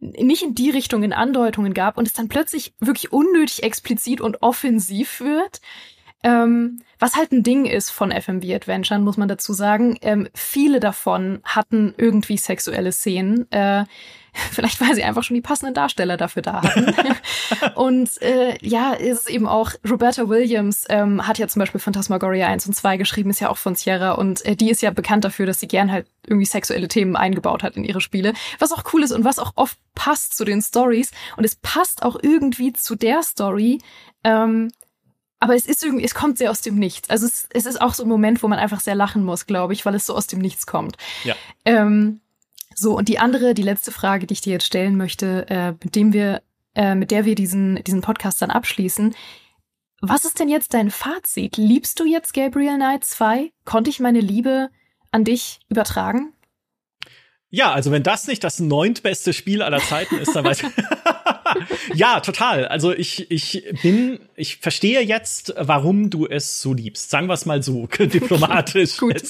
nicht in die Richtung in Andeutungen gab und es dann plötzlich wirklich unnötig explizit und offensiv wird. Ähm, was halt ein Ding ist von FMV Adventuren, muss man dazu sagen. Ähm, viele davon hatten irgendwie sexuelle Szenen. Äh, vielleicht weil sie einfach schon die passenden Darsteller dafür da hatten. und äh, ja, ist eben auch, Roberta Williams ähm, hat ja zum Beispiel Phantasmagoria 1 und 2 geschrieben, ist ja auch von Sierra und äh, die ist ja bekannt dafür, dass sie gern halt irgendwie sexuelle Themen eingebaut hat in ihre Spiele, was auch cool ist und was auch oft passt zu den Stories und es passt auch irgendwie zu der Story, ähm, aber es ist irgendwie, es kommt sehr aus dem Nichts. Also es, es ist auch so ein Moment, wo man einfach sehr lachen muss, glaube ich, weil es so aus dem Nichts kommt. Ja. Ähm, so, und die andere, die letzte Frage, die ich dir jetzt stellen möchte, äh, mit dem wir, äh, mit der wir diesen, diesen Podcast dann abschließen. Was ist denn jetzt dein Fazit? Liebst du jetzt Gabriel Knight 2? Konnte ich meine Liebe an dich übertragen? Ja, also wenn das nicht das neuntbeste Spiel aller Zeiten ist, dann weiß ich. ja, total. Also ich, ich bin, ich verstehe jetzt, warum du es so liebst. Sagen wir es mal so, diplomatisch. Gut.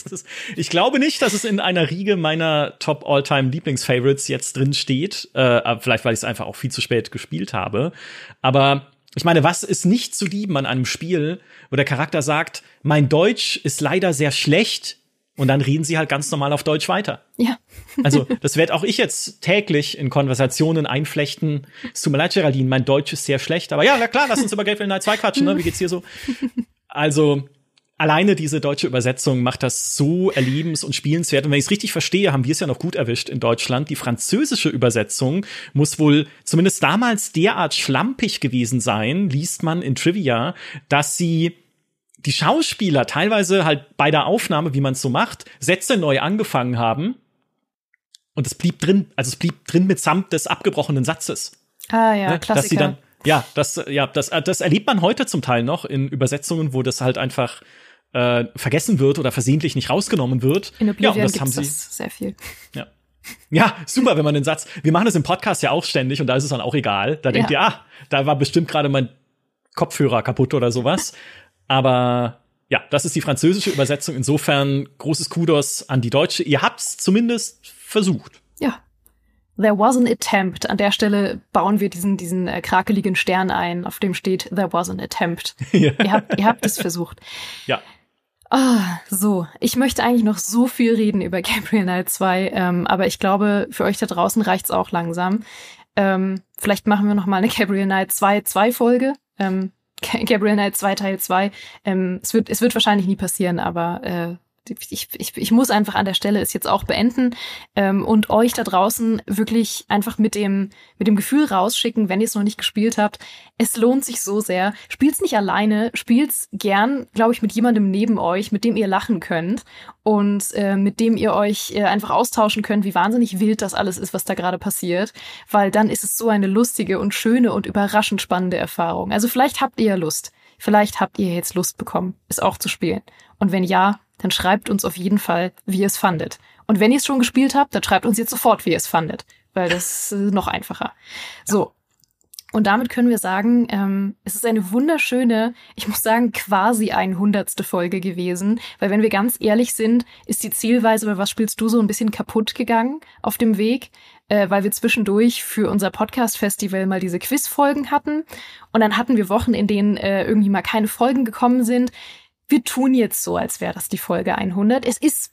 Ich glaube nicht, dass es in einer Riege meiner Top All-Time Lieblingsfavorites jetzt drin steht. Äh, vielleicht, weil ich es einfach auch viel zu spät gespielt habe. Aber ich meine, was ist nicht zu lieben an einem Spiel, wo der Charakter sagt, mein Deutsch ist leider sehr schlecht, und dann reden sie halt ganz normal auf Deutsch weiter. Ja. also, das werde auch ich jetzt täglich in Konversationen einflechten. Es tut mir leid, Geraldine, mein Deutsch ist sehr schlecht. Aber ja, na klar, lass uns über Gabriel Knight 2 quatschen, ne? Wie geht's hier so? Also, alleine diese deutsche Übersetzung macht das so erlebens- und spielenswert. Und wenn ich es richtig verstehe, haben wir es ja noch gut erwischt in Deutschland. Die französische Übersetzung muss wohl zumindest damals derart schlampig gewesen sein, liest man in Trivia, dass sie die Schauspieler teilweise halt bei der Aufnahme, wie man es so macht, Sätze neu angefangen haben. Und es blieb drin, also es blieb drin mitsamt des abgebrochenen Satzes. Ah ja, ne? Klassiker. Dass sie dann, ja, das, ja, das, das erlebt man heute zum Teil noch in Übersetzungen, wo das halt einfach äh, vergessen wird oder versehentlich nicht rausgenommen wird. In Oblivion ja, und das haben sie das sehr viel. Ja. Ja, super, wenn man den Satz, wir machen das im Podcast ja auch ständig und da ist es dann auch egal. Da denkt ihr, ah, da war bestimmt gerade mein Kopfhörer kaputt oder sowas. Aber ja, das ist die französische Übersetzung. Insofern großes Kudos an die deutsche. Ihr habt's zumindest versucht. Ja. There was an attempt. An der Stelle bauen wir diesen, diesen äh, krakeligen Stern ein, auf dem steht There was an attempt. ja. ihr, habt, ihr habt es versucht. Ja. Ah, so. Ich möchte eigentlich noch so viel reden über Gabriel Knight 2, ähm, aber ich glaube, für euch da draußen reicht's auch langsam. Ähm, vielleicht machen wir noch mal eine Gabriel Knight 2 2 Folge. Ähm, Gabriel Knight 2 Teil 2. Ähm, es, wird, es wird wahrscheinlich nie passieren, aber äh, ich, ich, ich muss einfach an der Stelle es jetzt auch beenden ähm, und euch da draußen wirklich einfach mit dem, mit dem Gefühl rausschicken, wenn ihr es noch nicht gespielt habt. Es lohnt sich so sehr. Spielt's nicht alleine, spielt's gern, glaube ich, mit jemandem neben euch, mit dem ihr lachen könnt und äh, mit dem ihr euch äh, einfach austauschen könnt, wie wahnsinnig wild das alles ist, was da gerade passiert. Weil dann ist es so eine lustige und schöne und überraschend spannende Erfahrung. Also vielleicht habt ihr ja Lust. Vielleicht habt ihr jetzt Lust bekommen, es auch zu spielen. Und wenn ja, dann schreibt uns auf jeden Fall, wie ihr es fandet. Und wenn ihr es schon gespielt habt, dann schreibt uns jetzt sofort, wie ihr es fandet, weil das ist noch einfacher. So. Und damit können wir sagen, ähm, es ist eine wunderschöne, ich muss sagen, quasi ein hundertste Folge gewesen. Weil wenn wir ganz ehrlich sind, ist die Zielweise, bei was spielst du so ein bisschen kaputt gegangen auf dem Weg, äh, weil wir zwischendurch für unser Podcast-Festival mal diese Quiz-Folgen hatten. Und dann hatten wir Wochen, in denen äh, irgendwie mal keine Folgen gekommen sind. Wir tun jetzt so, als wäre das die Folge 100. Es ist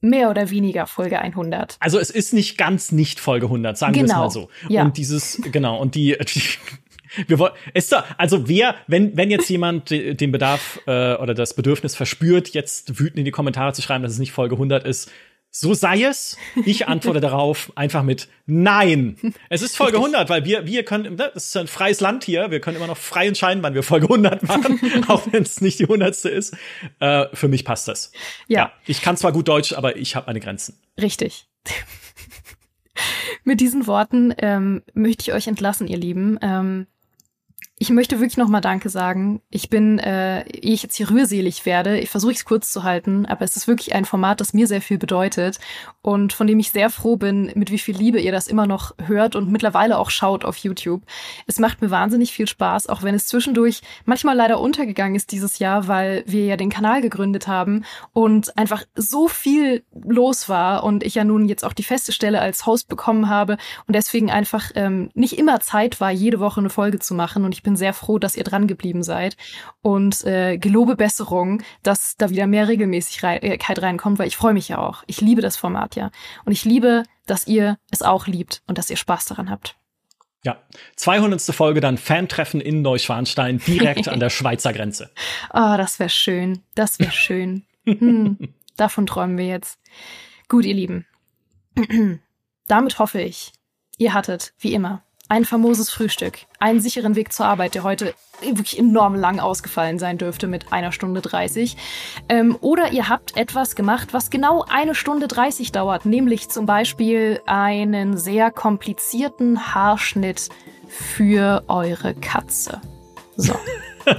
mehr oder weniger Folge 100. Also es ist nicht ganz nicht Folge 100, sagen wir es Genau. mal so. Ja. Und dieses, genau, und die, die wir wollen, ist da, also wer, wenn, wenn jetzt jemand de- den Bedarf äh, oder das Bedürfnis verspürt, jetzt wütend in die Kommentare zu schreiben, dass es nicht Folge 100 ist, so sei es. Ich antworte darauf einfach mit Nein. Es ist Folge 100, weil wir, wir können, ne, das ist ein freies Land hier, wir können immer noch frei entscheiden, wann wir Folge 100 machen, auch wenn es nicht die 100. ist. Äh, für mich passt das. Ja. Ich kann zwar gut Deutsch, aber ich habe meine Grenzen. Richtig. Mit diesen Worten ähm, möchte ich euch entlassen, ihr Lieben. Ähm, ich möchte wirklich nochmal Danke sagen. Ich bin, äh, ehe ich jetzt hier rührselig werde, ich versuche es kurz zu halten, aber es ist wirklich ein Format, das mir sehr viel bedeutet und von dem ich sehr froh bin, mit wie viel Liebe ihr das immer noch hört und mittlerweile auch schaut auf YouTube. Es macht mir wahnsinnig viel Spaß, auch wenn es zwischendurch manchmal leider untergegangen ist dieses Jahr, weil wir ja den Kanal gegründet haben und einfach so viel los war und ich ja nun jetzt auch die feste Stelle als Host bekommen habe und deswegen einfach ähm, nicht immer Zeit war, jede Woche eine Folge zu machen und ich bin sehr froh, dass ihr dran geblieben seid und äh, gelobe Besserung, dass da wieder mehr Regelmäßigkeit reinkommt, weil ich freue mich ja auch. Ich liebe das Format ja und ich liebe, dass ihr es auch liebt und dass ihr Spaß daran habt. Ja, 200. Folge dann Fantreffen in Neuschwanstein, direkt an der Schweizer Grenze. Ah, das wäre schön. Das wäre schön. Hm, davon träumen wir jetzt. Gut, ihr Lieben. Damit hoffe ich, ihr hattet, wie immer, ein famoses Frühstück, einen sicheren Weg zur Arbeit, der heute wirklich enorm lang ausgefallen sein dürfte mit einer Stunde 30. Ähm, oder ihr habt etwas gemacht, was genau eine Stunde 30 dauert, nämlich zum Beispiel einen sehr komplizierten Haarschnitt für eure Katze. So.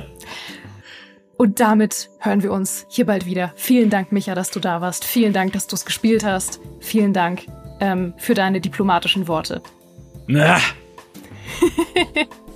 Und damit hören wir uns hier bald wieder. Vielen Dank, Micha, dass du da warst. Vielen Dank, dass du es gespielt hast. Vielen Dank ähm, für deine diplomatischen Worte. Na, ¡He!